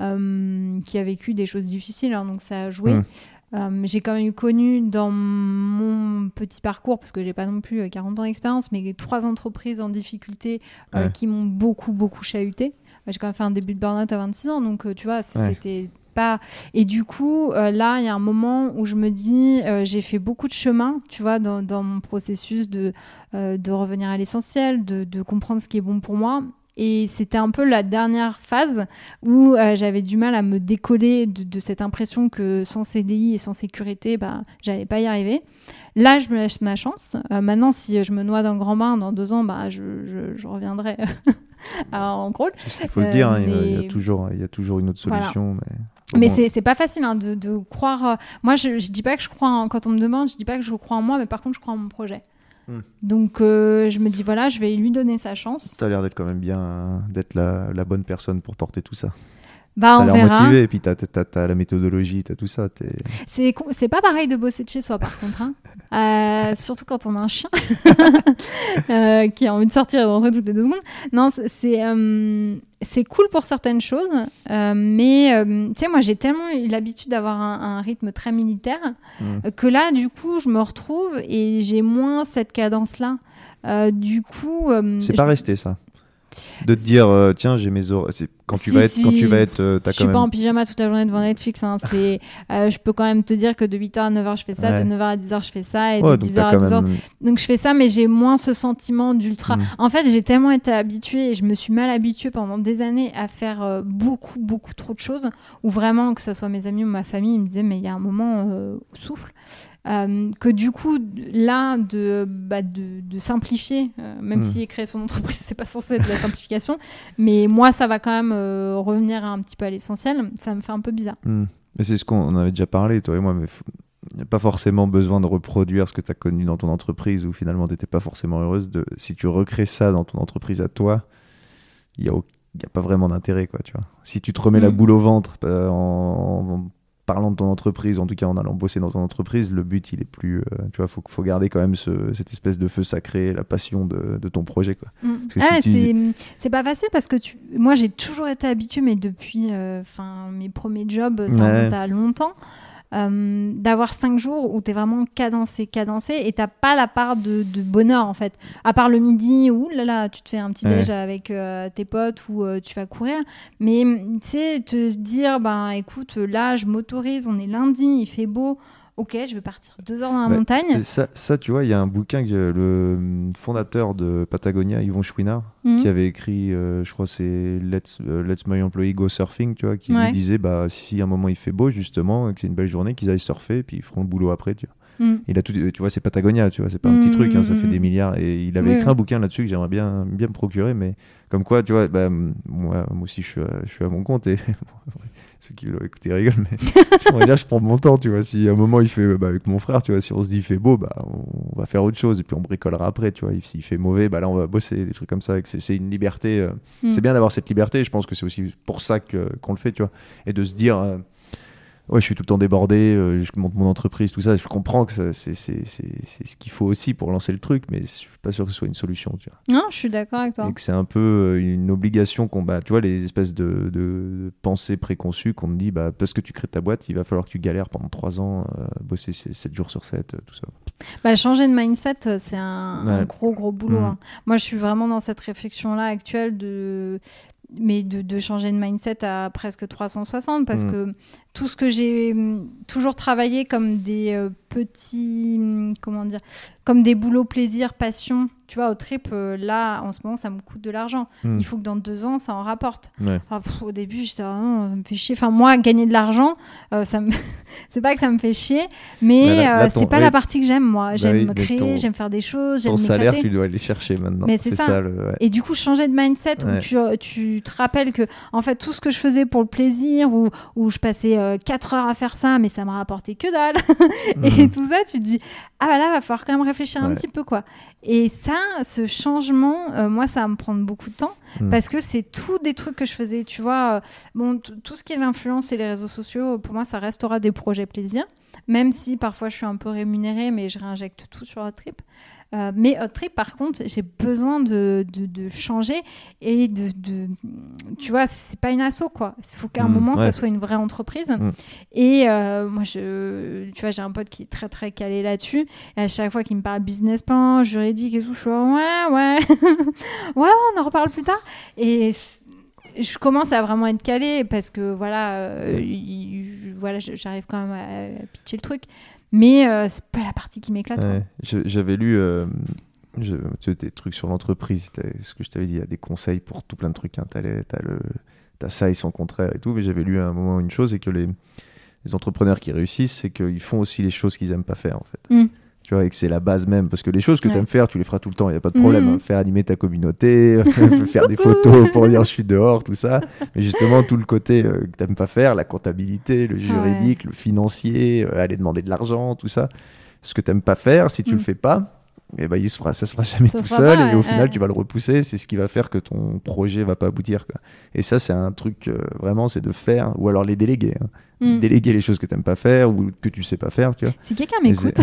euh, qui a vécu des choses difficiles, hein, donc ça a joué. J'ai quand même connu dans mon petit parcours, parce que j'ai pas non plus euh, 40 ans d'expérience, mais trois entreprises en difficulté Ouais. qui m'ont beaucoup, beaucoup chahuté. J'ai quand même fait un début de burn-out à 26 ans, donc tu vois, Ouais. c'était pas. Et du coup, euh, là, il y a un moment où je me dis, euh, j'ai fait beaucoup de chemin, tu vois, dans, dans mon processus de, euh, de revenir à l'essentiel, de, de comprendre ce qui est bon pour moi. Et c'était un peu la dernière phase où euh, j'avais du mal à me décoller de, de cette impression que sans CDI et sans sécurité, bah, j'allais pas y arriver. Là, je me laisse ma chance. Euh, maintenant, si je me noie dans le grand bain dans deux ans, bah, je, je, je reviendrai à- *laughs* en crawl. Il faut se dire, hein, il y a- il y, mais- a toujours, il y a toujours une autre Voilà. solution. Mais, Mais Bon, c'est pas facile hein, de, de croire. euh, Moi, je, je dis pas que je crois. en- Quand on me demande, je dis pas que je crois en moi, mais par contre, je crois en mon projet. Hmm. Donc, euh, je me dis voilà, je vais lui donner sa chance. T'as l'air d'être quand même bien, d'être la, la bonne personne pour porter tout ça. Bah, T'as on l'air verra. motivé, et puis t'as, t'as- t'as la méthodologie, t'as tout ça. t'es- C'est pas pareil de bosser de chez soi, par contre. hein. *laughs* Euh, surtout quand on a un chien *laughs* euh, qui a envie de sortir et de rentrer toutes les deux secondes. Non, c'est- euh, cool pour certaines choses, euh, mais tu sais, moi j'ai tellement eu l'habitude d'avoir un, un rythme très militaire Mm. euh, que là, du coup, je me retrouve et j'ai moins cette cadence-là. Du coup, C'est je- pas resté ça? De te dire, euh, tiens, j'ai mes horaires. Quand tu Si, vas être, si. quand tu vas être, euh, Je quand suis pas en pyjama toute la journée devant Netflix. Hein. C'est, euh, je peux quand même te dire que de 8h à 9h, je fais ça, Ouais. de 9h à 10h, je fais ça, et Ouais, de donc 10h t'as à quand 12h. même. Donc je fais ça, mais j'ai moins ce sentiment d'ultra. Mm. En fait, j'ai tellement été habituée et je me suis mal habituée pendant des années à faire euh, beaucoup, beaucoup trop de choses. Où vraiment, que ce soit mes amis ou ma famille, ils me disaient, mais il y a un moment, souffle. Euh, que du coup, là, de, bah, de, de simplifier, euh, même Mm. si créer son *laughs* entreprise, c'est pas censé être de la simplification, mais moi, ça va quand même euh, revenir un petit peu à l'essentiel. Ça me fait un peu bizarre. Hmm. Mais c'est ce qu'on on avait déjà parlé, toi et moi, mais il n'y a pas forcément besoin de reproduire ce que tu as connu dans ton entreprise où finalement tu n'étais pas forcément heureuse. De... Si tu recrées ça dans ton entreprise à toi, il n'y a, au- a pas vraiment d'intérêt. quoi, tu vois. Si tu te remets la Mm. boule au ventre en... en parlant de ton entreprise, en tout cas en allant bosser dans ton entreprise, le but il est plus. euh, tu vois, faut, faut garder quand même ce- cette espèce de feu sacré, la passion de, de ton projet. Quoi. Mm. Ah, si c'est c'est pas facile parce que tu... moi j'ai toujours été habituée, mais depuis euh, mes premiers jobs, ça Ouais. remonte à longtemps, euh, d'avoir cinq jours où t'es vraiment cadencé, cadencé et t'as pas la part de, de bonheur en fait. À part le midi où là là tu te fais un petit Ouais. déj avec euh, tes potes ou euh, tu vas courir, mais tu sais te dire ben écoute là je m'autorise, on est lundi, il fait beau. Ok, je vais partir deux heures dans la montagne. Ça, ça, tu vois, il y a un bouquin que le fondateur de Patagonia, Yvon Chouinard, Mhm. qui avait écrit, euh, je crois, c'est Let's, euh, Let's My Employee Go Surfing, tu vois, qui Ouais. lui disait, bah, si à un moment il fait beau, justement, que c'est une belle journée, qu'ils aillent surfer, puis ils feront le boulot après, tu vois. Mm. Il a tout, tu vois, c'est Patagonia, tu vois, c'est pas un petit Mm, truc, hein, ça fait des milliards. Et il avait écrit un bouquin là-dessus que j'aimerais bien, bien me procurer, mais comme quoi, tu vois, bah, moi aussi, je suis, à, je suis à mon compte et *laughs* ceux qui veulent écouter rigolent, mais *laughs* j'aimerais dire, je prends mon temps, tu vois. Si à un moment il fait, bah, avec mon frère, tu vois, si on se dit il fait beau, bah, on va faire autre chose et puis on bricolera après, tu vois. S'il fait mauvais, bah là, on va bosser, des trucs comme ça. C'est une liberté. euh, Mm. C'est bien d'avoir cette liberté. Je pense que c'est aussi pour ça qu'on le fait, tu vois. Et de se dire. Euh, Ouais, je suis tout le temps débordé, euh, je monte mon entreprise, tout ça. Je comprends que c'est ce qu'il faut aussi pour lancer le truc, mais je suis pas sûr que ce soit une solution, tu vois. Non, je suis d'accord avec toi. Et que c'est un peu euh, une obligation qu'on bah, tu vois, les espèces de, de pensées préconçues qu'on te dit, bah, parce que tu crées ta boîte, il va falloir que tu galères pendant 3 ans, euh, bosser 7 jours sur 7, tout ça. Bah, changer de mindset, euh, c'est un, gros, gros boulot. Mhm. hein. Moi, je suis vraiment dans cette réflexion-là actuelle de mais de, de changer de mindset à presque 360 parce Mhm. que tout ce que j'ai hum, toujours travaillé comme des euh, petits hum, comment dire comme des boulots plaisir passion tu vois au trip euh, là en ce moment ça me coûte de l'argent Mhm. il faut que dans deux ans ça en rapporte Ouais. pff, au début, j'étais, ah non, ça me fait chier. Enfin, moi, gagner de l'argent, euh, ça me... *laughs* c'est pas que ça me fait chier, mais euh, c'est pas oui. la partie que j'aime, moi. J'aime oui, mais créer, ton- j'aime faire des choses, j'aime Ton salaire, tu dois aller chercher maintenant. Mais c'est ça. ça. le, ouais. Et du coup, changer de mindset Ouais. où tu, euh, tu te rappelles que, en fait, tout ce que je faisais pour le plaisir, où, où je passais 4 heures à faire ça, mais ça m'a rapporté que dalle, *laughs* et Mhm. tout ça, tu te dis, ah bah là, va falloir quand même réfléchir un petit peu, quoi. Et ça, ce changement, euh, moi, ça va me prendre beaucoup de temps, Mhm. parce que c'est tout des trucs que je faisais, tu vois. euh, bon, tout ce qui est l'influence et les réseaux sociaux, pour moi, ça restera des projets plaisir, même si parfois je suis un peu rémunérée, mais je réinjecte tout sur Hot Trip. Euh, mais Hot Trip, par contre, j'ai besoin de, de, de changer et de, de- Tu vois, c'est pas une asso, quoi. Il faut qu'à un Mm, moment, ça ouais. soit une vraie entreprise. Mm. Et euh, moi, je, tu vois, j'ai un pote qui est très, très calé là-dessus. Et à chaque fois qu'il me parle business plan, juridique et tout, je suis ouais, ouais. *laughs* ouais, on en reparle plus tard. Et je commence à vraiment être calée parce que voilà, euh, voilà, j'arrive quand même à, à pitcher le truc. Mais euh, c'est pas la partie qui m'éclate. Ouais. J'avais lu euh, je- des trucs sur l'entreprise, ce que je t'avais dit, il y a des conseils pour tout plein de trucs. Hein. T'as le- t'as ça et son contraire et tout. Mais j'avais lu à un moment une chose, c'est que les, les entrepreneurs qui réussissent, c'est qu'ils font aussi les choses qu'ils aiment pas faire en fait. Mm. Tu vois, et que c'est la base même. Parce que les choses que Ouais. tu aimes faire, tu les feras tout le temps, il n'y a pas de problème. Mhm. hein. Faire animer ta communauté, *laughs* faire des photos pour dire je suis dehors, tout ça. Mais justement, tout le côté euh, que tu n'aimes pas faire, la comptabilité, le juridique, le financier, euh, aller demander de l'argent, tout ça. Ce que tu n'aimes pas faire, si tu Mm. le fais pas, et bah, il se fera, ça se fera jamais Ça tout fera seul. pas, et au final, tu vas le repousser. C'est ce qui va faire que ton projet va pas aboutir. Quoi. Et ça, c'est un truc euh, vraiment, c'est de faire, ou alors les déléguer. hein. Mm. Déléguer les choses que t'aimes pas faire ou que tu sais pas faire. Tu vois. Si quelqu'un m'écoute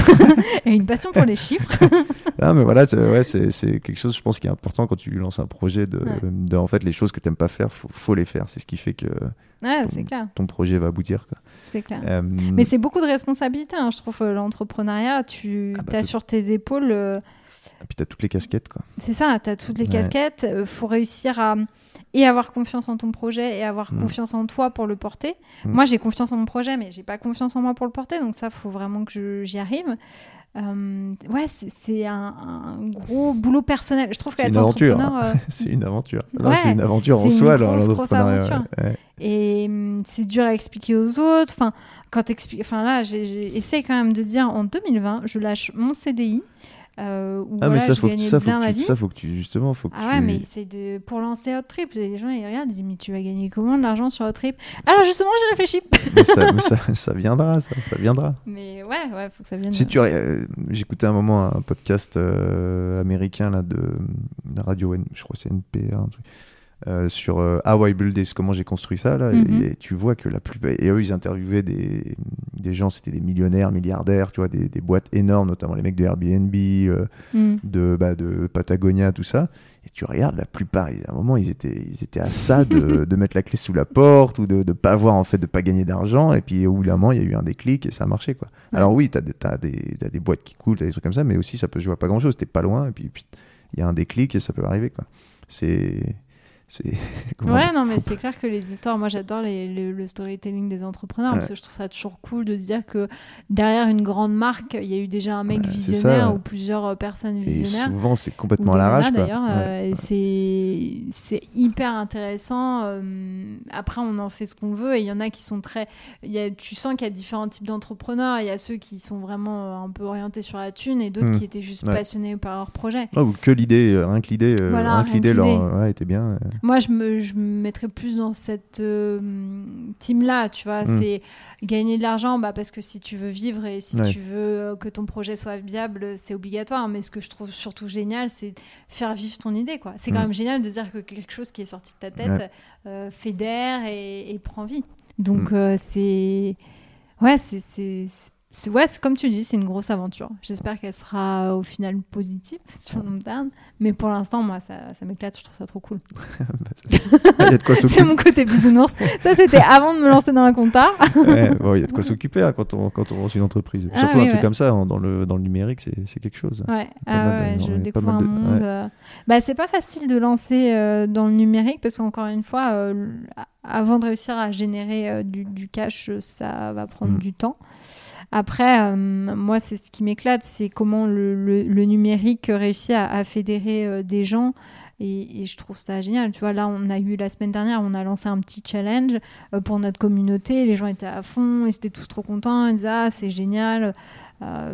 et *laughs* a une passion pour les chiffres, *laughs* Ah, mais voilà, c'est- ouais, c'est c'est quelque chose, je pense, qui est important quand tu lances un projet. De, Ouais. de en fait, les choses que t'aimes pas faire, faut, faut les faire. C'est ce qui fait que ouais, c'est clair, ton projet va aboutir. Quoi. C'est clair. Euh, Mais c'est beaucoup de responsabilité, hein, je trouve, euh, l'entrepreneuriat. Tu Ah bah, as sur tes épaules, euh, et puis t'as toutes les casquettes. Quoi. c'est ça, tu as toutes les Ouais. casquettes. Il faut réussir à et avoir confiance en ton projet et avoir Mm. confiance en toi pour le porter. Mm. Moi, j'ai confiance en mon projet, mais j'ai pas confiance en moi pour le porter. Donc ça, faut vraiment que j'y arrive. Euh, ouais, c'est- c'est un, un gros boulot personnel. Je trouve C'est qu'être une aventure. euh, *laughs* c'est une aventure. Ouais, c'est une aventure en c'est soi, l'entrepreneuriat. aventure. ouais. Ouais. Et hum, c'est dur à expliquer aux autres. Enfin, quand enfin là, essayé quand même de dire en 2020, je lâche mon CDI. Euh, où Ah, mais ça, je faut, que- ça, faut que tu, vie. ça, faut que tu, justement, faut que Ah tu... ouais, mais c'est de pour lancer Hot Trip. Les gens ils regardent, ils disent mais tu vas gagner comment de l'argent sur Hot Trip? Alors justement, j'ai réfléchi. mais ça, mais ça, *laughs* ça viendra, ça, ça viendra. Mais ouais, ouais, faut que ça vienne. Si tu, euh, j'écoutais un moment un podcast euh, américain là de, de radio, N- je crois que c'est NPR, un truc, euh, sur euh, How I Build This, comment j'ai construit ça là, Mhm. et, et tu vois que la plupart, et eux ils interviewaient des, des gens, c'était des millionnaires, milliardaires, tu vois, des, des boîtes énormes, notamment les mecs de Airbnb, euh, Hmm. de, bah, de Patagonia, tout ça. Et tu regardes, la plupart, ils- à un moment, ils étaient, ils étaient à ça de, *laughs* de mettre la clé sous la porte ou de ne pas avoir, en fait, de pas gagner d'argent. Et puis, au bout d'un moment, il y a eu un déclic et ça a marché, quoi. Ouais. Alors, oui, tu as, des, t'as des, boîtes qui coulent, t'as des trucs comme ça, mais aussi, ça peut jouer à pas grand chose. T'es pas loin et puis, puis, il y a un déclic et ça peut arriver, quoi. C'est. C'est *laughs* Ouais, non, mais c'est clair que les histoires, moi j'adore le, le storytelling des entrepreneurs Ouais. parce que je trouve ça toujours cool de se dire que derrière une grande marque, il y a eu déjà un mec Ouais, visionnaire ça. ou plusieurs euh, personnes Et visionnaires. souvent, c'est complètement à l'arrache, d'ailleurs, euh, et c'est c'est hyper intéressant. euh, après, on en fait ce qu'on veut et il y en a qui sont très. il Y a, tu sens qu'il y a différents types d'entrepreneurs. Il y a ceux qui sont vraiment euh, un peu orientés sur la thune et d'autres Hmm. qui étaient juste passionnés par leur projet. Oh, ou que l'idée, rien que l'idée, Voilà, rien que l'idée leur- était bien. Moi, je me, je me mettrais plus dans cette euh, team-là, tu vois. Mm. C'est gagner de l'argent bah, parce que si tu veux vivre et si Ouais. tu veux euh, que ton projet soit viable, c'est obligatoire. Mais ce que je trouve surtout génial, c'est faire vivre ton idée, quoi. C'est quand Mm. même génial de dire que quelque chose qui est sorti de ta tête Ouais. euh, fédère et, et prend vie. Donc, Mm. euh, c'est... Ouais, c'est... Ouais, comme tu dis, c'est une grosse aventure. J'espère qu'elle sera au final positive *laughs* sur le long terme. Mais pour l'instant, moi, ça, ça m'éclate. Je trouve ça trop cool. *laughs* Bah, *laughs* c'est- Il mon côté bisounours. Ça, c'était avant de me lancer dans la compta. Ouais, bon, il y a de quoi s'occuper hein, quand, on, quand on lance une entreprise. Ah Surtout oui, un truc ouais. comme ça, hein, dans le, dans le numérique, c'est quelque chose. Ouais, Pas ah mal, ouais, non, je il découvre un de- monde. euh, Bah, c'est pas facile de lancer euh, dans le numérique parce qu'encore une fois, euh, avant de réussir à générer euh, du, du cash, euh, ça va prendre Mm. du temps. Après, euh, moi, c'est ce qui m'éclate, c'est comment le, le- le numérique réussit à, à fédérer euh, des gens. Et, et je trouve ça génial. Tu vois, là, on a eu la semaine dernière, on a lancé un petit challenge euh, pour notre communauté. Les gens étaient à fond, ils étaient tous trop contents. Ils disaient, ah, c'est génial. Euh,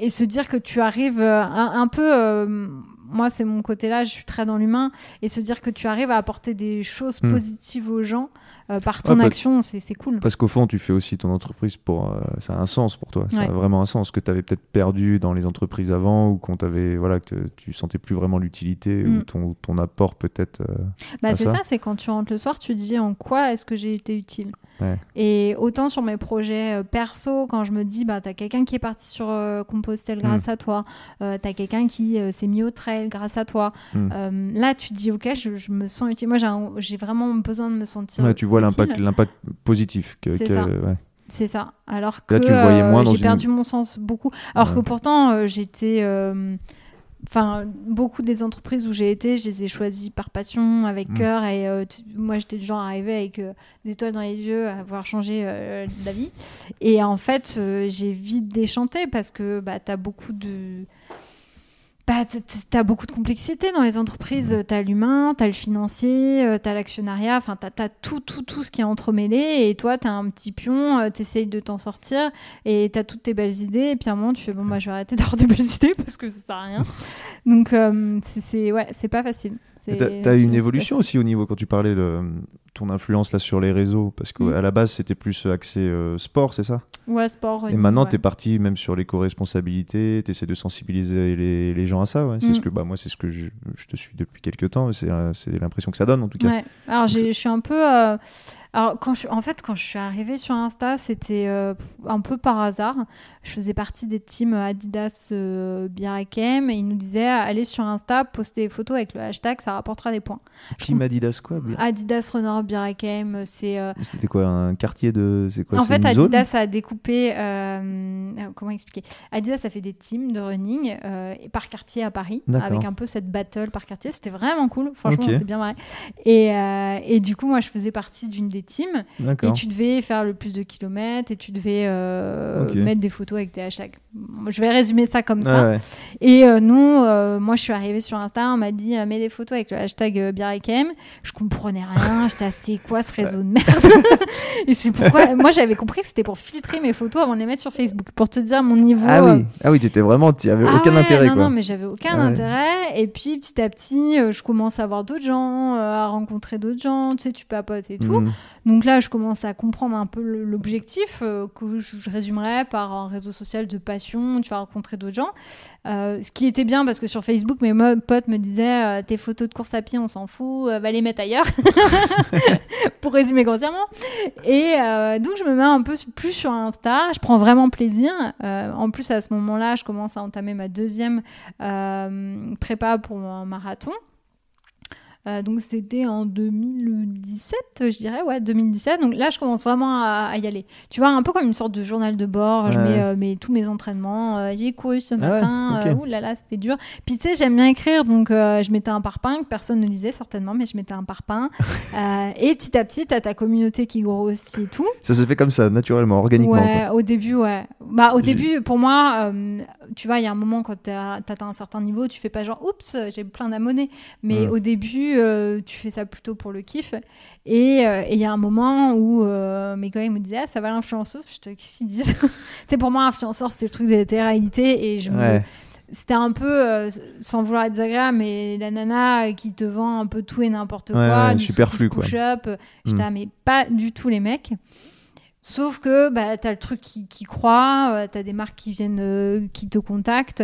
et se dire que tu arrives un, un peu. euh, moi, c'est mon côté là, je suis très dans l'humain. Et se dire que tu arrives à apporter des choses Hmm. positives aux gens euh, par ton Ouais, parce- action, c'est c'est cool. Parce qu'au fond, tu fais aussi ton entreprise pour. euh, ça a un sens pour toi. Ça Ouais. a vraiment un sens que tu avais peut-être perdu dans les entreprises avant ou qu'on t'avait. Voilà, que tu sentais plus vraiment l'utilité Mm. ou ton, ton apport peut-être. euh, Bah, c'est ça. ça, c'est quand tu rentres le soir, tu te dis en quoi est-ce que j'ai été utile? Ouais. Et autant sur mes projets euh, perso, quand je me dis, bah, t'as quelqu'un qui est parti sur euh, Compostelle grâce à toi, euh, t'as quelqu'un qui euh, s'est mis au trail grâce à toi. Mm. Euh, là, tu te dis, ok, je, je me sens utile. Moi, j'ai vraiment besoin de me sentir. ouais, tu vois l'impact l'impact positif. Que, C'est ça. ouais. C'est ça. Alors que j'ai une- perdu mon sens beaucoup. Alors que pourtant, j'étais. Euh, Enfin, beaucoup des entreprises où j'ai été, je les ai choisies par passion, avec Mm. cœur. Et euh, moi, j'étais du genre à arriver avec euh, des étoiles dans les yeux, à avoir changé euh, la vie. Et en fait, euh, j'ai vite déchanté parce que bah, tu as beaucoup de. Bah, t- t- t'as beaucoup de complexité dans les entreprises. Mm. T'as l'humain, t'as le financier, euh, t'as l'actionnariat. Enfin, t'as as tout, tout, tout ce qui est entremêlé. Et toi, t'as un petit pion. euh, T'essayes de t'en sortir et t'as toutes tes belles idées. Et puis à un moment, tu fais bon, bah, je vais arrêter *laughs* d'avoir des belles idées parce que ça sert à rien. *laughs* Donc, euh, c'est- c'est ouais, c'est pas facile. T'as t'as eu une évolution aussi au niveau quand tu parlais de ton influence là sur les réseaux, parce qu'à Mm. la base c'était plus axé euh, sport, c'est ça? Ouais, sport. Et maintenant ouais. t'es parti même sur l'éco-responsabilité, t'essaies de sensibiliser les, les gens à ça, ouais. C'est Mm. ce que bah moi c'est ce que je, je te suis depuis quelques temps, c'est euh, l'impression que ça donne en tout cas. Ouais. Alors je suis un peu. euh, Alors quand je, en fait, quand je suis arrivée sur Insta, c'était euh, un peu par hasard. Je faisais partie des teams Adidas euh, Birakem et ils nous disaient allez sur Insta, postez des photos avec le hashtag, ça rapportera des points. Team Adidas quoi Adidas Runner Birakem, c'est. euh, C'était quoi un quartier de c'est quoi en c'est fait, Adidas a découpé. euh, comment expliquer? Adidas a fait des teams de running et par quartier à Paris, avec un peu cette battle par quartier. C'était vraiment cool. Franchement, Ok. c'est bien marré. Et, et du coup, moi, je faisais partie d'une des teams. Et tu devais faire le plus de kilomètres et tu devais euh, mettre des photos avec des hashtags. Je vais résumer ça comme Ah ça. ouais. Et euh, nous, euh, moi, je suis arrivée sur Insta, on m'a dit mets des photos avec le hashtag Biarrikem. Je comprenais rien. J'étais assez quoi ce *laughs* réseau de merde? *laughs* Et c'est pourquoi moi j'avais compris que c'était pour filtrer mes photos avant de les mettre sur Facebook, pour te dire mon niveau. Ah oui, ah oui, t'étais vraiment, t'y avais ah aucun ouais, intérêt non, quoi. non, mais j'avais aucun Ah ouais. intérêt. Et puis petit à petit, je commence à voir d'autres gens, à rencontrer d'autres gens. Tu sais, tu papotes et tout. Donc là, je commence à comprendre un peu l'objectif euh, que je, résumerais par un réseau social de passion. Tu vas rencontrer d'autres gens. Euh, ce qui était bien parce que sur Facebook, mes potes me disaient euh, tes photos de course à pied, on s'en fout, va les mettre ailleurs. *laughs* Pour résumer grossièrement. Et donc, je me mets un peu plus sur Insta. Je prends vraiment plaisir. En plus, à ce moment-là, je commence à entamer ma deuxième prépa pour un marathon. Euh, donc c'était en 2017, je dirais, ouais, 2017. Donc là, je commence vraiment à, à y aller. Tu vois, un peu comme une sorte de journal de bord. Je mets, euh, mes- tous mes entraînements. Euh, J'ai couru ce Ah ouais, matin. euh, ouh là là, c'était dur. Puis tu sais, j'aime bien écrire, donc je mettais un parpaing que personne ne lisait certainement, mais je mettais un parpaing. *laughs* Et petit à petit, t'as ta communauté qui grossit et tout. Ça s'est fait comme ça, naturellement, organiquement. Ouais, au début, ouais. Bah, au début, pour moi, tu vois, il y a un moment quand atteint un certain niveau, tu fais pas genre, oups, j'ai plein d'abonnés. Mais au début, euh, tu fais ça plutôt pour le kiff. Et euh, il y a un moment où euh, mes collègues me disaient, ah, ça va l'influenceuse? Je te qu'est-ce qu'ils disent *laughs* C'est pour moi, influenceur, c'est le truc de la réalité. Et je me- Ouais. C'était un peu, sans vouloir être désagréable, mais la nana qui te vend un peu tout et n'importe Ouais, quoi, ouais, du superflu, quoi. push-up. J'étais Mm. là, mais pas du tout les mecs. Sauf que bah, tu as le truc qui, qui croit, tu as des marques qui viennent, euh, qui te contactent.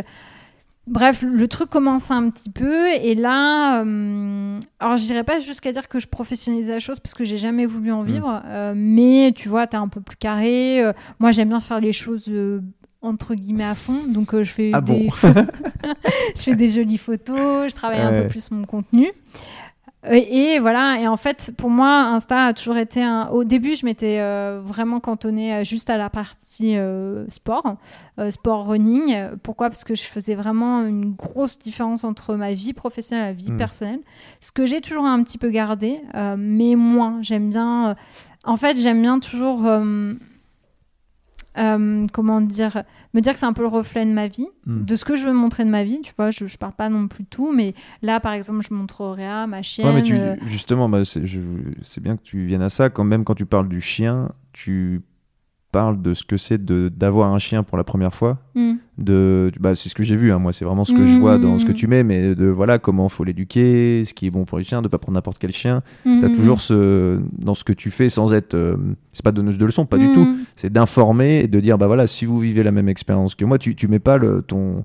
Bref, le truc commence un petit peu. Et là, euh, alors je dirais pas jusqu'à dire que je professionnalise la chose parce que j'ai jamais voulu en Mm. vivre. euh, mais tu vois, tu es un peu plus carré. euh, moi, j'aime bien faire les choses. entre guillemets à fond donc je fais Ah des bon *laughs* je fais des jolies photos je travaille un peu plus mon contenu et voilà, et en fait, pour moi, Insta a toujours été un. Au début, je m'étais euh, vraiment cantonnée euh, juste à la partie euh, sport, euh, sport running. Pourquoi? Parce que je faisais vraiment une grosse différence entre ma vie professionnelle et la vie Mm. personnelle. Ce que j'ai toujours un petit peu gardé, euh, mais moins. J'aime bien. euh, en fait, j'aime bien toujours. Euh, comment dire me dire que c'est un peu le reflet de ma vie Mm. de ce que je veux montrer de ma vie tu vois je, je parle pas non plus de tout mais là par exemple je montre Auréa ma chienne Ouais, mais tu, euh, justement, bah, c'est bien que tu viennes à ça. Quand même, quand tu parles du chien, tu parles de ce que c'est de- d'avoir un chien pour la première fois. hmm. De, bah, c'est ce que j'ai vu. hein, moi, c'est vraiment ce que je vois dans ce que Mhm. tu mets, mais de voilà comment faut l'éduquer, ce qui est bon pour les chiens, de pas prendre n'importe quel chien. Hmm, T'as hmm, toujours ce dans ce que tu fais sans être. euh, c'est pas donneuse de leçons, pas du hmm. tout. C'est d'informer et de dire bah voilà, si vous vivez la même expérience que moi, tu tu mets pas le ton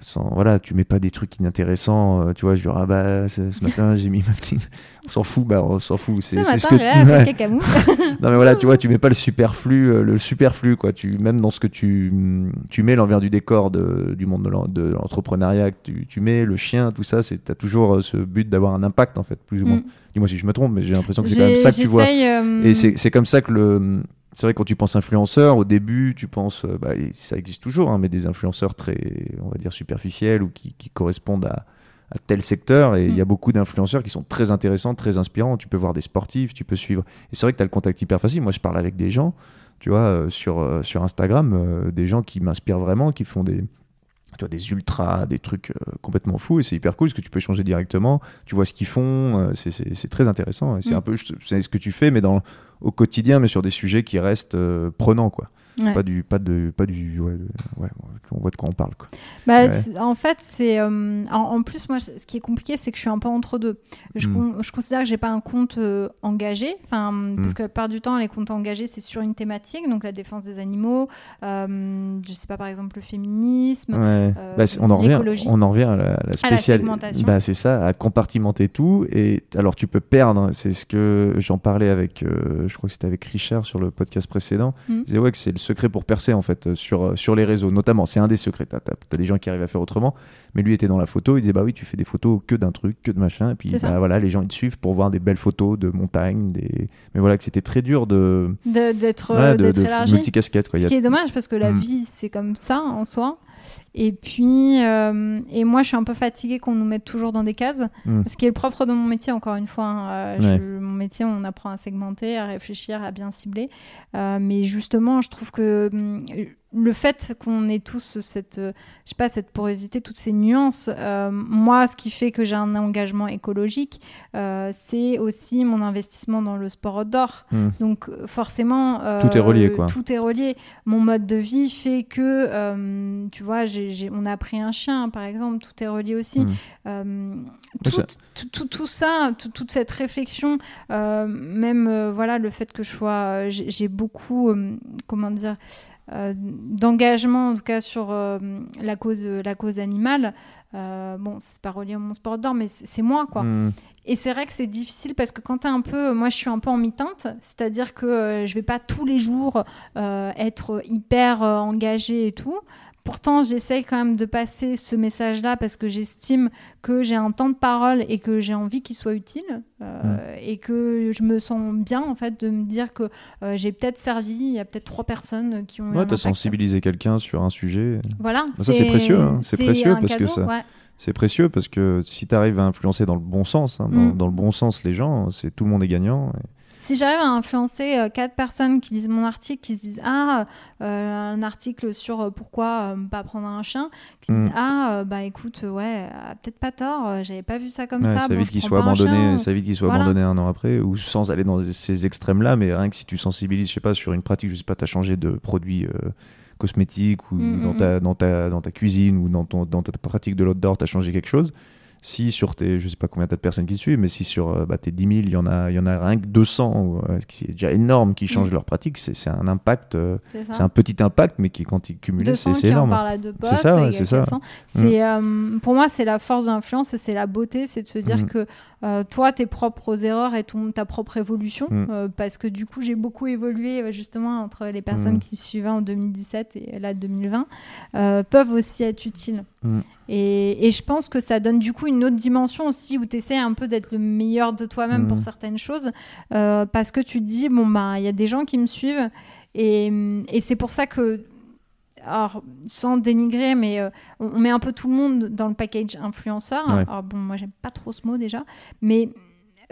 sans, voilà, tu mets pas des trucs inintéressants, euh, tu vois, je dis ah bah ce, ce matin *laughs* j'ai mis ma petite on s'en fout, bah on s'en fout, Ce c'est ce que Ouais. *laughs* Non mais voilà, tu vois, tu mets pas le superflu, euh, le superflu quoi. Tu même dans ce que tu tu mets l'envers du décor de, du monde de l'en- de l'entrepreneuriat, que tu, tu mets le chien, tout ça, c'est t'as toujours euh, ce but d'avoir un impact en fait, plus ou moins. Hmm. Dis-moi si je me trompe, mais j'ai l'impression que c'est quand même ça que tu vois. euh, Et c'est comme ça que le. C'est vrai, quand tu penses influenceur, au début, tu penses. euh, Bah, ça existe toujours, hein, mais des influenceurs très, on va dire, superficiels ou qui, qui correspondent à, à tel secteur. Et il y a Mm. beaucoup d'influenceurs qui sont très intéressants, très inspirants. Tu peux voir des sportifs, tu peux suivre. Et c'est vrai que tu as le contact hyper facile. Moi, je parle avec des gens, tu vois, euh, sur, euh, sur Instagram, euh, des gens qui m'inspirent vraiment, qui font des. Tu vois, des ultras, des trucs euh, complètement fous, et c'est hyper cool parce que tu peux échanger directement, tu vois ce qu'ils font, euh, c'est- très intéressant. et C'est Mm. un peu c'est ce que tu fais, mais dans, au quotidien, mais sur des sujets qui restent euh, prenants, quoi. Ouais. Pas du, pas de, pas du, ouais, ouais, on voit de quoi on parle. Quoi. Bah, En fait, c'est. euh, en, en plus, moi, ce qui est compliqué, c'est que je suis un peu entre deux. Je, Mm. con- je considère que j'ai pas un compte euh, engagé. Enfin, Mm. Parce que la plupart du temps, les comptes engagés, c'est sur une thématique, donc la défense des animaux, euh, je sais pas, par exemple, le féminisme. Euh, Bah, on, en revient, on en revient à la, la segmentation. bah, c'est ça, à compartimenter tout. Et alors, tu peux perdre. C'est ce que j'en parlais avec, je crois que c'était avec Richard sur le podcast précédent. Mm. Disait ouais, que c'est le secret pour percer, en fait, euh, sur, euh, sur les réseaux, notamment. C'est un des secrets. T'as as, des gens qui arrivent à faire autrement. Mais lui était dans la photo. Il disait bah oui, tu fais des photos que d'un truc, que de machin. Et puis, bah, voilà, les gens ils te suivent pour voir des belles photos de montagnes. Des... Mais voilà, que c'était très dur de. D'être ouais, de, d'être de multicasquette. Ce a- qui est dommage parce que la Mm. vie, c'est comme ça en soi. Et puis, euh, et moi, je suis un peu fatiguée qu'on nous mette toujours dans des cases. Mm. Ce qui est le propre de mon métier, encore une fois. hein. Euh, Ouais. mon métier, on apprend à segmenter, à réfléchir, à bien cibler. Euh, mais justement, je trouve que hum, le fait qu'on ait tous cette, euh, je sais pas, cette porosité, toutes ces nuances, euh, moi, ce qui fait que j'ai un engagement écologique, euh, c'est aussi mon investissement dans le sport outdoor. Mm. Donc forcément, euh, Tout est relié, quoi. Tout est relié. Mon mode de vie fait que, tu vois, on a pris un chien, par exemple, tout est relié aussi. Tout, ça- tout, tout- tout ça, tout- toute cette réflexion, même voilà le fait que je sois, j'ai beaucoup, comment dire, d'engagement en tout cas sur euh, la cause, la cause animale. Euh, bon, c'est pas relié à mon sport d'or, mais c'est moi quoi. Mm. Et c'est vrai que c'est difficile parce que quand t'es un peu, moi je suis un peu en mi-teinte, c'est-à-dire que euh, je vais pas tous les jours euh, être hyper euh, engagée et tout. Pourtant, j'essaye quand même de passer ce message-là parce que j'estime que j'ai un temps de parole et que j'ai envie qu'il soit utile euh, et que je me sens bien en fait de me dire que euh, j'ai peut-être servi, il y a peut-être trois personnes qui ont Ouais, t'as sensibilisé quelqu'un sur un sujet. Voilà, Bah, ça, c'est précieux, hein. C'est précieux un parce que ça- ouais. C'est précieux parce que si tu arrives à influencer dans le bon sens, hein, dans, Mm. dans le bon sens les gens, c'est tout le monde est gagnant. Et- Si j'arrive à influencer euh, quatre personnes qui lisent mon article, qui se disent ah euh, un article sur euh, pourquoi euh, pas prendre un chien, qui se Mm. disent ah bah écoute ouais euh, peut-être pas tort, j'avais pas vu ça comme Ouais, ça. ça bon, vite qu'il soit abandonné, ça vite qu'il soit Voilà. abandonné un an après, ou sans aller dans ces extrêmes-là, mais rien que si tu sensibilises, je sais pas, sur une pratique, je sais pas, t'as changé de produit cosmétique ou Mm, dans, mm, ta, dans, ta, dans ta cuisine ou dans, ton, dans ta pratique de l'outdoor, t'as changé quelque chose. Si sur tes, je sais pas combien t'as de personnes qui te suivent, mais si sur euh, bah, tes 10 000, il y en a, il y en a rien que 200, ou, euh, ce qui est déjà énorme, qui changent Mm. leur pratique, c'est un impact, euh, C'est un petit impact, mais qui quand il cumule, 200 c'est énorme. C'est ça, ouais, a c'est ça. 400. C'est, euh, pour moi, c'est la force de l'influence et c'est la beauté, c'est de se dire Mm. que euh, toi, tes propres erreurs et ton, ta propre évolution, Mm. euh, parce que du coup, j'ai beaucoup évolué euh, justement entre les personnes Mm. qui suivaient en 2017 et là 2020, euh, peuvent aussi être utiles. Mm. Et, et je pense que ça donne du coup une autre dimension aussi où tu essaies un peu d'être le meilleur de toi-même pour certaines choses, parce que tu te dis, bon, bah, il y a des gens qui me suivent. Et, et c'est pour ça que alors sans dénigrer, mais euh, on, met un peu tout le monde dans le package influenceur. Ouais. Alors bon, moi j'aime pas trop ce mot déjà, mais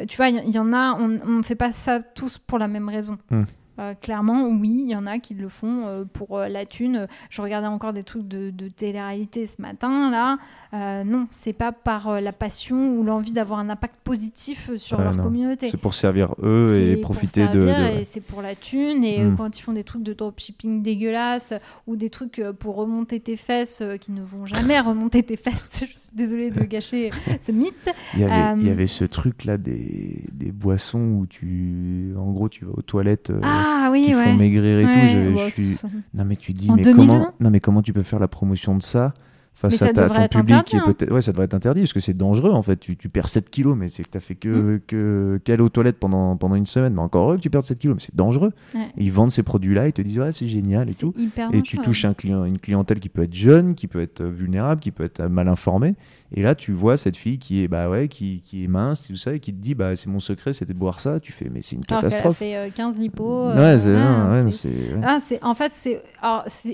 tu vois, il y, en a, on ne fait pas ça tous pour la même raison. Mm. Euh, clairement, oui, il y en a qui le font euh, pour euh, la thune. Je regardais encore des trucs de, de télé-réalité ce matin, là. Non, c'est pas par la passion ou l'envie d'avoir un impact positif sur Ouais, leur non. communauté. C'est pour servir eux et C'est pour profiter de, c'est pour la thune. Et euh, Mm. quand ils font des trucs de dropshipping dégueulasses ou des trucs pour remonter tes fesses qui ne vont jamais *laughs* remonter tes fesses, *laughs* je suis désolée de gâcher ce mythe. Il y avait, il y avait ce truc là des, des boissons où tu en gros tu vas aux toilettes euh, Ah oui, qui ouais. font maigrir et Ouais, tout je suis- non mais tu dis En mais 2020? comment non mais comment tu peux faire la promotion de ça face Mais ça à ta, ton être public qui est hein. peut-être ouais ça devrait être interdit parce que c'est dangereux en fait tu, tu perds 7 kilos mais c'est que t'as fait Mm. que que qu'aller aux toilettes pendant pendant une semaine mais encore heureux que tu perds 7 kilos mais c'est dangereux Ouais. Ils vendent ces produits là ils te disent ouais c'est génial et C'est tout hyper et tu touches un client, une clientèle qui peut être jeune, qui peut être vulnérable, qui peut être mal informée. Et là, tu vois cette fille qui est, bah ouais, qui, qui est mince, tout ça, et qui te dit, bah c'est mon secret, c'était de boire ça. Tu fais, mais c'est une Alors a catastrophe. fait euh, 15 lipos. ouais, euh, c'est, ouais. Ah, en fait c'est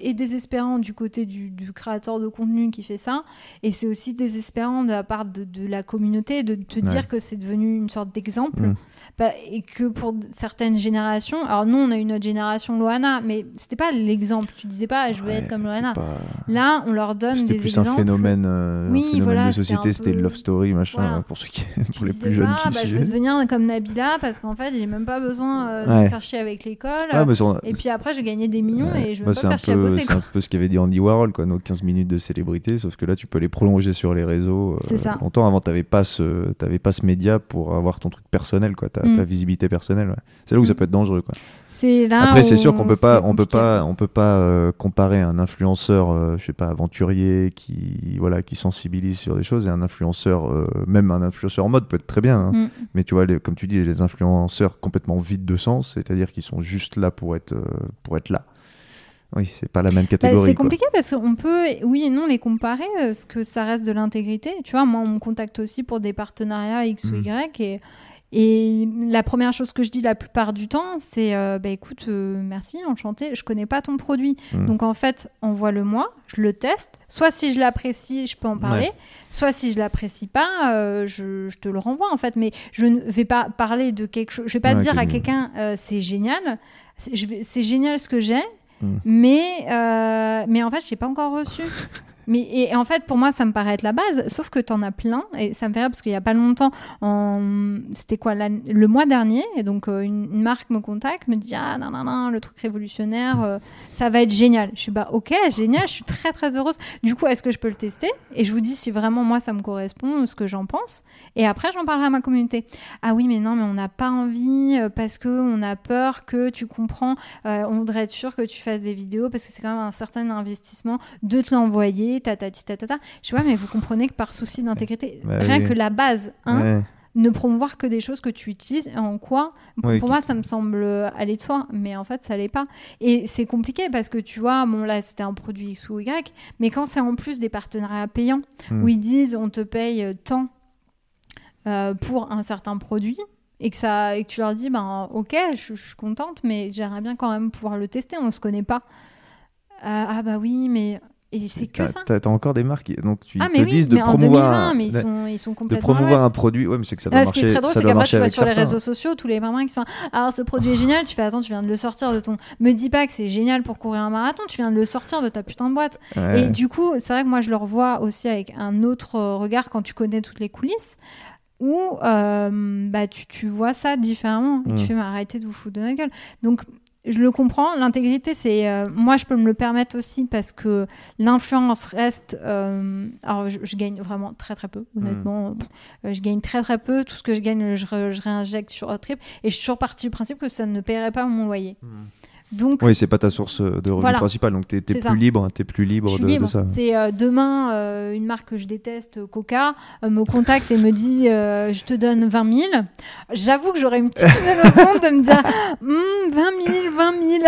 et désespérant du côté du, du créateur de contenu qui fait ça. Et c'est aussi désespérant de la part de, de la communauté de te dire que c'est devenu une sorte d'exemple. Mm. Bah, et que pour certaines générations, alors nous on a eu notre génération Loana, mais c'était pas l'exemple. Tu disais pas je veux Ouais, être comme Loana. pas- Là, on leur donne des plus exemples. un phénomène, euh, un Oui, phénomène voilà, de c'était société, c'était peu- le love story, machin, Voilà. pour ceux qui, pour les plus jeunes pas, qui bah, je veux devenir comme Nabila parce qu'en fait j'ai même pas besoin euh, de me faire chier avec l'école. Et puis après, je gagnais des millions Ouais. et je veux Bah, pas faire chier à peu, bosser. c'est un peu ce qu'avait dit Andy Warhol, quoi, nos 15 minutes de célébrité, sauf que là, tu peux les prolonger sur les réseaux. euh, ça. Longtemps avant, t'avais pas ce, pas ce média pour avoir ton truc personnel, quoi, ta, Mm. ta visibilité personnelle. ouais. C'est là où ça Mm. peut être dangereux, quoi. C'est là. Après, c'est sûr qu'on peut pas, on peut pas, on peut pas euh, comparer un influenceur, euh, je sais pas, aventurier qui, voilà, qui sensibilise sur des choses et un influenceur, euh, même un influenceur en mode peut être très bien. hein. Mm. Mais tu vois, les- comme tu dis, les influenceurs complètement vides de sens, c'est-à-dire qu'ils sont juste là pour être, euh, pour être là. Oui, c'est pas la même Bah, catégorie. c'est quoi. compliqué parce qu'on peut, oui et non, les comparer, euh, parce que ça reste de l'intégrité. Tu vois, moi, on me contacte aussi pour des partenariats X ou Mhm. Y. Et, et la première chose que je dis la plupart du temps, c'est euh, bah, écoute, euh, merci, enchanté, je connais pas ton produit. Mhm. Donc en fait, envoie-le-moi, je le teste. Soit si je l'apprécie, je peux en parler. Soit si je l'apprécie pas, euh, je, je te le renvoie en fait. Mais je ne vais pas parler de quelque chose. Je vais pas Ouais, dire à que- quelqu'un euh, c'est génial. C'est je génial ce que j'ai, Mhm. mais euh, mais en fait, j'ai pas encore reçu. *laughs* Mais et, en fait, pour moi, ça me paraît être la base. Sauf que tu en as plein et ça me fait rire parce qu'il y a pas longtemps, c'était quoi le mois dernier, et donc euh, une, marque me contacte, me dit ah non non non, le truc révolutionnaire, euh, ça va être génial. Je suis bah ok génial, je suis très très heureuse. Du coup, est-ce que je peux le tester? Et je vous dis si vraiment moi ça me correspond, ce que j'en pense. Et après, j'en parlerai à ma communauté. Ah oui, mais non, mais on n'a pas envie euh, parce que on a peur que tu comprends. on voudrait être sûr que tu fasses des vidéos parce que c'est quand même un certain investissement de te l'envoyer, tatati tatata. Je pas, mais vous comprenez que par souci d'intégrité, Bah rien oui. que la base, hein, Ouais. ne promouvoir que des choses que tu utilises en quoi pour, Oui, pour qui- moi ça me semble aller de soi mais en fait ça l'est pas et c'est compliqué parce que tu vois bon là c'était un produit X ou Y mais quand c'est en plus des partenariats payants Hmm. où ils disent on te paye tant euh, pour un certain produit et que ça et que tu leur dis ben ok je, je suis contente mais j'aimerais bien quand même pouvoir le tester on se connaît pas Euh, ah bah oui mais et c'est que ça T'as encore des marques donc tu ah te oui disent de mais en promouvoir 2020 mais ils sont ils sont de complètement promouvoir un produit. Ouais, mais c'est que ça doit Ouais, ce qui marcher. est très drôle, c'est qu'après, marcher tu vois sur les réseaux sociaux, tous les mamans qui sont Alors, ce produit est génial, tu fais Attends, tu viens de le sortir de ton. Me dis pas que c'est génial pour courir un marathon, tu viens de le sortir de ta putain de boîte. Ouais. Et du coup, c'est vrai que moi, je le revois aussi avec un autre regard quand tu connais toutes les coulisses. Où euh, bah, tu, tu vois ça différemment. Et Mm. tu fais mais arrêtez de vous foutre de la gueule. Donc, je le comprends. L'intégrité, c'est. euh, moi, je peux me le permettre aussi parce que l'influence reste. euh, alors, je, je gagne vraiment très très peu, honnêtement. Euh, je gagne très très peu. Tout ce que je gagne, je, réinjecte sur Trip. Et je suis toujours partie du principe que ça ne paierait pas mon loyer. Donc, Oui, c'est pas ta source de revenu Voilà. principale, donc t'es es C'est plus libre, t'es plus libre, de, ça. C'est euh, demain, euh, une marque que je déteste, Coca, euh, me contacte et me dit euh, Je te donne 20 000. J'avoue que j'aurais une petite *laughs* raison de me dire Hum, 20 000, 20 000.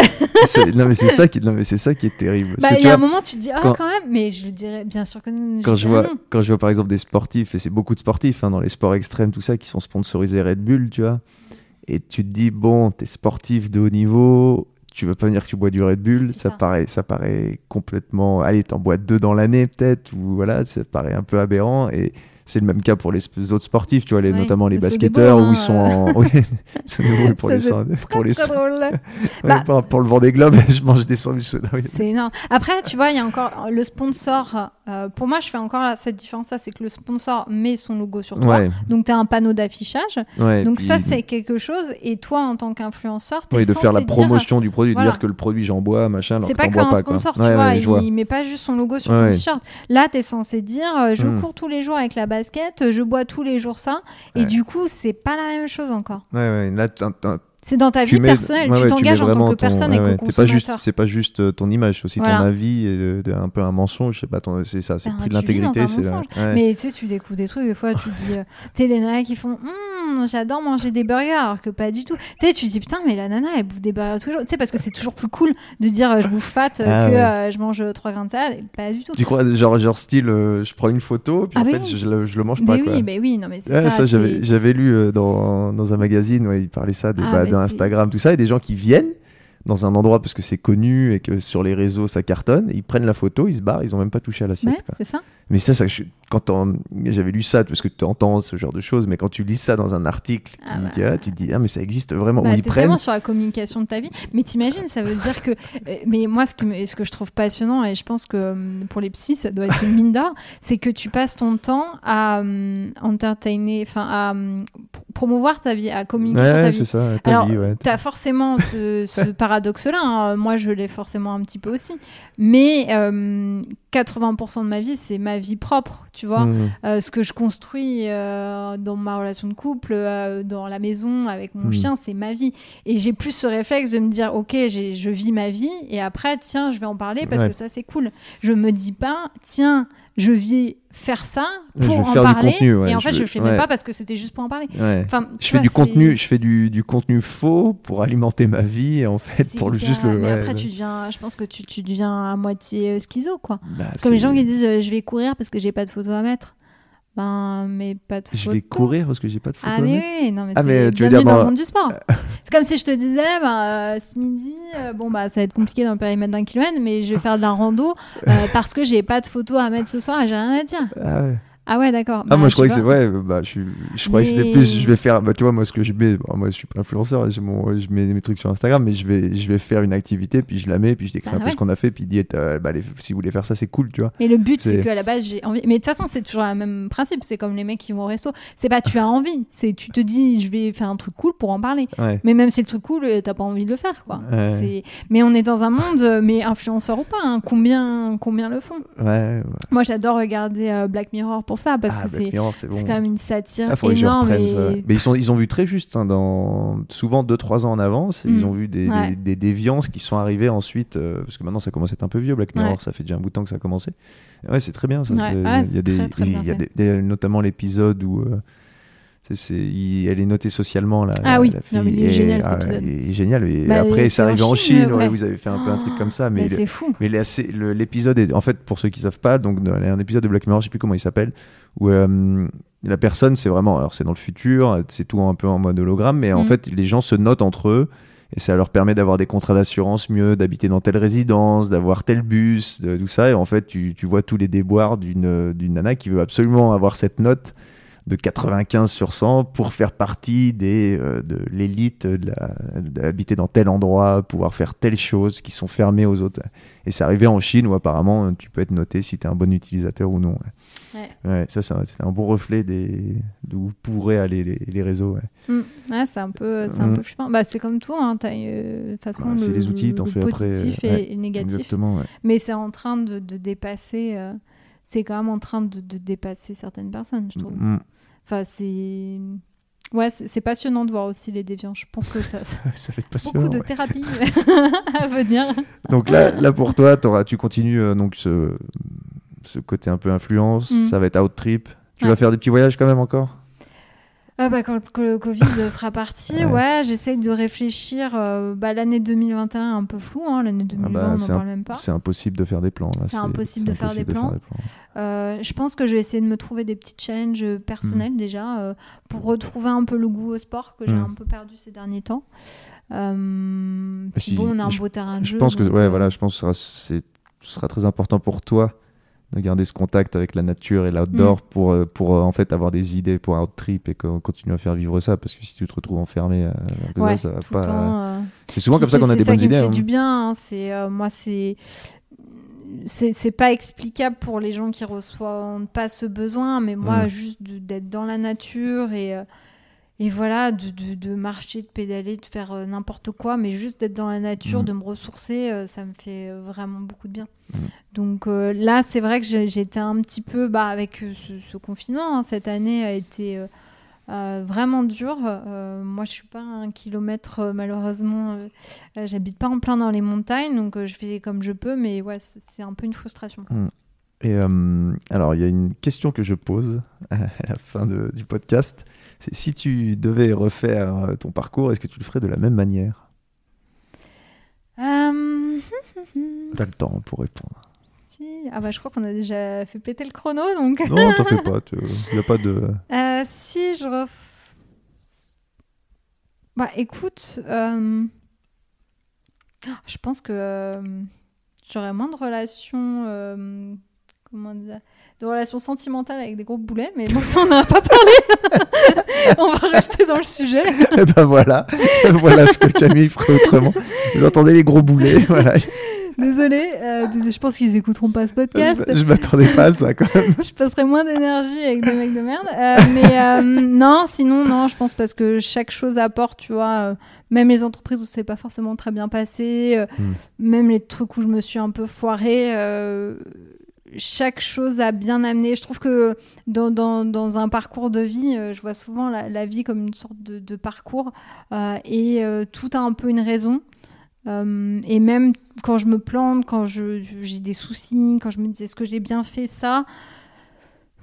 C'est- non mais c'est ça qui, non mais c'est ça qui est terrible. Bah, il tu y a un moment, tu te dis Ah, quand- quand... même. Mais je le dirais bien sûr que non. quand je vois, non. quand je vois par exemple des sportifs et c'est beaucoup de sportifs hein, dans les sports extrêmes tout ça qui sont sponsorisés Red Bull, tu vois, et tu te dis bon, t'es sportif de haut niveau, tu veux pas me dire que tu bois du Red Bull, ça, ça. paraît, ça paraît complètement, allez, t'en bois deux dans l'année peut-être ou voilà, ça paraît un peu aberrant et c'est le même cas pour les autres sportifs, tu vois, les, Ouais, notamment les basketteurs hein, où ils sont en, oui, *laughs* pour les, cent- pour les, Très drôle. *laughs* Ouais, Bah- pour, pour le Vendée Globe, *laughs* je mange des sandwichs soda. oui. C'est énorme. Après, tu vois, il y a encore le sponsor. euh, pour moi, je fais encore cette différence-là c'est que le sponsor met son logo sur toi. Ouais, Donc, tu as un panneau d'affichage. Donc, puis- ça, c'est quelque chose. Et toi, en tant qu'influenceur, tu es Oui, de faire la dire- promotion du produit, de Voilà. dire que le produit j'en bois, machin, C'est pas qu'un sponsor, tu vois, il met pas juste son logo sur ton t-shirt. Là, tu es censé dire euh, je Hmm. cours tous les jours avec la basket, je bois tous les jours ça. Et du coup, c'est pas la même chose encore. Ouais, ouais, là, C'est dans ta tu vie mets- personnelle, ouais, tu t'engages en tant que personne et ouais. que pas juste, c'est pas juste euh, ton image, c'est aussi Voilà. ton avis, et de- de- un peu un mensonge, pas, c'est ça, c'est Ben, plus de l'intégrité. Mais tu sais, tu découvres des trucs, des fois, tu dis, euh, tu sais, les nanas qui font, Hum, j'adore manger des burgers, alors que pas du tout. Tu sais, tu te dis, putain, mais la nana, elle bouffe des burgers tous les jours. Tu sais, parce que c'est toujours plus cool de dire, euh, je bouffe fat euh, Ah, que ouais. euh, je mange trois grains de salade. Pas du tout. Tu crois, genre, genre style, euh, je prends une photo, puis Ah, en fait, oui. je, le, je le mange pas, mais oui, mais oui, non, mais c'est ça. j'avais, lu euh, dans, un magazine, il parlait ça, des, Instagram, tout ça, et des gens qui viennent dans un endroit parce que c'est connu et que sur les réseaux ça cartonne, ils prennent la photo, ils se barrent, ils ont même pas touché à l'assiette. Ouais, ça. Mais ça, ça je- quand j'avais lu ça, parce que tu entends ce genre de choses, mais quand tu lis ça dans un article Ah bah. qui là, tu te dis ah mais ça existe vraiment Bah, ils prennent. vraiment sur la communication de ta vie. Mais t'imagines, ça veut dire que. euh, Mais moi, ce, qui me- ce que je trouve passionnant, et je pense que hum, pour les psys, ça doit être une mine d'or, c'est que tu passes ton temps à hum, entertainer, enfin, à hum, pr- promouvoir ta vie, à communiquer Ouais, sur ta vie. c'est ça, ta Alors, vie, ouais. T'as forcément ce, ce *laughs* paradoxe-là. hein. Moi, je l'ai forcément un petit peu aussi. Mais euh, 80% de ma vie, c'est ma vie propre, tu vois. Mm. Euh, ce que je construis euh, dans ma relation de couple, euh, dans la maison, avec mon Mm. chien, c'est ma vie. Et j'ai plus ce réflexe de me dire, ok, je vis ma vie, et après, tiens, je vais en parler parce Ouais. que ça, c'est cool. Je me dis pas, tiens, je vais faire ça pour en parler. contenu, ouais, et en fait, je, le fais même pas parce que c'était juste pour en parler. Ouais. Enfin, Je fais vois, du contenu, je fais du, du contenu faux pour alimenter ma vie et en fait pour le juste le. Mais après, tu deviens, je pense que tu, tu deviens à moitié schizo, quoi. Bah, C'est comme les gens qui disent, euh, je vais courir parce que j'ai pas de photos à mettre. Ben, mais pas de photos. Je vais courir parce que j'ai pas de photos. Ah mais oui, non mais Ah, c'est mais tu veux dire dans le monde du sport. c'est comme si je te disais, ben, euh, ce midi, euh, bon bah ça va être compliqué dans le périmètre d'un kilomètre, mais je vais faire de la rando euh, *laughs* parce que j'ai pas de photos à mettre ce soir et j'ai rien à dire. Ah ouais. Ah ouais d'accord. Ah, Bah, moi je croyais que c'est ouais, bah je, je croyais que c'était plus je vais faire bah tu vois moi ce que je mets moi je suis pas influenceur j'ai mon je mets mes trucs sur Instagram mais je vais je vais faire une activité puis je la mets puis je décris Bah un peu ce qu'on a fait puis dites euh, bah les- si vous voulez faire ça c'est cool tu vois. Mais le but c'est qu'à la base j'ai envie. Mais de toute façon c'est toujours le même principe. C'est comme les mecs qui vont au resto. C'est pas tu as envie. C'est tu te dis je vais faire un truc cool pour en parler. Ouais. Mais même si le truc cool, euh, t'as pas envie de le faire quoi. Ouais. C'est- Mais on est dans un monde, euh, mais influenceur ou pas, hein, combien combien le font? Moi j'adore regarder euh, Black Mirror pour ça parce ah, que Black c'est bon. Quand même une satire Ah, énorme. et-. Mais ils, sont, ils ont vu très juste, hein, dans, souvent 2-3 ans en avance, ils Mm. ont vu des, Ouais. des, des déviances qui sont arrivées ensuite, euh, parce que maintenant ça commence à être un peu vieux, Black Mirror, Ouais. ça fait déjà un bout de temps que ça a commencé. Ouais, c'est très bien ça. Il y a notamment l'épisode où euh, c'est, c'est- il- elle est notée socialement, la, Ah oui, la non, mais il est et- génial, cet ah, épisode. il est génial. Et Bah, après, c'est c'est en arrivé en Chine, ouais, ouais. vous avez fait un peu un truc comme ça, mais c'est fou. mais là, l'épisode est, en fait, pour ceux qui savent pas, donc un épisode de Black Mirror, je sais plus comment il s'appelle, où euh, la personne, c'est vraiment, alors c'est dans le futur, c'est tout un peu en mode hologramme, mais en Mm. fait, les gens se notent entre eux. Et ça leur permet d'avoir des contrats d'assurance mieux, d'habiter dans telle résidence, d'avoir tel bus, de, tout ça. Et en fait, tu, tu vois tous les déboires d'une d'une nana qui veut absolument avoir cette note de 95 sur 100 pour faire partie des, euh, de l'élite, d'habiter dans tel endroit, pouvoir faire telle chose qui sont fermées aux autres. Et c'est arrivé en Chine où apparemment tu peux être noté si tu es un bon utilisateur ou non. Ouais. Ouais, ça, c'est un, bon reflet des, d'où pourraient aller les, les réseaux. ouais. Mm. Ouais, c'est un peu, c'est Mm. peu flippant. Bah, c'est comme tout, hein, euh, façon c'est le- les outils, t'en fais après, positif euh, et, et négatif. Exactement. Mais c'est en train de, de dépasser. euh, c'est quand même en train de, de dépasser certaines personnes, je trouve. Mm. Enfin, c'est. Ouais, c'est passionnant de voir aussi les déviants. Je pense que ça, ça- *laughs* ça va être passionnant. beaucoup de ouais. thérapie *laughs* *laughs* à venir. Donc là, là pour toi, tu continues euh, donc ce, ce côté un peu influence. Mm. Ça va être out trip. Tu Ouais. vas faire des petits voyages quand même encore? Ah bah, quand le Covid sera parti, Ouais. ouais, j'essaye de réfléchir. euh, bah, L'année 2021 un peu flou, hein, l'année 2020 bah, on n'en parle même pas. C'est impossible de faire des plans. C'est impossible de faire des plans. plans. Euh, je pense que je vais essayer de me trouver des petits challenges personnels Mm. déjà euh, pour retrouver un peu le goût au sport que j'ai Mm. un peu perdu ces derniers temps. Euh, Si, bon, on a un je- beau terrain de Je jeu. pense que ouais, euh, voilà, je pense que ce sera, ce sera très important pour toi de garder ce contact avec la nature et l'outdoor Mm. pour, euh, pour euh, en fait avoir des idées pour out trip et qu'on continue à faire vivre ça parce que si tu te retrouves enfermé, euh, Ouais, ça, ça va pas. euh, C'est souvent Puis comme ça c'est- qu'on a c'est des ça bonnes qui idées. me fait hein. du bien. hein, C'est euh, moi, c'est c'est c'est pas explicable pour les gens qui reçoivent pas ce besoin, mais moi, Mm. juste d'être dans la nature et et voilà, de, de, de marcher, de pédaler, de faire euh, n'importe quoi, mais juste d'être dans la nature, Mm. de me ressourcer, euh, ça me fait euh, vraiment beaucoup de bien. Mm. Donc euh, là, c'est vrai que j'étais un petit peu, bah, avec ce, ce confinement, hein, cette année a été vraiment dure. Moi, je suis pas à un kilomètre, malheureusement. J'habite pas en plein dans les montagnes, donc je fais comme je peux, mais ouais, c'est un peu une frustration. Et euh, alors, il y a une question que je pose *laughs* à la fin de- du podcast. Si tu devais refaire euh, ton parcours, est-ce que tu le ferais de la même manière? Euh, T'as le temps pour répondre. si. Ah bah, je crois qu'on a déjà fait péter le chrono, donc. Non, t'en fais pas. Il n'y a pas de. Euh, si je ref... Bah écoute, euh, Je pense que euh, j'aurais moins de relations. comment dire? De relations sentimentales avec des gros boulets, mais bon, ça on n'en a pas parlé. *laughs* on va rester dans le sujet. *laughs* Et ben voilà, *laughs* voilà ce que Camille ferait autrement. Vous entendez les gros boulets, voilà. Désolée, euh, dés- je pense qu'ils écouteront pas ce podcast. Je, je m'attendais pas à ça quand même. je passerai moins d'énergie avec des mecs de merde. Euh, mais euh, non, sinon, non, je pense parce que chaque chose apporte, tu vois. même les entreprises où c'est pas forcément très bien passé, euh, Mm. même les trucs où je me suis un peu foirée, chaque chose a bien amené. Je trouve que dans, un parcours de vie, euh, je vois souvent la, vie comme une sorte de, parcours euh, et euh, tout a un peu une raison. Et même quand je me plante, quand j'ai des soucis, quand je me dis est-ce que j'ai bien fait ça,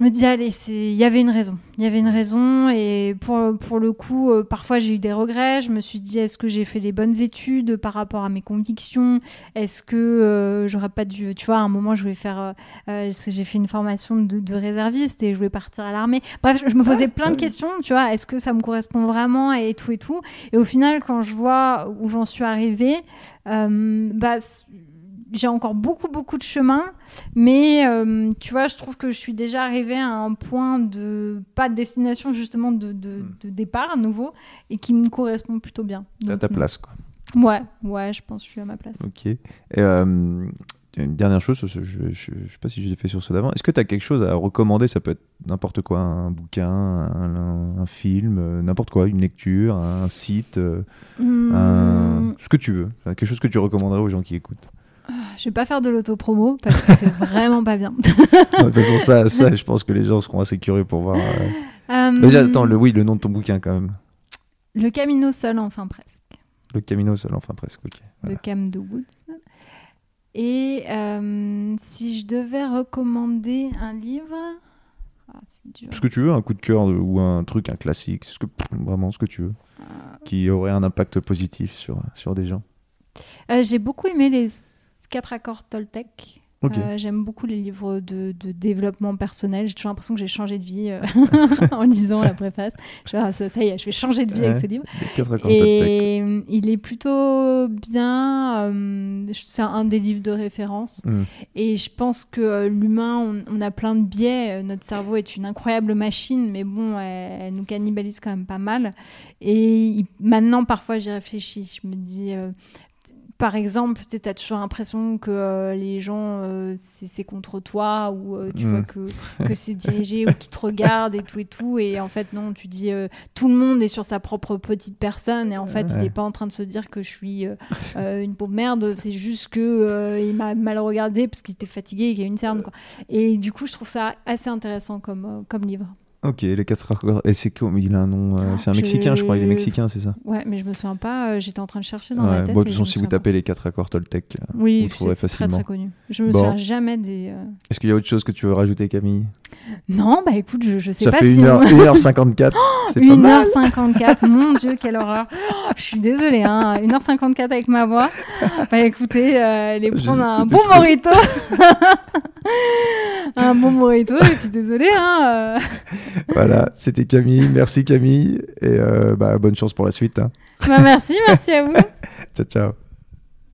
je me dis allez, c'est il y avait une raison. Il y avait une raison et pour, pour le coup, euh, parfois j'ai eu des regrets. Je me suis dit est-ce que j'ai fait les bonnes études par rapport à mes convictions? Est-ce que euh, j'aurais pas dû, tu vois, à un moment je voulais faire, euh, euh, j'ai fait une formation de, de réserviste et je voulais partir à l'armée? Bref, je, me posais plein de questions, tu vois, est-ce que ça me correspond vraiment et tout et tout? Et au final, quand je vois où j'en suis arrivée, euh, bah, j'ai encore beaucoup, beaucoup de chemin. Mais euh, tu vois, je trouve que je suis déjà arrivée à un point de, pas de destination, justement, de, de, Mm. de départ à nouveau et qui me correspond plutôt bien. À Donc, ta non. place, quoi. Ouais, ouais, je pense que je suis à ma place. Ok. Et euh, une dernière chose, je, je sais pas si je l'ai fait sur ceux d'avant. Est-ce que tu as quelque chose à recommander? Ça peut être n'importe quoi, un bouquin, un, un film, euh, n'importe quoi, une lecture, un site, Hmm, un- ce que tu veux. Quelque chose que tu recommanderais aux gens qui écoutent. Je vais pas faire de l'autopromo parce que c'est *laughs* vraiment pas bien. *laughs* De toute façon, ça, ça, je pense que les gens seront assez curieux pour voir. euh. Euh, Mais déjà, attends, le, oui, le nom de ton bouquin quand même. Le Camino seul, enfin presque, Le Camino seul, enfin presque. Ok. Voilà. de Cam de Woods. Et euh, si je devais recommander un livre, ah, dur. Ce que tu veux, un coup de cœur de- ou un truc, un classique, ce que, vraiment ce que tu veux, Euh, qui aurait un impact positif sur, sur des gens. J'ai beaucoup aimé les quatre accords Toltec. Euh, J'aime beaucoup les livres de, de développement personnel. J'ai toujours l'impression que j'ai changé de vie euh, *laughs* en lisant la préface. Je ah, ça, ça y est, je vais changer de vie avec ce livre. Et il est plutôt bien. euh, c'est un des livres de référence. Mm. Et je pense que l'humain, on, on a plein de biais. Notre cerveau est une incroyable machine, mais bon, elle, elle nous cannibalise quand même pas mal. Et il- maintenant, parfois, j'y réfléchis. Je me dis. Par exemple, tu as toujours l'impression que euh, les gens, euh, c'est contre toi, ou euh, tu Mm. vois que, que c'est dirigé, ou qu'ils te regardent et tout et tout. Et en fait, non, tu dis tout le monde est sur sa propre petite personne, et en fait, il n'est pas en train de se dire que je suis une pauvre merde, c'est juste que euh, il m'a mal regardé parce qu'il était fatigué et qu'il y a une cerne. Quoi. Et du coup, je trouve ça assez intéressant comme, comme livre. Ok, les quatre accords. Et c'est quoi Il a un nom. euh, c'est un Je- mexicain, je crois. Il est mexicain, c'est ça? Ouais, mais je me souviens pas, euh, j'étais en train de chercher dans Ouais, ma tête. bon, de toute façon, si vous pas. tapez les quatre accords Toltec, euh, Oui, vous trouverez c'est très facilement. très connu. Je me Bon. souviens jamais des. euh, Est-ce qu'il y a autre chose que tu veux rajouter, Camille? Non, bah écoute, je, je sais Ça pas fait si. 1h, on- 1h54. *laughs* c'est pas mal. 1h54, mon dieu, quelle horreur. Oh, je suis désolée, hein. 1h54 avec ma voix. Bah écoutez, allez Je- prendre un bon trop- morito. *laughs* un bon morito, et puis désolée, hein. *laughs* Voilà, c'était Camille. Merci Camille. Et euh, bah, bonne chance pour la suite. hein. Bah merci, merci à vous. *laughs* Ciao, ciao.